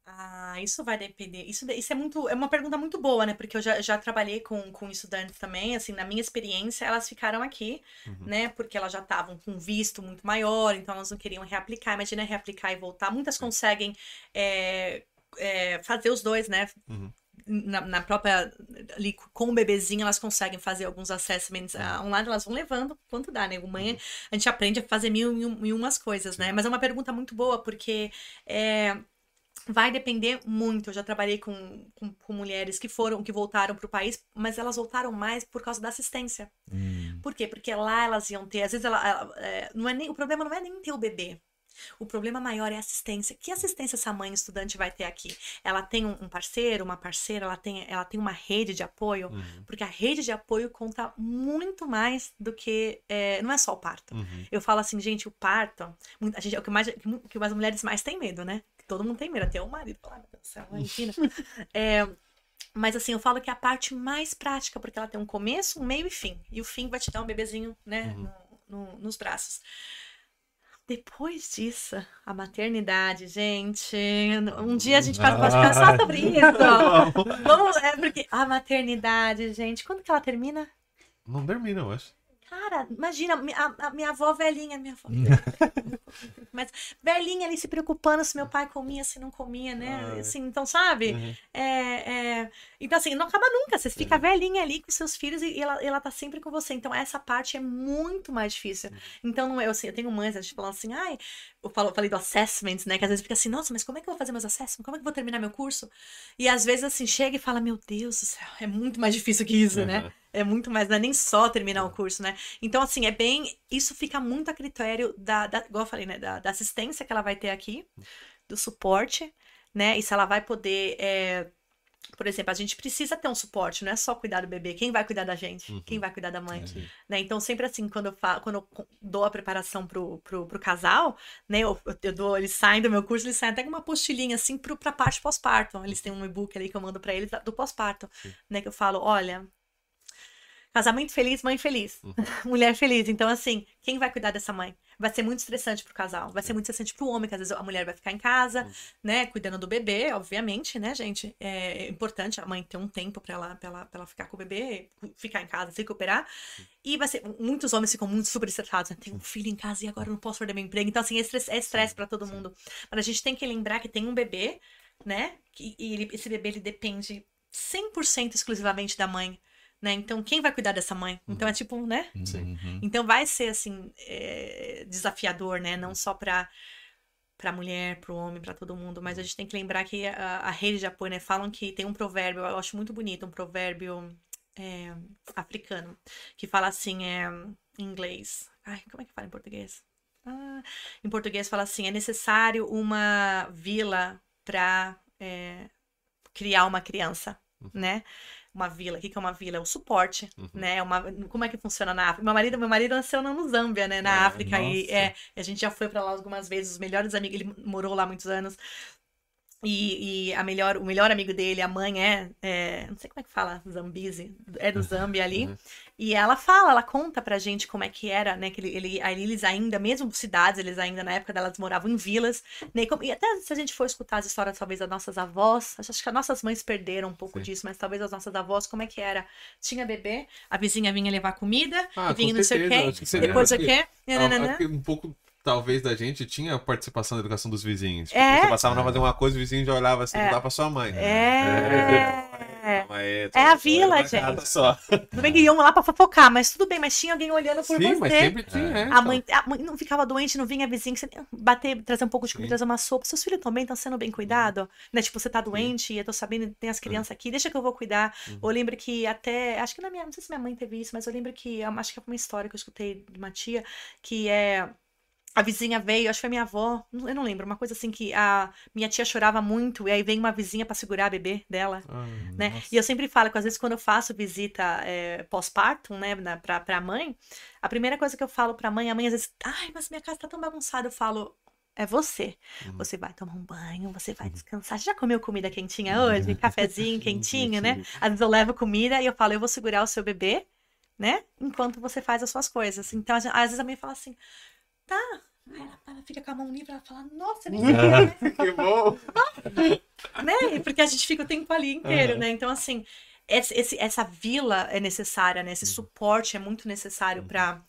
Ah, isso vai depender. Isso, isso é muito, é uma pergunta muito boa, né? Porque eu já, já trabalhei com, com estudantes também, assim, na minha experiência, elas ficaram aqui, Uhum. né? Porque elas já estavam com visto muito maior, então elas não queriam reaplicar. Imagina reaplicar e voltar. Muitas conseguem é, é, fazer os dois, né? Uhum. Na, na própria, ali com o bebezinho, elas conseguem fazer alguns assessments Uhum. ah, online, elas vão levando quanto dá, né? Mãe, a gente aprende a fazer mil e umas coisas, né? Mas é uma pergunta muito boa, porque é, vai depender muito. Eu já trabalhei com, com, com mulheres que foram, que voltaram para o país, mas elas voltaram mais por causa da assistência. Hum, Por quê? Porque lá elas iam ter, às vezes ela, ela- é, não é nem, o problema não é nem ter o bebê. O problema maior é a assistência. Que assistência essa mãe estudante vai ter aqui? Ela tem um parceiro, uma parceira, ela tem, ela tem uma rede de apoio, Uhum. porque a rede de apoio conta muito mais do que. é, não é só o parto. Uhum. Eu falo assim, gente, o parto, a gente, é o que, mais, que mu- que as mulheres mais têm medo, né? Que todo mundo tem medo, até o marido fala, "Ai, meu Deus do céu, imagina. [LAUGHS] É, mas assim, eu falo que é a parte mais prática, porque ela tem um começo, um meio e fim. E o fim vai te dar um bebezinho, né, Uhum. no- no- nos braços. Depois disso, a maternidade, gente. Um dia a gente pode conversar só sobre isso. Vamos, é porque a maternidade, gente, quando que ela termina? Não termina, eu acho. Cara, imagina, a, a minha avó velhinha, minha avó. [LAUGHS] Mas velhinha ali se preocupando se meu pai comia, se não comia, né? Ai. Assim, então, sabe? Uhum. É, é, Então, assim, não acaba nunca. Você fica velhinha ali com seus filhos e ela, ela tá sempre com você. Então, essa parte é muito mais difícil. Então, não é assim, eu tenho mães, a gente falando assim, ai, eu falo, falei do assessment, né? Que às vezes fica assim, nossa, mas como é que eu vou fazer meus assessments? Como é que eu vou terminar meu curso? E às vezes, assim, chega e fala, meu Deus do céu, é muito mais difícil que isso, né? Uhum. É muito mais, não é nem só terminar o curso, né? Então, assim, é bem. Isso fica muito a critério da, da igual eu falei, né? Da, da assistência que ela vai ter aqui, do suporte, né? E se ela vai poder. é, Por exemplo, a gente precisa ter um suporte, não é só cuidar do bebê. Quem vai cuidar da gente? Uhum. Quem vai cuidar da mãe? Sim. né? Então, sempre assim, quando eu, fa... quando eu dou a preparação pro, pro, pro casal, né? Eu, eu dou, eles saem do meu curso, eles saem até com uma postilhinha assim pro, pra parte pós-parto. Eles têm um e-book ali que eu mando pra eles do pós-parto, né? Que eu falo, olha, casamento feliz, mãe feliz, Uhum. [LAUGHS] mulher feliz. Então, assim, quem vai cuidar dessa mãe? Vai ser muito estressante pro casal, vai ser muito estressante pro homem, que às vezes a mulher vai ficar em casa, né? Cuidando do bebê, obviamente, né, gente? É importante a mãe ter um tempo pra ela, pra ela, pra ela ficar com o bebê, ficar em casa, se recuperar. E vai ser. Muitos homens ficam muito super estressados. Né? Tem um filho em casa e agora eu não posso perder meu emprego. Então, assim, é estresse, é estresse pra todo mundo. Mas a gente tem que lembrar que tem um bebê, né? que- E ele- esse bebê ele depende 100% exclusivamente da mãe. Né? Então, quem vai cuidar dessa mãe? Então, é tipo, né? Sim. uhum. Então vai ser assim é, desafiador, né? Não só para para mulher, para o homem, para todo mundo, mas a gente tem que lembrar que a, a rede de apoio, né? Falam que tem um provérbio, eu acho muito bonito, um provérbio é, africano que fala assim, é, em inglês. Ai, como é que fala em português? Ah, em português fala assim: é necessário uma vila para criar uma criança, né? Uma vila. O que é uma vila? É o suporte, Uhum. né? Uma, como é que funciona na África? Meu marido, meu marido nasceu no Zâmbia, né? Na É, África. E é, a gente já foi pra lá algumas vezes. Os melhores amigos, ele morou lá muitos anos. E, e a melhor, o melhor amigo dele, a mãe é, é- não sei como é que fala, Zambise, é do Zâmbia ali. Uhum. E ela fala, ela conta pra gente como é que era, né? Que ele, ele, aí eles ainda, mesmo cidades, eles ainda na época delas moravam em vilas, né? E, como- e até se a gente for escutar as histórias, talvez, das nossas avós, acho que as nossas mães perderam um pouco Sim. disso, mas talvez as nossas avós, como é que era? Tinha bebê, a vizinha vinha levar comida, Ah, vinha não sei o quê, depois o quê? Um pouco, talvez, da gente tinha a participação da educação dos vizinhos. Tipo, É. Você passava a fazer uma coisa, o vizinho já olhava assim, não dá pra sua mãe. É. Calma aí, É, É a vila, gente. Só. Tudo bem que iam lá pra fofocar, mas tudo bem, mas tinha alguém olhando por Sim, você. mas sempre tinha, é. A então. mãe, a mãe não ficava doente, não vinha que você bater, trazer um pouco de comida, Sim. trazer uma sopa. Seus filhos bem, estão sendo bem cuidados? Né? Tipo, você tá doente, eu tô sabendo, tem as crianças aqui, deixa que eu vou cuidar. Uhum. Eu lembro que até, acho que na minha, não sei se minha mãe teve isso, mas eu lembro que, acho que é uma história que eu escutei de uma tia, que é... A vizinha veio, acho que foi minha avó, eu não lembro, uma coisa assim que a minha tia chorava muito, e aí vem uma vizinha pra segurar a bebê dela Ah, né? Nossa. E eu sempre falo que às vezes quando eu faço visita é, pós-parto, né, na, pra, pra mãe, a primeira coisa que eu falo pra mãe, a mãe às vezes, ai, mas minha casa tá tão bagunçada, eu falo, é você. Uhum. Você vai tomar um banho, você vai descansar. Você já comeu comida quentinha [LAUGHS] hoje? Cafezinho quentinho, né? Às vezes eu levo comida e eu falo, eu vou segurar o seu bebê, né? Enquanto você faz as suas coisas. Então, às vezes a mãe fala assim, tá. Aí ela, ela fica com a mão livre, ela fala, nossa, nem [LAUGHS] sabia, né? que bom. né? Porque a gente fica o tempo ali inteiro, Aham. né? Então, assim, esse, essa vila é necessária, né? Uhum. Esse suporte é muito necessário para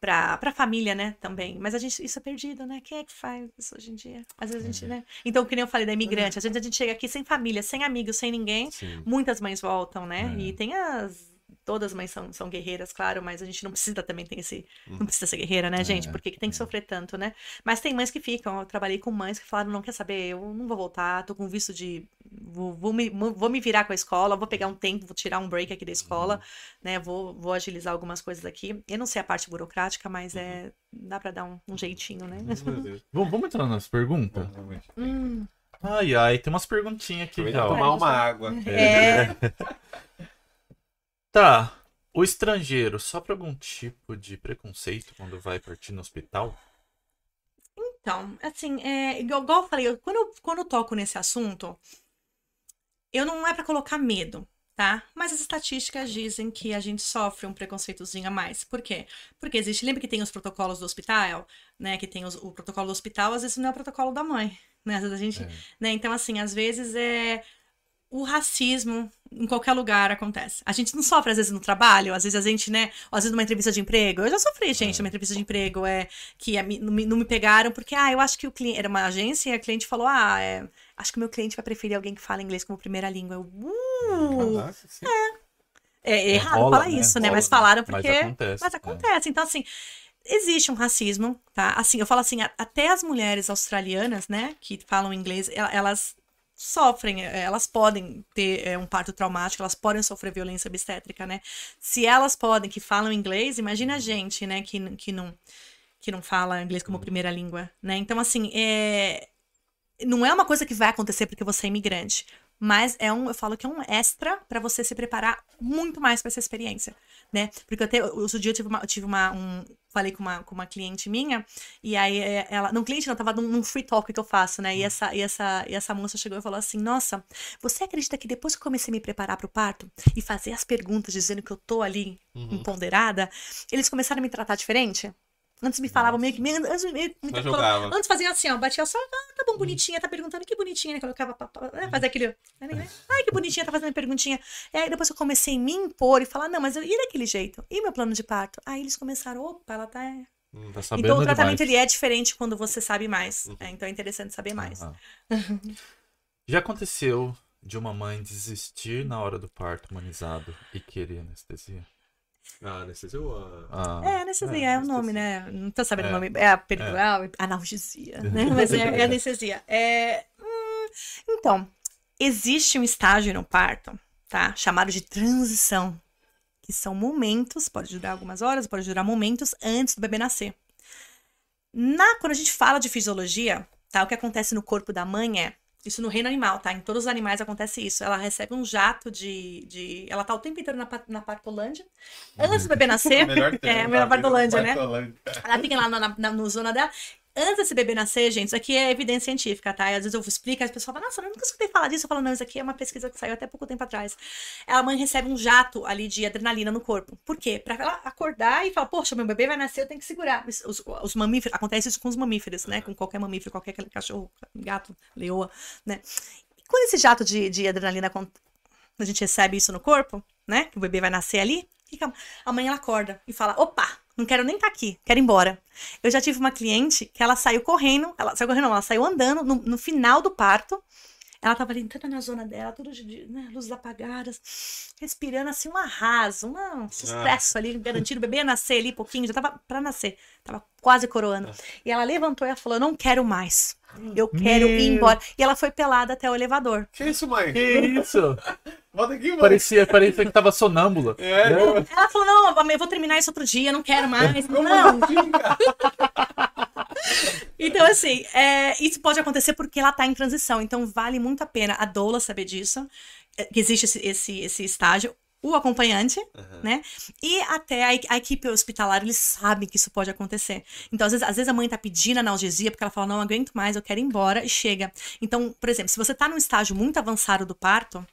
para a família, né, também. Mas a gente, isso é perdido, né? Quem é que faz isso hoje em dia? Às vezes a Uhum. gente, né? Então, que nem eu falei da imigrante, às vezes a gente chega aqui sem família, sem amigos, sem ninguém. Sim. Muitas mães voltam, né? É. E tem as. Todas as mães são, são guerreiras, claro, mas a gente não precisa também ter esse. Não precisa ser guerreira, né, gente? É, Por que que tem que sofrer tanto, né? Mas tem mães que ficam. Eu trabalhei com mães que falaram: não quer saber, eu não vou voltar, tô com visto de. Vou, vou me, vou me virar com a escola, vou pegar um tempo, vou tirar um break aqui da escola, né? Vou, vou agilizar algumas coisas aqui. Eu não sei a parte burocrática, mas é. Dá pra dar um, um jeitinho, né? Meu Deus. [LAUGHS] Vamos, vamos entrar nas perguntas? Hum, Ai, ai, tem umas perguntinhas aqui ó. Tomar uma água. é. [LAUGHS] Tá. O estrangeiro sofre algum tipo de preconceito quando vai partir no hospital? Então, assim, é, igual, igual eu falei, quando, eu, quando eu toco nesse assunto, eu não é pra colocar medo, tá? Mas as estatísticas dizem que a gente sofre um preconceitozinho a mais. Por quê? Porque existe, lembra que tem os protocolos do hospital, né? Que tem os- o protocolo do hospital, às vezes não é o protocolo da mãe, né? Às vezes a gente, É. né? Então, assim, às vezes é o racismo em qualquer lugar acontece. A gente não sofre, às vezes, no trabalho, às vezes a gente, né? Ou às vezes numa entrevista de emprego. Eu já sofri, gente, numa entrevista de emprego, é que a não, me, não me pegaram porque, ah, eu acho que o cliente. Era uma agência e a cliente falou, ah, é, acho que o meu cliente vai preferir alguém que fala inglês como primeira língua. Eu, uh, Caraca, sim. é errado Rola, falar isso, né? Rola, Mas falaram Mas porque. acontece. Mas é. acontece. Então, assim, existe um racismo, tá? Assim, eu falo assim, até as mulheres australianas, né, que falam inglês, el- elas sofrem, eh, elas podem ter eh, um parto traumático, elas podem sofrer violência obstétrica, né? Se elas podem, que falam inglês, imagina a gente, né, que, que não que não fala inglês como primeira língua, né? Então, assim, é... não é uma coisa que vai acontecer porque você é imigrante, mas é um, eu falo que é um extra para você se preparar muito mais para essa experiência, né? Porque até outro dia eu tive uma, eu tive uma um, falei com uma, com uma cliente minha, e aí é, ela, não cliente não, tava num, num free talk que eu faço, né? E essa, e essa, e essa moça chegou e falou assim: Nossa, você acredita que depois que eu comecei a me preparar pro parto e fazer as perguntas dizendo que eu tô ali empoderada, eles começaram a me tratar diferente? Antes me falavam meio que. meio- Antes, me, me, antes faziam assim, ó, batia só, ah, tá bom, bonitinha, tá perguntando que bonitinha, né? Colocava, né, fazia aquele. Ai, que bonitinha, tá fazendo perguntinha. E aí depois eu comecei a me impor e falar, não, mas eu ia daquele jeito. E meu plano de parto? Aí eles começaram, opa, ela tá. Tá sabendo Então o tratamento demais. ele é diferente quando você sabe mais. É, então é interessante saber mais. [LAUGHS] Já aconteceu de uma mãe desistir na hora do parto humanizado e querer anestesia? Ah, anestesiou a... Ah, É, anestesia é, o anestesia. nome, né? Não tô sabendo É. o nome. É a peridural, analgesia, [LAUGHS] né? Mas é, é anestesia. É, hum, então, existe um estágio no parto, tá? Chamado de transição. Que são momentos, pode durar algumas horas, pode durar momentos antes do bebê nascer. Na, quando a gente fala de fisiologia, tá? O que acontece no corpo da mãe é. Isso no reino animal, tá? Em todos os animais acontece isso. Ela recebe um jato de. de ela tá o tempo inteiro na, na partolândia. Antes do bebê [LAUGHS] nascer. Melhor [LAUGHS] termo, É, a melhor? Partolândia, né? Partolândia. Ela fica lá na, na, na- no zona dela. Antes desse bebê nascer, gente, isso aqui é evidência científica, tá? E às vezes eu explico, as pessoas falam, nossa, eu nunca escutei falar disso. Eu falo, não, isso aqui é uma pesquisa que saiu até pouco tempo atrás. A mãe recebe um jato ali de adrenalina no corpo. Por quê? Pra ela acordar e falar, poxa, meu bebê vai nascer, eu tenho que segurar. Os, os- os mamíferos, acontece isso com os mamíferos, né? Com qualquer mamífero, qualquer cachorro, gato, leoa, né? E quando esse jato de, de adrenalina, a gente recebe isso no corpo, né? Que o bebê vai nascer ali, a mãe ela acorda e fala, opa, não quero nem estar aqui, quero ir embora. Eu já tive uma cliente que ela saiu correndo, ela saiu correndo, não, ela saiu andando no, no final do parto. Ela tava ali entrando na zona dela, tudo de, né, luzes apagadas, respirando assim um arraso, um sucesso ali, garantido. O bebê ia nascer ali pouquinho, já tava pra nascer, tava quase coroando. E ela levantou e ela falou: Não quero mais. Eu quero ir Meu. embora. E ela foi pelada até o elevador. Que isso, mãe? Que isso? [LAUGHS] Volta aqui, mãe. Parecia, parecia que tava sonâmbula. É, Né? eu- Ela falou: Não, mãe, eu vou terminar isso outro dia, não quero mais. Não, assim, cara? [LAUGHS] Então, assim, é, isso pode acontecer porque ela tá em transição. Então, vale muito a pena a doula saber disso, é, que existe esse, esse, esse estágio. O acompanhante, né? E até a, a equipe hospitalar, eles sabem que isso pode acontecer. Então, às vezes, às vezes a mãe tá pedindo analgesia porque ela fala, não aguento mais, eu quero ir embora, e chega. Então, por exemplo, se você tá num estágio muito avançado do parto,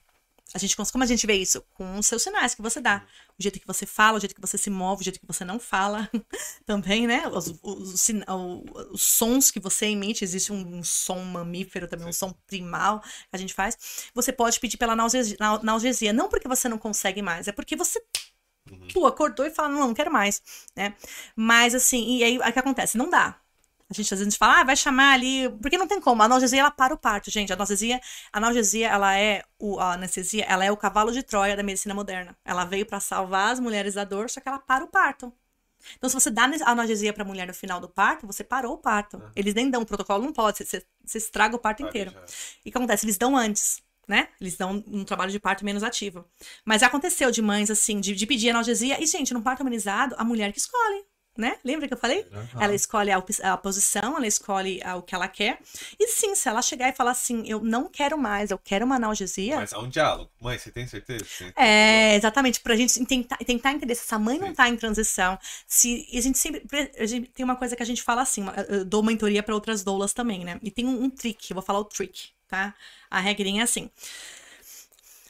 a gente, como a gente vê isso? Com os seus sinais que você dá. O jeito que você fala, o jeito que você se move, o jeito que você não fala [LAUGHS] também, né? Os, os, os sons que você emite, existe um, um som mamífero também, um som primal que a gente faz. Você pode pedir pela analgesia, na- analgesia, não porque você não consegue mais, é porque você pô, acordou e fala, não, não quero mais, né? Mas assim, e aí o que acontece? Não dá. A gente às vezes fala, ah, vai chamar ali, porque não tem como. A analgesia ela para o parto, gente. A analgesia, a analgesia ela é o a anestesia, ela é o cavalo de Troia da medicina moderna. Ela veio para salvar as mulheres da dor, só que ela para o parto. Então, se você dá a analgesia para a mulher no final do parto, você parou o parto. Eles nem dão o protocolo, não pode, você, você estraga o parto inteiro. E o que acontece? Eles dão antes, né? Eles dão um trabalho de parto menos ativo. Mas já aconteceu de mães, assim, de, de pedir analgesia. E, gente, no parto humanizado, a mulher que escolhe, né? Lembra que eu falei? Ela escolhe a, a posição, ela escolhe ah, o que ela quer. E sim, se ela chegar e falar assim, eu não quero mais, eu quero uma analgesia. Mas há um diálogo. Mãe, você tem certeza? Você- É, exatamente, pra gente tentar, tentar entender se essa mãe não Sim. tá em transição, se a gente sempre a gente tem uma coisa que a gente fala assim, eu dou mentoria pra outras doulas também, né? E tem um, um trick, eu vou falar o trick, tá? A regrinha é assim.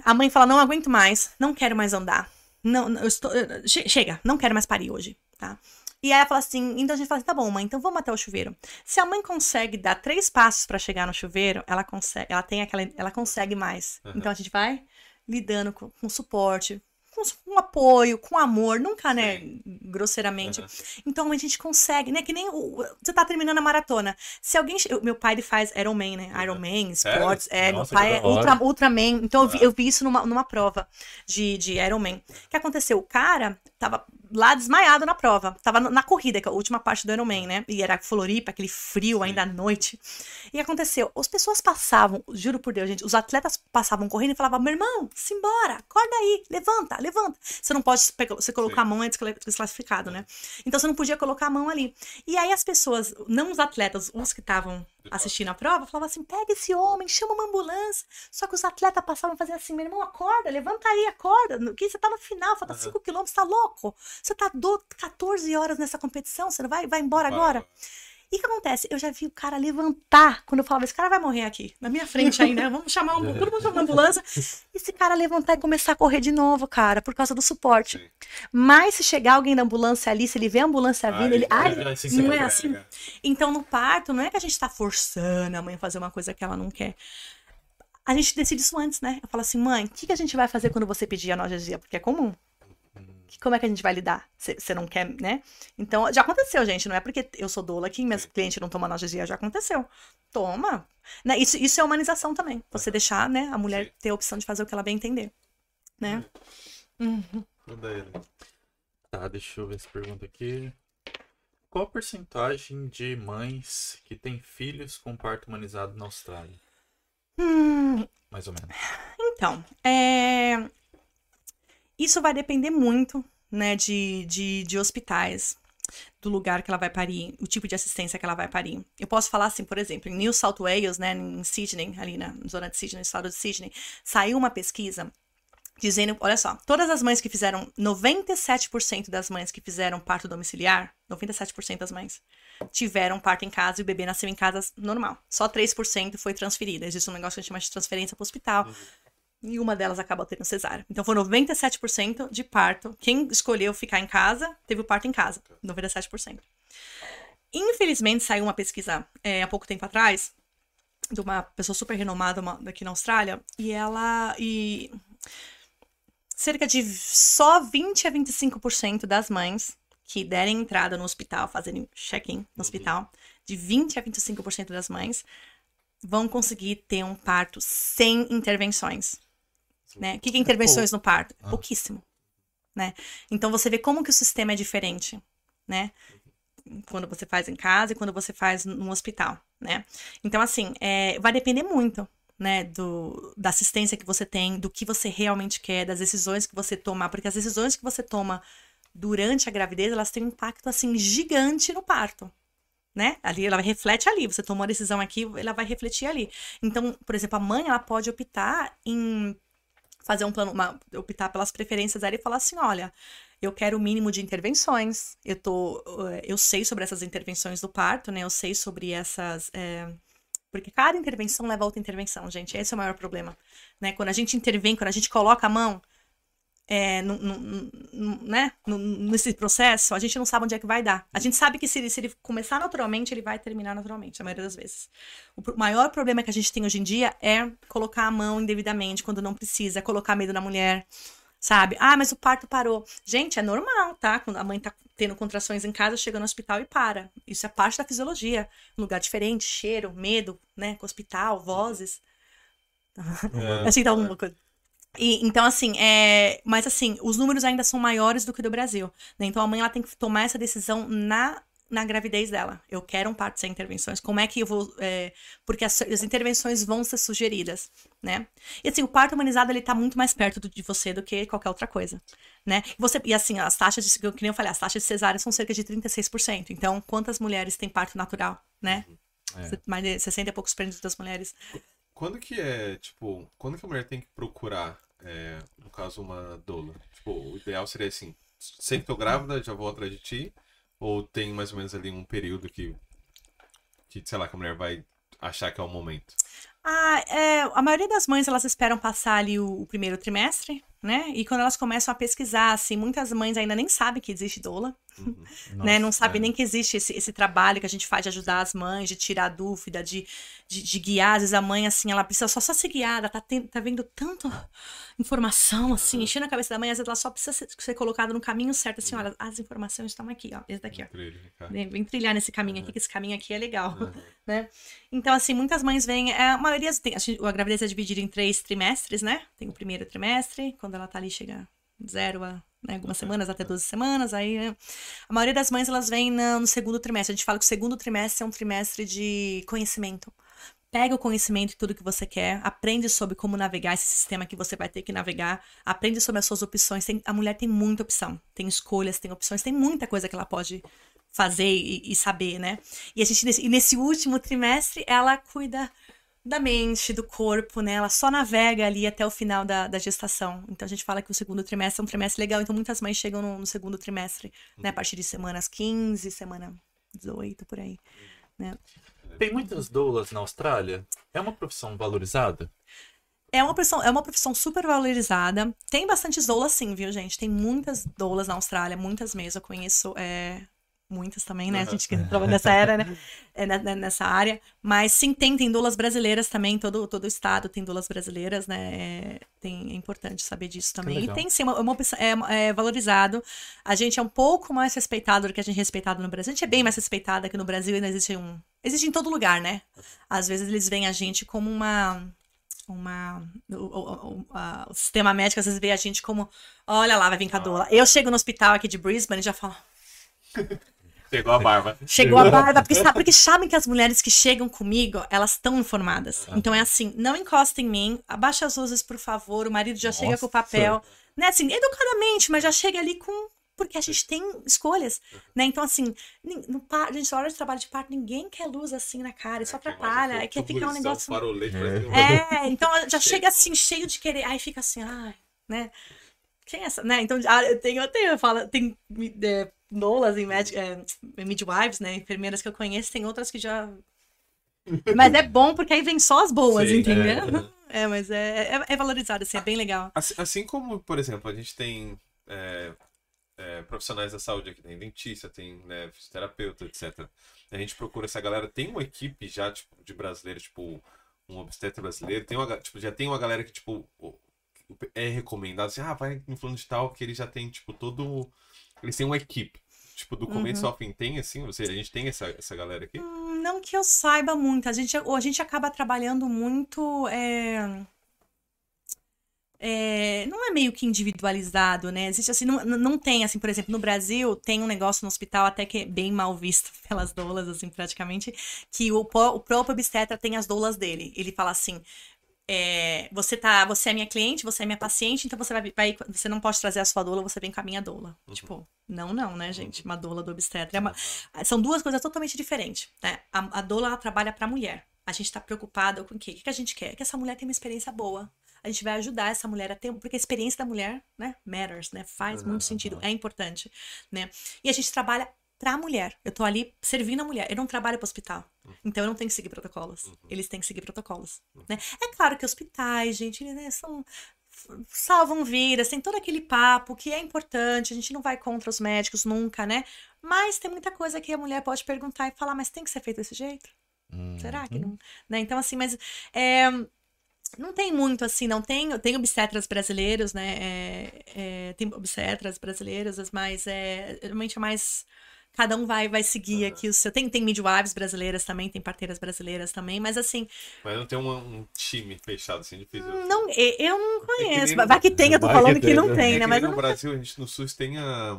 A mãe fala: "Não aguento mais, não quero mais andar. Não, não, eu estou chega, não quero mais parir hoje", tá? E aí ela fala assim, então a gente fala assim, tá bom, mãe, então vamos até o chuveiro. Se a mãe consegue dar três passos pra chegar no chuveiro, ela consegue, ela tem aquela, ela consegue mais. Então a gente vai lidando com, com suporte, com, com apoio, com amor, nunca, né, grosseiramente. Então a gente consegue, né, que nem o, você tá terminando a maratona. Se alguém, meu pai ele faz Ironman, né, Ironman, Sério? esportes, é, Nossa, meu pai é ultra, Ultraman, então eu vi, eu vi isso numa, numa prova de, de Ironman. O que aconteceu? O cara tava lá desmaiado na prova, tava na corrida, que é a última parte do Ironman, né, e era Floripa, aquele frio ainda à noite. E aconteceu? As pessoas passavam, juro por Deus, gente, os atletas passavam correndo e falavam: meu irmão, simbora, acorda aí, levanta, levanta. Você não pode você colocar Sim. a mão é descla- desclassificado, né? Então você não podia colocar a mão ali. E aí as pessoas, não os atletas, os que estavam assistindo a prova, falavam assim: pega esse homem, chama uma ambulância. Só que os atletas passavam e faziam assim: meu irmão, acorda, levanta aí, acorda. No- Que você tá no final, falta 5 quilômetros, tá louco? Você tá do 14 horas nessa competição, você não vai, vai embora agora? E o que acontece? Eu já vi o cara levantar quando eu falava, esse cara vai morrer aqui, na minha frente aí, né? Vamos chamar um, [LAUGHS] todo mundo chama uma ambulância. [LAUGHS] Esse cara levantar e começar a correr de novo, cara, por causa do suporte. Sim. Mas se chegar alguém da ambulância ali, se ele vê a ambulância vindo, Aí ele. vai, Ai, vai se não é entrega. assim. Então, no parto, não é que a gente tá forçando a mãe a fazer uma coisa que ela não quer. A gente decide isso antes, né? Eu falo assim, mãe, o que, que a gente vai fazer quando você pedir analgesia? Porque é comum. Como é que a gente vai lidar? Você não quer, né? Então, já aconteceu, gente. Não é porque eu sou doula que minhas clientes não tomam analgesia, já aconteceu. Toma. Né? Isso, isso é humanização também. Você deixar, né, a mulher Sim. ter a opção de fazer o que ela bem entender. Né? Uhum. Manda ele. Tá, deixa eu ver essa pergunta aqui. Qual a porcentagem de mães que têm filhos com parto humanizado na Austrália? Hum, Mais ou menos. Então, é... isso vai depender muito, né, de, de, de hospitais, do lugar que ela vai parir, o tipo de assistência que ela vai parir. Eu posso falar assim, por exemplo, em New South Wales, né, em Sydney, ali na zona de Sydney, no estado de Sydney, saiu uma pesquisa dizendo, olha só, todas as mães que fizeram, 97% das mães que fizeram parto domiciliar, 97% das mães, tiveram parto em casa e o bebê nasceu em casa normal. Só 3% foi transferida. Existe um negócio que a gente chama de transferência para o hospital. E uma delas acabou tendo cesárea. Então foi 97% de parto. Quem escolheu ficar em casa, teve o parto em casa. 97%. Infelizmente, saiu uma pesquisa é, há pouco tempo atrás, de uma pessoa super renomada uma- daqui na Austrália, e ela. E cerca de só 20 a 25% das mães que derem entrada no hospital, fazerem check-in no hospital, de 20 a 25% das mães, vão conseguir ter um parto sem intervenções. Né? O que, que é intervenções no parto? Ah. Pouquíssimo. Né? Então você vê como que o sistema é diferente, né? Quando você faz em casa e quando você faz no hospital, né? Então, assim, é, vai depender muito, né? Do, da assistência que você tem, do que você realmente quer, das decisões que você toma, porque as decisões que você toma durante a gravidez, elas têm um impacto, assim, gigante no parto, né? Ali ela reflete ali. Você tomou a decisão aqui, ela vai refletir ali. Então, por exemplo, a mãe ela pode optar em fazer um plano, uma- optar pelas preferências dela e falar assim, olha, eu quero o mínimo de intervenções. Eu tô, eh, eu sei sobre essas intervenções do parto, né? Eu sei sobre essas eh, porque cada intervenção leva a outra intervenção, gente. Esse é o maior problema, né? Quando a gente intervém, quando a gente coloca a mão é, né? nesse processo, a gente não sabe onde é que vai dar. A gente sabe que se ele, se ele começar naturalmente, ele vai terminar naturalmente, a maioria das vezes. O maior problema que a gente tem hoje em dia é colocar a mão indevidamente quando não precisa, colocar medo na mulher, sabe? Ah, mas o parto parou. Gente, é normal, tá? Quando a mãe tá tendo contrações em casa, chega no hospital e para. Isso é parte da fisiologia. Um lugar diferente, cheiro, medo, né? Com hospital, vozes. [LAUGHS] É. Assim, tá alguma coisa. E, então, assim, é... mas assim, os números ainda são maiores do que do Brasil. né? Então, a mãe ela tem que tomar essa decisão na, na gravidez dela. Eu quero um parto sem intervenções. Como é que eu vou. é, Porque as, as intervenções vão ser sugeridas, né? E assim, o parto humanizado ele tá muito mais perto do- de você do que qualquer outra coisa, né? E, você, e assim, as taxas de. Que nem eu falei, as taxas de cesárea são cerca de 36%. Então, quantas mulheres têm parto natural, né? É. Mais de 60 e poucos cento das mulheres. Quando que é, tipo, quando que a mulher tem que procurar, é, no caso, uma doula? Tipo, o ideal seria assim, sempre tô grávida, já vou atrás de ti? Ou tem mais ou menos ali um período que, que sei lá, que a mulher vai achar que é o momento? Ah, é, a maioria das mães elas esperam passar ali o, o primeiro trimestre, né? E quando elas começam a pesquisar, assim, muitas mães ainda nem sabem que existe doula, [LAUGHS] né? Não sabem é. nem que existe esse, esse trabalho que a gente faz de ajudar as mães, de tirar a dúvida, de, de, de guiar. Às vezes a mãe, assim, ela precisa só, só ser guiada, tá, tá vendo tanta informação, assim, enchendo a cabeça da mãe, às vezes ela só precisa ser, ser colocada no caminho certo, assim, olha, as informações estão aqui, ó, esse daqui, ó. Vem, vem trilhar nesse caminho aqui, que esse caminho aqui é legal, Uhum. [LAUGHS] né? Então, assim, muitas mães vêm, é, a maioria, tem, a, gente- a gravidez é dividida em três trimestres, né? Tem o primeiro trimestre, quando ela tá ali, chega zero a né, algumas semanas, até 12 semanas, aí, né? A maioria das mães, elas vêm na- no segundo trimestre. A gente fala que o segundo trimestre é um trimestre de conhecimento. Pega o conhecimento e tudo que você quer, aprende sobre como navegar esse sistema que você vai ter que navegar, aprende sobre as suas opções. Tem- a mulher tem muita opção, tem escolhas, tem opções, tem muita coisa que ela pode fazer e, e saber, né? E a gente e nesse último trimestre ela cuida da mente, do corpo, né? Ela só navega ali até o final da, da gestação. Então a gente fala que o segundo trimestre é um trimestre legal. Então muitas mães chegam no, no segundo trimestre, né? A partir de semanas 15, semana 18, por aí. Tem muitas doulas na Austrália? É uma profissão valorizada? É uma profissão, é uma profissão super valorizada. Tem bastante doulas, sim, viu, gente? Tem muitas doulas na Austrália, muitas mesmo. Eu conheço é, muitas também, né? A gente que trabalha nessa era, né? É, na- na- nessa área. Mas sim, tem, tem doulas brasileiras também. Todo, todo o estado tem doulas brasileiras, né? É, tem, é importante saber disso também. E tem sim, uma, uma opção- é, é valorizado. A gente é um pouco mais respeitado do que a gente é respeitado no Brasil. A gente é bem mais respeitado aqui no Brasil, ainda existe um. Existe em todo lugar, né? Às vezes eles veem a gente como uma uma o, o- o- a- o sistema médico às vezes vê a gente como olha lá vai vir com a doula eu chego no hospital aqui de Brisbane e já falo Pegou a barba. chegou a barba porque, sabe, porque sabem que as mulheres que chegam comigo elas estão informadas então é assim não encosta em mim abaixa as luzes por favor o marido já chega com o papel né assim educadamente mas já chega ali com porque a gente tem escolhas, né? Então, assim, no par, gente, na hora de trabalho de parto, ninguém quer luz assim na cara, isso atrapalha, é quer ficar um negócio Farolete, parece um- é, então já chega assim, cheio de querer. Aí fica assim, ai, né? Quem é essa? Né? Então, ah, eu tenho, eu tenho, eu falo, tem é, nolas em med, é, midwives, né? Enfermeiras que eu conheço, tem outras que já. [LAUGHS] Mas é bom porque aí vem só as boas, Sim, entendeu? É, mas é, é, é valorizado, assim, é bem legal. Assim, assim como, por exemplo, a gente tem é, é, profissionais da saúde aqui, tem dentista, tem né, fisioterapeuta, etc. A gente procura essa galera, tem uma equipe já tipo, de brasileiros, tipo, um obstetra brasileiro, tem uma, tipo, já tem uma galera que, tipo, é recomendado, assim, ah, vai no fulano de tal, que ele já tem, tipo, todo... Eles têm uma equipe. Tipo, do começo Uhum. ao fim tem, assim, você, a gente tem essa, essa galera aqui? Hum, não que eu saiba muito. A gente, a gente acaba trabalhando muito. é, é, não é meio que individualizado, né? Existe assim, não, não tem, assim, por exemplo, no Brasil tem um negócio no hospital até que é bem mal visto [LAUGHS] pelas doulas, assim, praticamente, que o, o próprio obstetra tem as doulas dele. Ele fala assim. É, você tá, você é minha cliente, você é minha paciente, então você vai, vai- você não pode trazer a sua doula, você vem com a minha doula. Tipo, não, não, né, gente? Uma doula do obstetra. É uma- são duas coisas totalmente diferentes, né? A, a doula ela trabalha para a mulher. A gente tá preocupado com o quê? O que a gente quer? Que essa mulher tenha uma experiência boa. A gente vai ajudar essa mulher a ter, porque a experiência da mulher, né, matters, né? Faz muito sentido, é importante, né? E a gente trabalha pra mulher. Eu tô ali servindo a mulher. Eu não trabalho para hospital. Então eu não tenho que seguir protocolos. Eles têm que seguir protocolos, né? É claro que hospitais, gente, né, são salvam vidas, tem todo aquele papo que é importante, a gente não vai contra os médicos nunca, né? Mas tem muita coisa que a mulher pode perguntar e falar, mas tem que ser feito desse jeito? Será que não? Né? Então, assim, mas é, não tem muito assim, não tem. Tem obstetras brasileiros, né? é, é, tem obstetras brasileiras, mas é, realmente é mais. Cada um vai, vai seguir aqui o seu. Tem, tem midwives brasileiras também, tem parteiras brasileiras também, mas assim, Mas não tem um, um time fechado assim, difícil. não, e- eu não conheço. nem no- Vai que tem, eu tô Vai que falando que, tem, não né? tem, É né? que Mas no não Brasil, a gente no SUS tem a,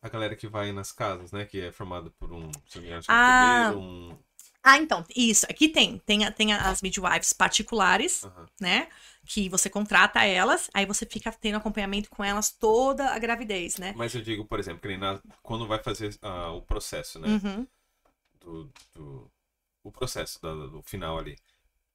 a galera que vai nas casas, né? Que é formada por um, não que é Ah. um... Ah, então, isso. Aqui tem. Tem, a- tem as midwives particulares, né? Que você contrata elas, aí você fica tendo acompanhamento com elas toda a gravidez, né? Mas eu digo, por exemplo, que na- quando vai fazer ah, o processo, né? Uhum. Do, do- o processo do, do final ali.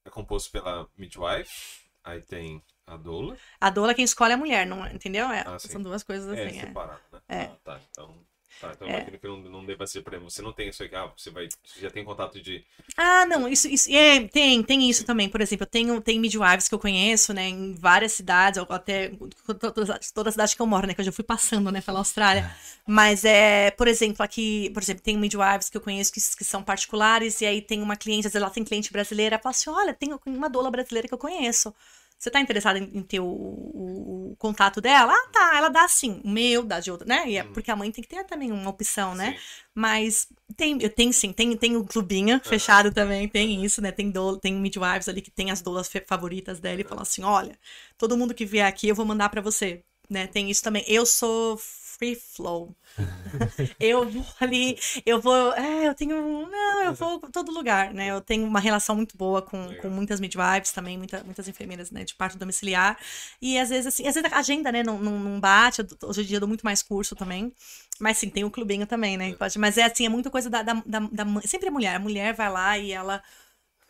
É composto pela midwife, aí tem a doula. A doula quem escolhe é a mulher, não, é- entendeu? É, Ah, são duas coisas É, assim. É. separado, né? É. Ah, tá, então... Tá, então É. eu imagino que não, não deva ser, exemplo, você não tem isso aqui, ah, você vai, você já tem contato de... Ah, não, isso, isso é, tem, tem isso também. Por exemplo, eu tenho tem midwives que eu conheço, né, em várias cidades, ou até toda, toda a cidade que eu moro, né, que eu já fui passando, né, pela Austrália. Mas é, por exemplo, aqui, por exemplo, tem midwives que eu conheço que, que são particulares, e aí tem uma cliente, às vezes ela tem cliente brasileira, ela fala assim: olha, tem uma doula brasileira que eu conheço. Você tá interessada em, em ter o, o- o contato dela? Ah, tá. Ela dá sim. O meu, dá de outra, né? E é porque a mãe tem que ter também uma opção, né? Sim. Mas tem, eu tenho sim, tem, tem o clubinho fechado também, tem isso, né? Tem, do, tem midwives ali que tem as doulas favoritas dela e falam assim: olha, todo mundo que vier aqui eu vou mandar pra você, né? Tem isso também. Eu sou free flow. [LAUGHS] eu vou ali, eu vou. É, eu tenho. Não, eu vou pra todo lugar, né? Eu tenho uma relação muito boa com, com muitas midwives também, muita, muitas enfermeiras, né? De parto domiciliar. E às vezes, assim, às vezes a agenda, né, não, não, bate. Hoje em dia eu dou muito mais curso também. Mas sim, tem o clubinho também, né? Pode, mas é assim, é muita coisa da, da, da, da. Sempre a mulher. A mulher vai lá e ela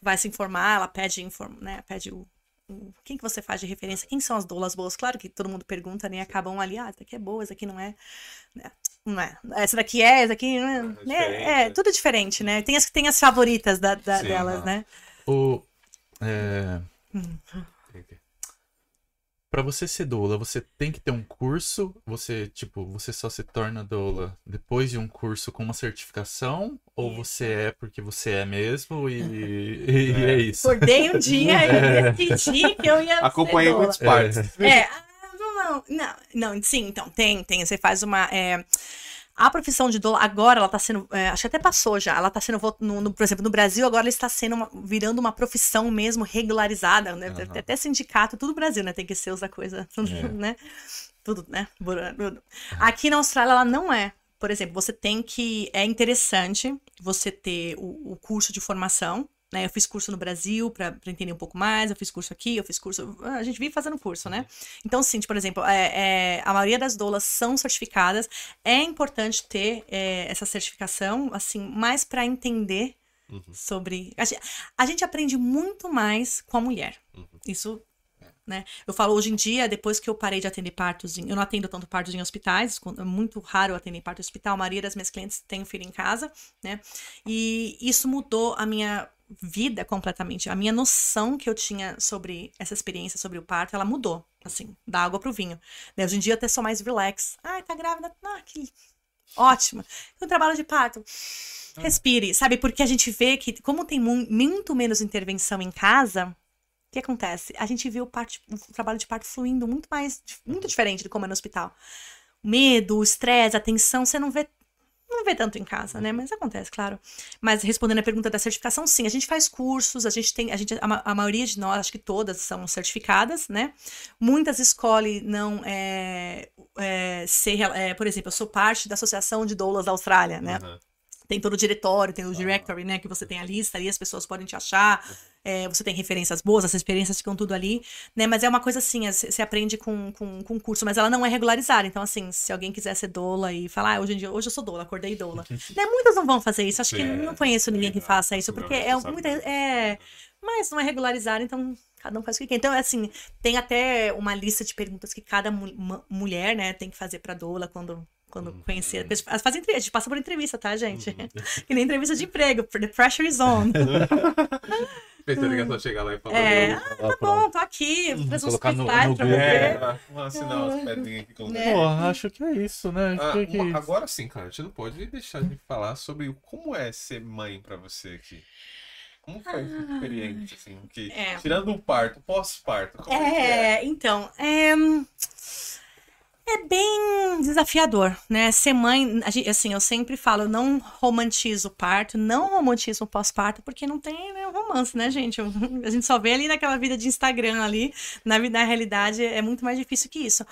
vai se informar, ela pede, inform, né? Pede o. Quem que você faz de referência? Quem são as doulas boas? Claro que todo mundo pergunta, né? Acabam ali, ah, essa daqui é boa, essa aqui não é. né? Não é. Essa daqui é, essa daqui não é. É né? É, né? tudo diferente, né? Tem as, tem as favoritas da, da- Sim, delas, aham. né? O, é, Pra você ser doula, você tem que ter um curso? Você, tipo, você só se torna doula depois de um curso com uma certificação? Ou Isso. você é porque você é mesmo e, [LAUGHS] e é. isso? Acordei um dia e decidi que eu ia. ser Acompanhei muitas partes. É, ah, não, não, não, não, sim, então, tem, tem, você faz uma, é, a profissão de doula, agora ela tá sendo, é, acho que até passou já, ela tá sendo, no, no- por exemplo, no Brasil, agora ela está sendo, uma- virando uma profissão mesmo regularizada, né, Aham. até sindicato, tudo Brasil, né, tem que ser essa coisa, tudo, [LAUGHS] É. né, tudo, né. Aqui na Austrália ela não é, por exemplo, você tem que, é interessante você ter o, o curso de formação, né? Eu fiz curso no Brasil para entender um pouco mais, eu fiz curso aqui, eu fiz curso. A gente vive fazendo curso, né? Então, sim, por exemplo, é, é, a maioria das doulas são certificadas. É importante ter é, essa certificação, assim, mais para entender Uhum. sobre. A gente, a gente aprende muito mais com a mulher. Uhum. Isso. Né? Eu falo hoje em dia, depois que eu parei de atender partos, em, eu não atendo tanto partos em hospitais, é muito raro eu atender parto em hospital, a maioria das minhas clientes tem um filho em casa, né? E isso mudou a minha vida completamente. A minha noção que eu tinha sobre essa experiência, sobre o parto, ela mudou, assim, da água pro vinho. Né? Hoje em dia eu até sou mais relax. Ai, tá grávida? Ah, que ótima. Um trabalho de parto. Respire, sabe? Porque a gente vê que, como tem mu- muito menos intervenção em casa, o que acontece? A gente vê o, parto, o trabalho de parto fluindo muito mais, muito diferente de como é no hospital. O medo, o estresse, a tensão, você não vê não vê tanto em casa, né? Mas acontece, claro. Mas respondendo a pergunta da certificação, sim, a gente faz cursos, a gente tem, a gente, a, a maioria de nós, acho que todas são certificadas, né? Muitas escolhem não é, é, ser, é, por exemplo, eu sou parte da Associação de Doulas da Austrália, né? Aham. Tem todo o diretório, tem o directory, né? Que você tem a lista ali, as pessoas podem te achar. É, você tem referências boas, as experiências ficam tudo ali, né? Mas é uma coisa assim, é, você aprende com, com, com curso, mas ela não é regularizada. Então, assim, se alguém quiser ser doula e falar, ah, hoje em dia, hoje eu sou doula, acordei doula. [LAUGHS] né? Muitas não vão fazer isso. Acho que Sim, não conheço ninguém que faça isso, porque é muita. É, mas não é regularizado, então cada um faz o que quer. Então, assim, tem até uma lista de perguntas que cada mu- mulher, né, tem que fazer pra doula quando. Quando conhecer. Elas fazem entrevista, a gente passa por entrevista, tá, gente? [LAUGHS] que nem entrevista de emprego. The pressure is on. [LAUGHS] Pensando que é só chegar lá e falar. É, "Eu- ah, tá bom, tô aqui. Vou fazer uns Colocar no- slides no pra Google. você. É, vamos assinar umas pedrinhas aqui com Né? Pô, acho que é isso, né? Ah, que- uma- agora sim, cara, a gente não pode deixar de falar sobre como é ser mãe pra você aqui. Como foi essa experiência, assim? Que, É. Tirando o parto, pós-parto, como é, é? Então, é, é bem desafiador, né? Ser mãe, assim, eu sempre falo, não romantizo o parto, não romantizo o pós-parto, porque não tem né, romance, né, gente? A gente só vê ali naquela vida de Instagram ali, na, vida- na realidade é muito mais difícil que isso.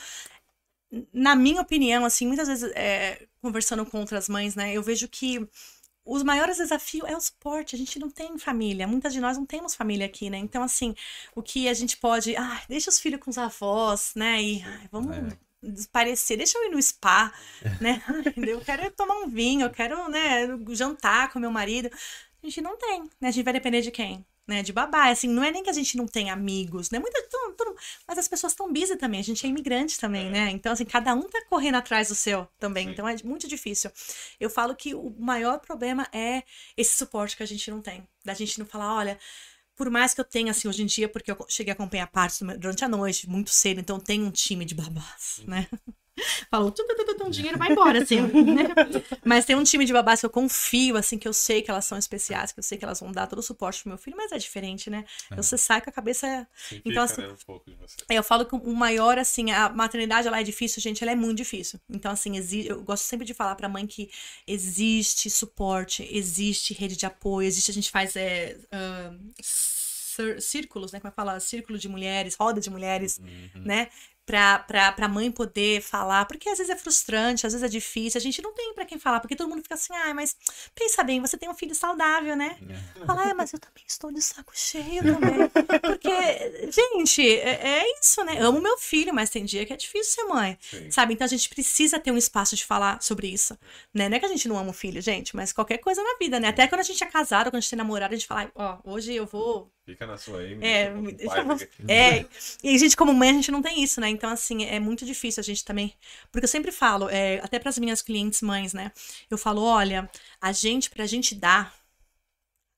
Na minha opinião, assim, muitas vezes, é, conversando com outras mães, né, eu vejo que os maiores desafios é o suporte. A gente não tem família. Muitas de nós não temos família aqui, né? Então, assim, o que a gente pode. Ai, deixa os filhos com os avós, né? E vamos desaparecer. Deixa eu ir no spa, né? [LAUGHS] Eu quero é tomar um vinho, eu quero, né, jantar com meu marido. A gente não tem, né? A gente vai depender de quem? Né, de babá, assim, não é nem que a gente não tem amigos, né? Muita, mas as pessoas estão busy também, a gente é imigrante também, né? Então, assim, cada um tá correndo atrás do seu também, Sim. então é muito difícil. Eu falo que o maior problema é esse suporte que a gente não tem. Da gente não falar, olha, por mais que eu tenha, assim, hoje em dia, porque eu cheguei a acompanhar partes durante a noite, muito cedo, então tem um time de babás, né? Falou, tum, tum, tum, dinheiro vai embora, assim, né? [LAUGHS] Mas tem um time de babás que eu confio, assim, que eu sei que elas são especiais, que eu sei que elas vão dar todo o suporte pro meu filho, mas é diferente, né? Você sai com a cabeça Sim, Então, fica, assim, né, um pouco de você. é, Eu falo que o maior, assim, a maternidade, ela é difícil, gente, ela é muito difícil. Então, assim, exi- eu gosto sempre de falar pra mãe que existe suporte, existe rede de apoio, existe, a gente faz é, cir- círculos, né, como é que fala? Círculo de mulheres, roda de mulheres, né? Pra, pra, pra mãe poder falar, porque às vezes é frustrante, às vezes é difícil, a gente não tem pra quem falar, porque todo mundo fica assim, ai, mas pensa bem, você tem um filho saudável, né? Fala, é, mas eu também estou de saco cheio também. Porque, gente, é, é isso, né? Amo meu filho, mas tem dia que é difícil ser mãe. Sim. Sabe? Então a gente precisa ter um espaço de falar sobre isso. Né? Não é que a gente não ama o filho, gente, mas qualquer coisa na vida, né? Até quando a gente é casado, quando a gente tem namorado, a gente fala, ó, hoje eu vou. Fica na sua aí, É, pai, é, e a gente, como mãe, a gente não tem isso, né? Então, assim, é muito difícil a gente também. Porque eu sempre falo, é, até para as minhas clientes mães, né? Eu falo, olha, a gente, pra gente dar,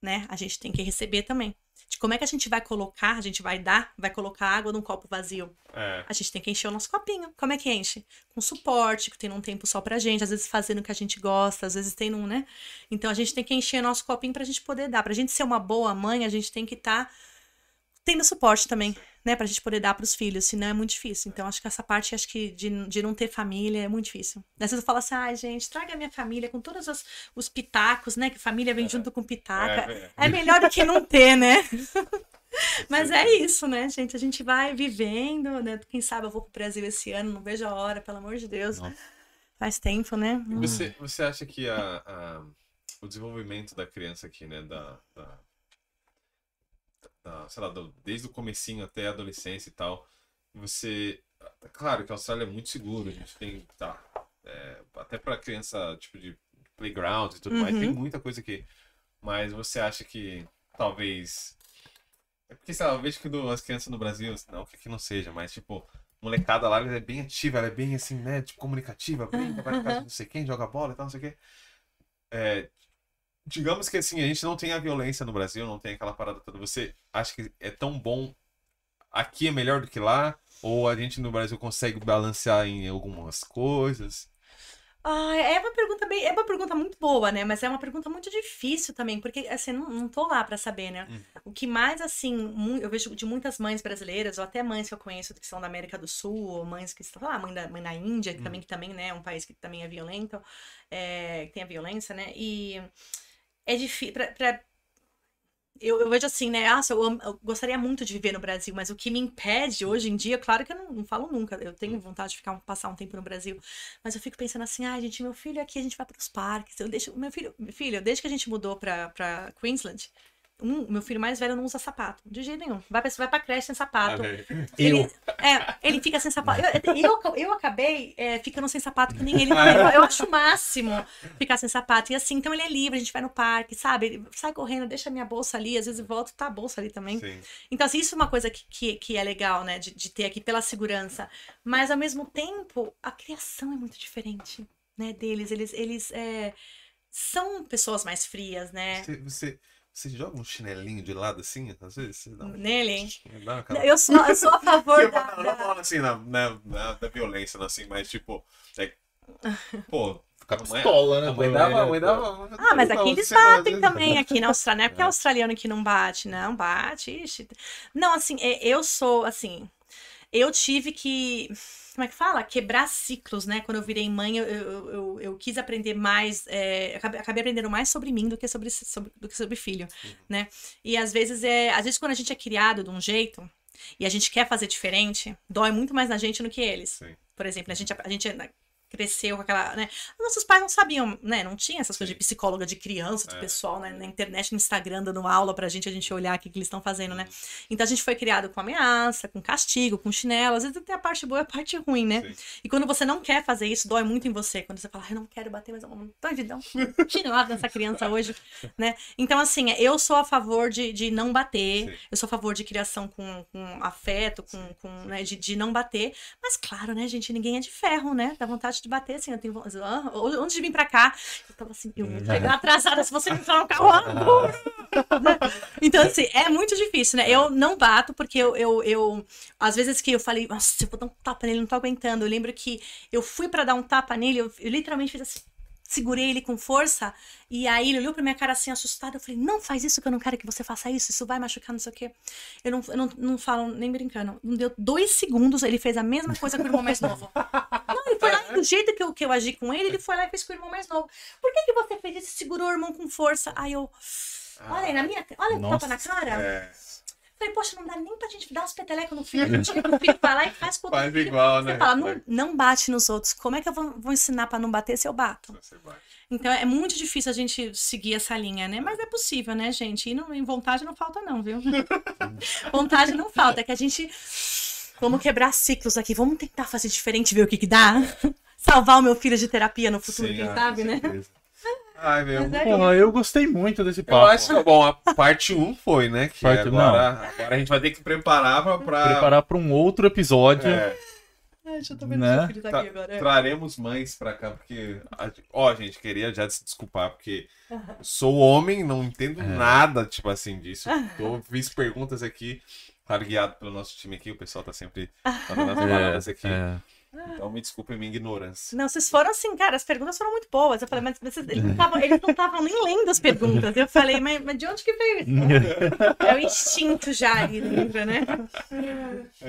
né? A gente tem que receber também. Como é que a gente vai colocar, a gente vai dar, vai colocar água num copo vazio. É, A gente tem que encher o nosso copinho. Como é que enche? Com suporte, tendo um tempo só pra gente, às vezes fazendo o que a gente gosta, às vezes tendo um, né? Então a gente tem que encher nosso copinho pra gente poder dar. Pra gente ser uma boa mãe, a gente tem que estar tendo suporte também, né? Pra gente poder dar pros filhos, senão é muito difícil. Então acho que essa parte, acho que de, de não ter família é muito difícil. Às vezes eu falo assim, ai gente, traga a minha família com todos os, os pitacos, né? Que família vem junto com pitaca. é, É melhor do que não ter, né? [LAUGHS] Mas é isso, né, gente? A gente vai vivendo, né? Quem sabe eu vou pro Brasil esse ano, não vejo a hora, pelo amor de Deus. Nossa. Faz tempo, né? Você, você acha que a, a- o desenvolvimento da criança aqui, né, da, da, da- sei lá, do- desde o comecinho até a adolescência e tal, você, claro que a Austrália é muito seguro, a gente tem, tá, é, até pra criança, tipo, de playground e tudo mais, tem Uhum. muita coisa aqui, mas você acha que talvez, é porque, sei lá, eu vejo que do- as crianças no Brasil, não que aqui não seja, mas, tipo, molecada lá, ela é bem ativa, ela é bem assim, né? Tipo, comunicativa, brinca, vai na casa de não sei quem, joga bola e tal, não sei o quê. É, digamos que assim, a gente não tem a violência no Brasil, não tem aquela parada toda. Você acha que é tão bom aqui é melhor do que lá? Ou a gente no Brasil consegue balancear em algumas coisas? Ah, é uma pergunta bem, é uma pergunta muito boa, né? Mas é uma pergunta muito difícil também, porque assim, não, não tô lá pra saber, né? Hum. O que mais assim, eu vejo de muitas mães brasileiras, ou até mães que eu conheço que são da América do Sul, ou mães que estão lá, mãe da, mãe da Índia, que também que também, né, é um país que também é violento, é, que tem a violência, né? E é difícil eu, eu vejo assim, né? Ah, eu, eu gostaria muito de viver no Brasil, mas o que me impede hoje em dia, claro que eu não, não falo nunca, eu tenho vontade de ficar, passar um tempo no Brasil, mas eu fico pensando assim, ah, gente, meu filho aqui, a gente vai para os parques, eu deixo, meu filho, meu filho, desde que a gente mudou pra, pra Queensland, um, meu filho mais velho não usa sapato, de jeito nenhum, vai pra, vai pra creche sem sapato, ele, é, ele fica sem sapato. Eu, eu, eu acabei é, ficando sem sapato que nem ele. também. Eu, eu acho o máximo ficar sem sapato. E assim, então ele é livre, a gente vai no parque, sabe? Ele sai correndo, deixa a minha bolsa ali, às vezes volta, tá a bolsa ali também. Sim. Então, assim, isso é uma coisa que, que, que é legal, né? De, de ter aqui pela segurança. Mas, ao mesmo tempo, a criação é muito diferente, né? Deles. Eles, eles é, são pessoas mais frias, né? Você, você, você joga um chinelinho de lado assim, às vezes? Você dá um... Nele. [LAUGHS] Dá aquela... Eu sou, eu sou a favor da, não, falando assim na, na, na- da violência, não, assim, mas tipo. É, [LAUGHS] pô, ficar com Pistola, né, A mãe dava, a né, mãe dava. Ah, mas aqui eles às batem vezes- também, aqui na Austrália. Não é porque é [LAUGHS] australiano que não bate, não, bate. Ixi. Não, assim, é- eu sou, assim, eu tive que, como é que fala? Quebrar ciclos, né? Quando eu virei mãe, eu, eu, eu, eu quis aprender mais, é, acabei, acabei aprendendo mais sobre mim do que sobre, sobre, do que sobre filho, né? E às vezes, é, às vezes quando a gente é criado de um jeito e a gente quer fazer diferente, dói muito mais na gente do que eles. Sim. Por exemplo, a gente, a gente cresceu com aquela, né? Nossos pais não sabiam, né? Não tinha essas coisas de psicóloga de criança, do É. pessoal, né? Na internet, no Instagram, dando aula pra gente, a gente olhar o que, que eles estão fazendo, né? Então a gente foi criado com ameaça, com castigo, com chinelo. Às vezes tem a parte boa e a parte ruim, né? Sim. E quando você não quer fazer isso, dói muito em você. Quando você fala, "Ai, eu não quero bater, mas eu não tô de dar um chinelado nessa criança hoje, né? Então, assim, eu sou a favor de, de não bater. Sim. Eu sou a favor de criação com, com afeto, com, com né, de, de não bater. Mas, claro, né, gente, ninguém é de ferro, né? Dá vontade de bater, assim, eu tenho vontade. Ah, Antes de vir pra cá, eu tava assim, eu vou chegar atrasada se você me entrar no carro agora. Então, assim, é muito difícil, né? Eu não bato, porque eu, eu, eu- Às vezes que eu falei, nossa, eu vou dar um tapa nele, não tô aguentando. Eu lembro que eu fui pra dar um tapa nele, eu, eu literalmente fiz assim. Segurei ele com força, e aí ele olhou pra minha cara assim, assustado. Eu falei, não faz isso que eu não quero que você faça isso, isso vai machucar, não sei o quê. Eu não, eu não, não falo nem brincando. Não deu dois segundos, ele fez a mesma coisa com o irmão mais novo. Do jeito que eu, que eu agi com ele, ele foi lá e fez com o irmão mais novo. Por que, que você fez isso? Segurou o irmão com força. Aí eu. Olha aí, na minha. Olha o tapa na cara. É, Falei, poxa, não dá nem pra gente dar uns petelecos no filho. A gente chega pro filho, vai lá e faz com o faz filho. igual, Você né? fala, não, não bate nos outros. Como é que eu vou, vou ensinar pra não bater se eu bato? Você. Então é muito difícil a gente seguir essa linha, né? Mas é possível, né, gente? E não, em vontade não falta, não, viu? [LAUGHS] vontade não falta. É que a gente. Vamos quebrar ciclos aqui. Vamos tentar fazer diferente, ver o que, que dá. [LAUGHS] Salvar o meu filho de terapia no futuro, Sim, quem ah, sabe, né? [LAUGHS] Ai, meu. É Porra, eu gostei muito desse Eu papo. acho que, bom, a parte 1 foi, né? Que Parte- agora, agora a gente vai ter que preparar pra. Preparar pra um outro episódio. É, Ai, deixa eu tô vendo Né? tá aqui agora. é. traremos mães pra cá, porque. Ó, gente, queria já se desculpar, porque [LAUGHS] sou homem, não entendo É. nada, tipo assim, disso. Tô, fiz perguntas aqui, claro, guiado pelo nosso time aqui, o pessoal tá sempre [LAUGHS] dando as palavras aqui. é. Então me desculpe a minha ignorância. Não, vocês foram assim, cara, as perguntas foram muito boas. Eu falei, mas vocês, eles não estavam nem lendo as perguntas. Eu falei, mas, mas de onde que veio isso? [LAUGHS] É o instinto já ali dentro, né?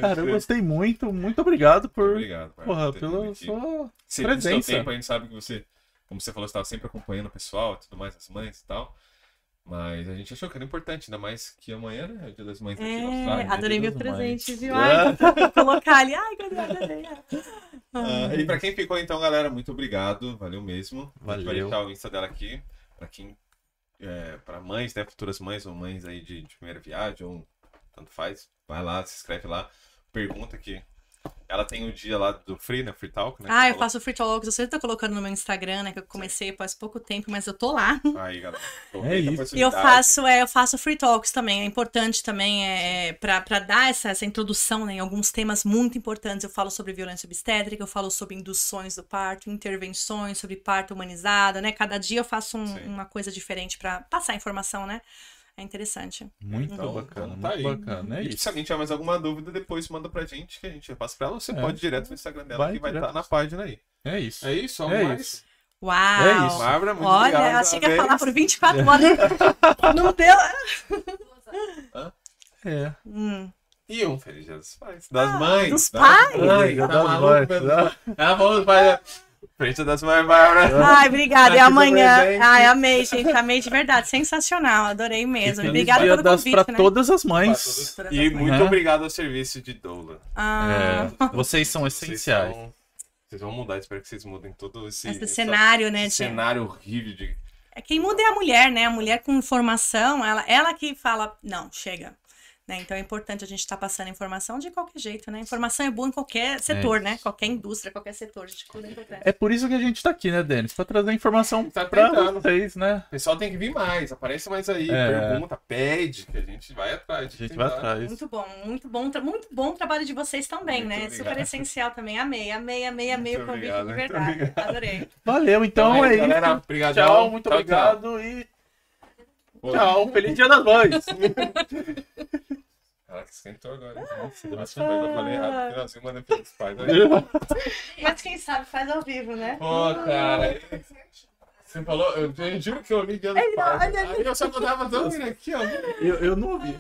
Cara, eu gostei muito. Muito obrigado por. Obrigado, pai, Porra, pela sua no seu presença. tempo, a gente sabe que você, como você falou, você estava sempre acompanhando o pessoal e tudo mais, as mães e tal. Mas a gente achou que era importante, ainda mais que amanhã, né? É o dia das mães aqui na É, adorei meu presente, viu? Ai, vou [LAUGHS] colocar ali. Ai, cadê? Adorei. Ah, e pra quem ficou, então, galera, muito obrigado. Valeu mesmo. A gente vai Valeu. deixar o Insta dela aqui. Pra quem. É, pra mães, né? Futuras mães ou mães aí de, de primeira viagem, ou tanto faz. Vai lá, se inscreve lá. Pergunta aqui. Ela tem o dia lá do Free, né? Free Talk, né? Ah, eu falou. faço free talks. Eu sempre tô colocando no meu Instagram, né? Que eu comecei faz pouco tempo, mas eu tô lá. Aí, galera. É isso. E eu faço, é, eu faço free talks também. É importante também é, para dar essa, essa introdução né, em alguns temas muito importantes. Eu falo sobre violência obstétrica, eu falo sobre induções do parto, intervenções sobre parto humanizado, né? Cada dia eu faço um- Sim. uma coisa diferente para passar informação, né? É interessante. Muito Então, bacana, então tá muito aí. bacana. É E isso. se alguém tiver mais alguma dúvida, depois manda pra gente que a gente passa pra ela. Ou você É. pode ir direto no Instagram dela Vai que vai estar na página aí. É isso. É isso? É mais? isso. Uau! É isso. Bárbara, muito Olha, obrigado. eu achei que ia falar por 24 horas. [LAUGHS] Não deu. É. Hum. E um Feliz Dia dos Pais. Das Ah, mães. dos das pais. mães, Das tá mães. maluco? Ela falou dos Dia das Mães, Bárbara. Ai, obrigada. E do amanhã. presente. Ai, amei, gente. Amei de verdade. Sensacional. Adorei mesmo. Obrigada pelo convite, pra né? todas as mães. E muito Uhum. obrigado ao serviço de Doula. Ah, É, vocês são Vocês essenciais. são- Vocês vão mudar, espero que vocês mudem todo esse, esse essa- cenário, né? esse cenário horrível de É Quem muda é a mulher, né? A mulher com informação, ela, ela que fala, não, chega. Né? Então é importante a gente estar passando informação de qualquer jeito, né? Informação é boa em qualquer setor, né? Qualquer indústria, qualquer setor, é importante. É por isso que a gente tá aqui, né, Denis? Pra trazer informação Tá tentando. vocês, né? O pessoal tem que vir mais, aparece mais aí, É. pergunta, pede, que a gente vai atrás. A gente vai tentar. atrás. Muito bom, muito bom, muito bom o trabalho de vocês também, Muito né? obrigado. Super essencial também. Amei, amei, amei, amei Muito o convite obrigado, de verdade. obrigado. Adorei. Valeu, então, aí, é galera, isso. obrigadão. Tchau, muito Tchau, obrigado e. Tchau, feliz dia das mães. [LAUGHS] Caraca, esquentou agora. hein? Nossa, Nossa, eu falei errado, finalzinho, mandei pelos pais. Aí. Mas quem sabe faz ao vivo, né? Pô, cara. Você falou, eu, eu juro que eu ouvi olha ali. Aí eu só mandava tão aqui, ó. Eu, eu não ouvi.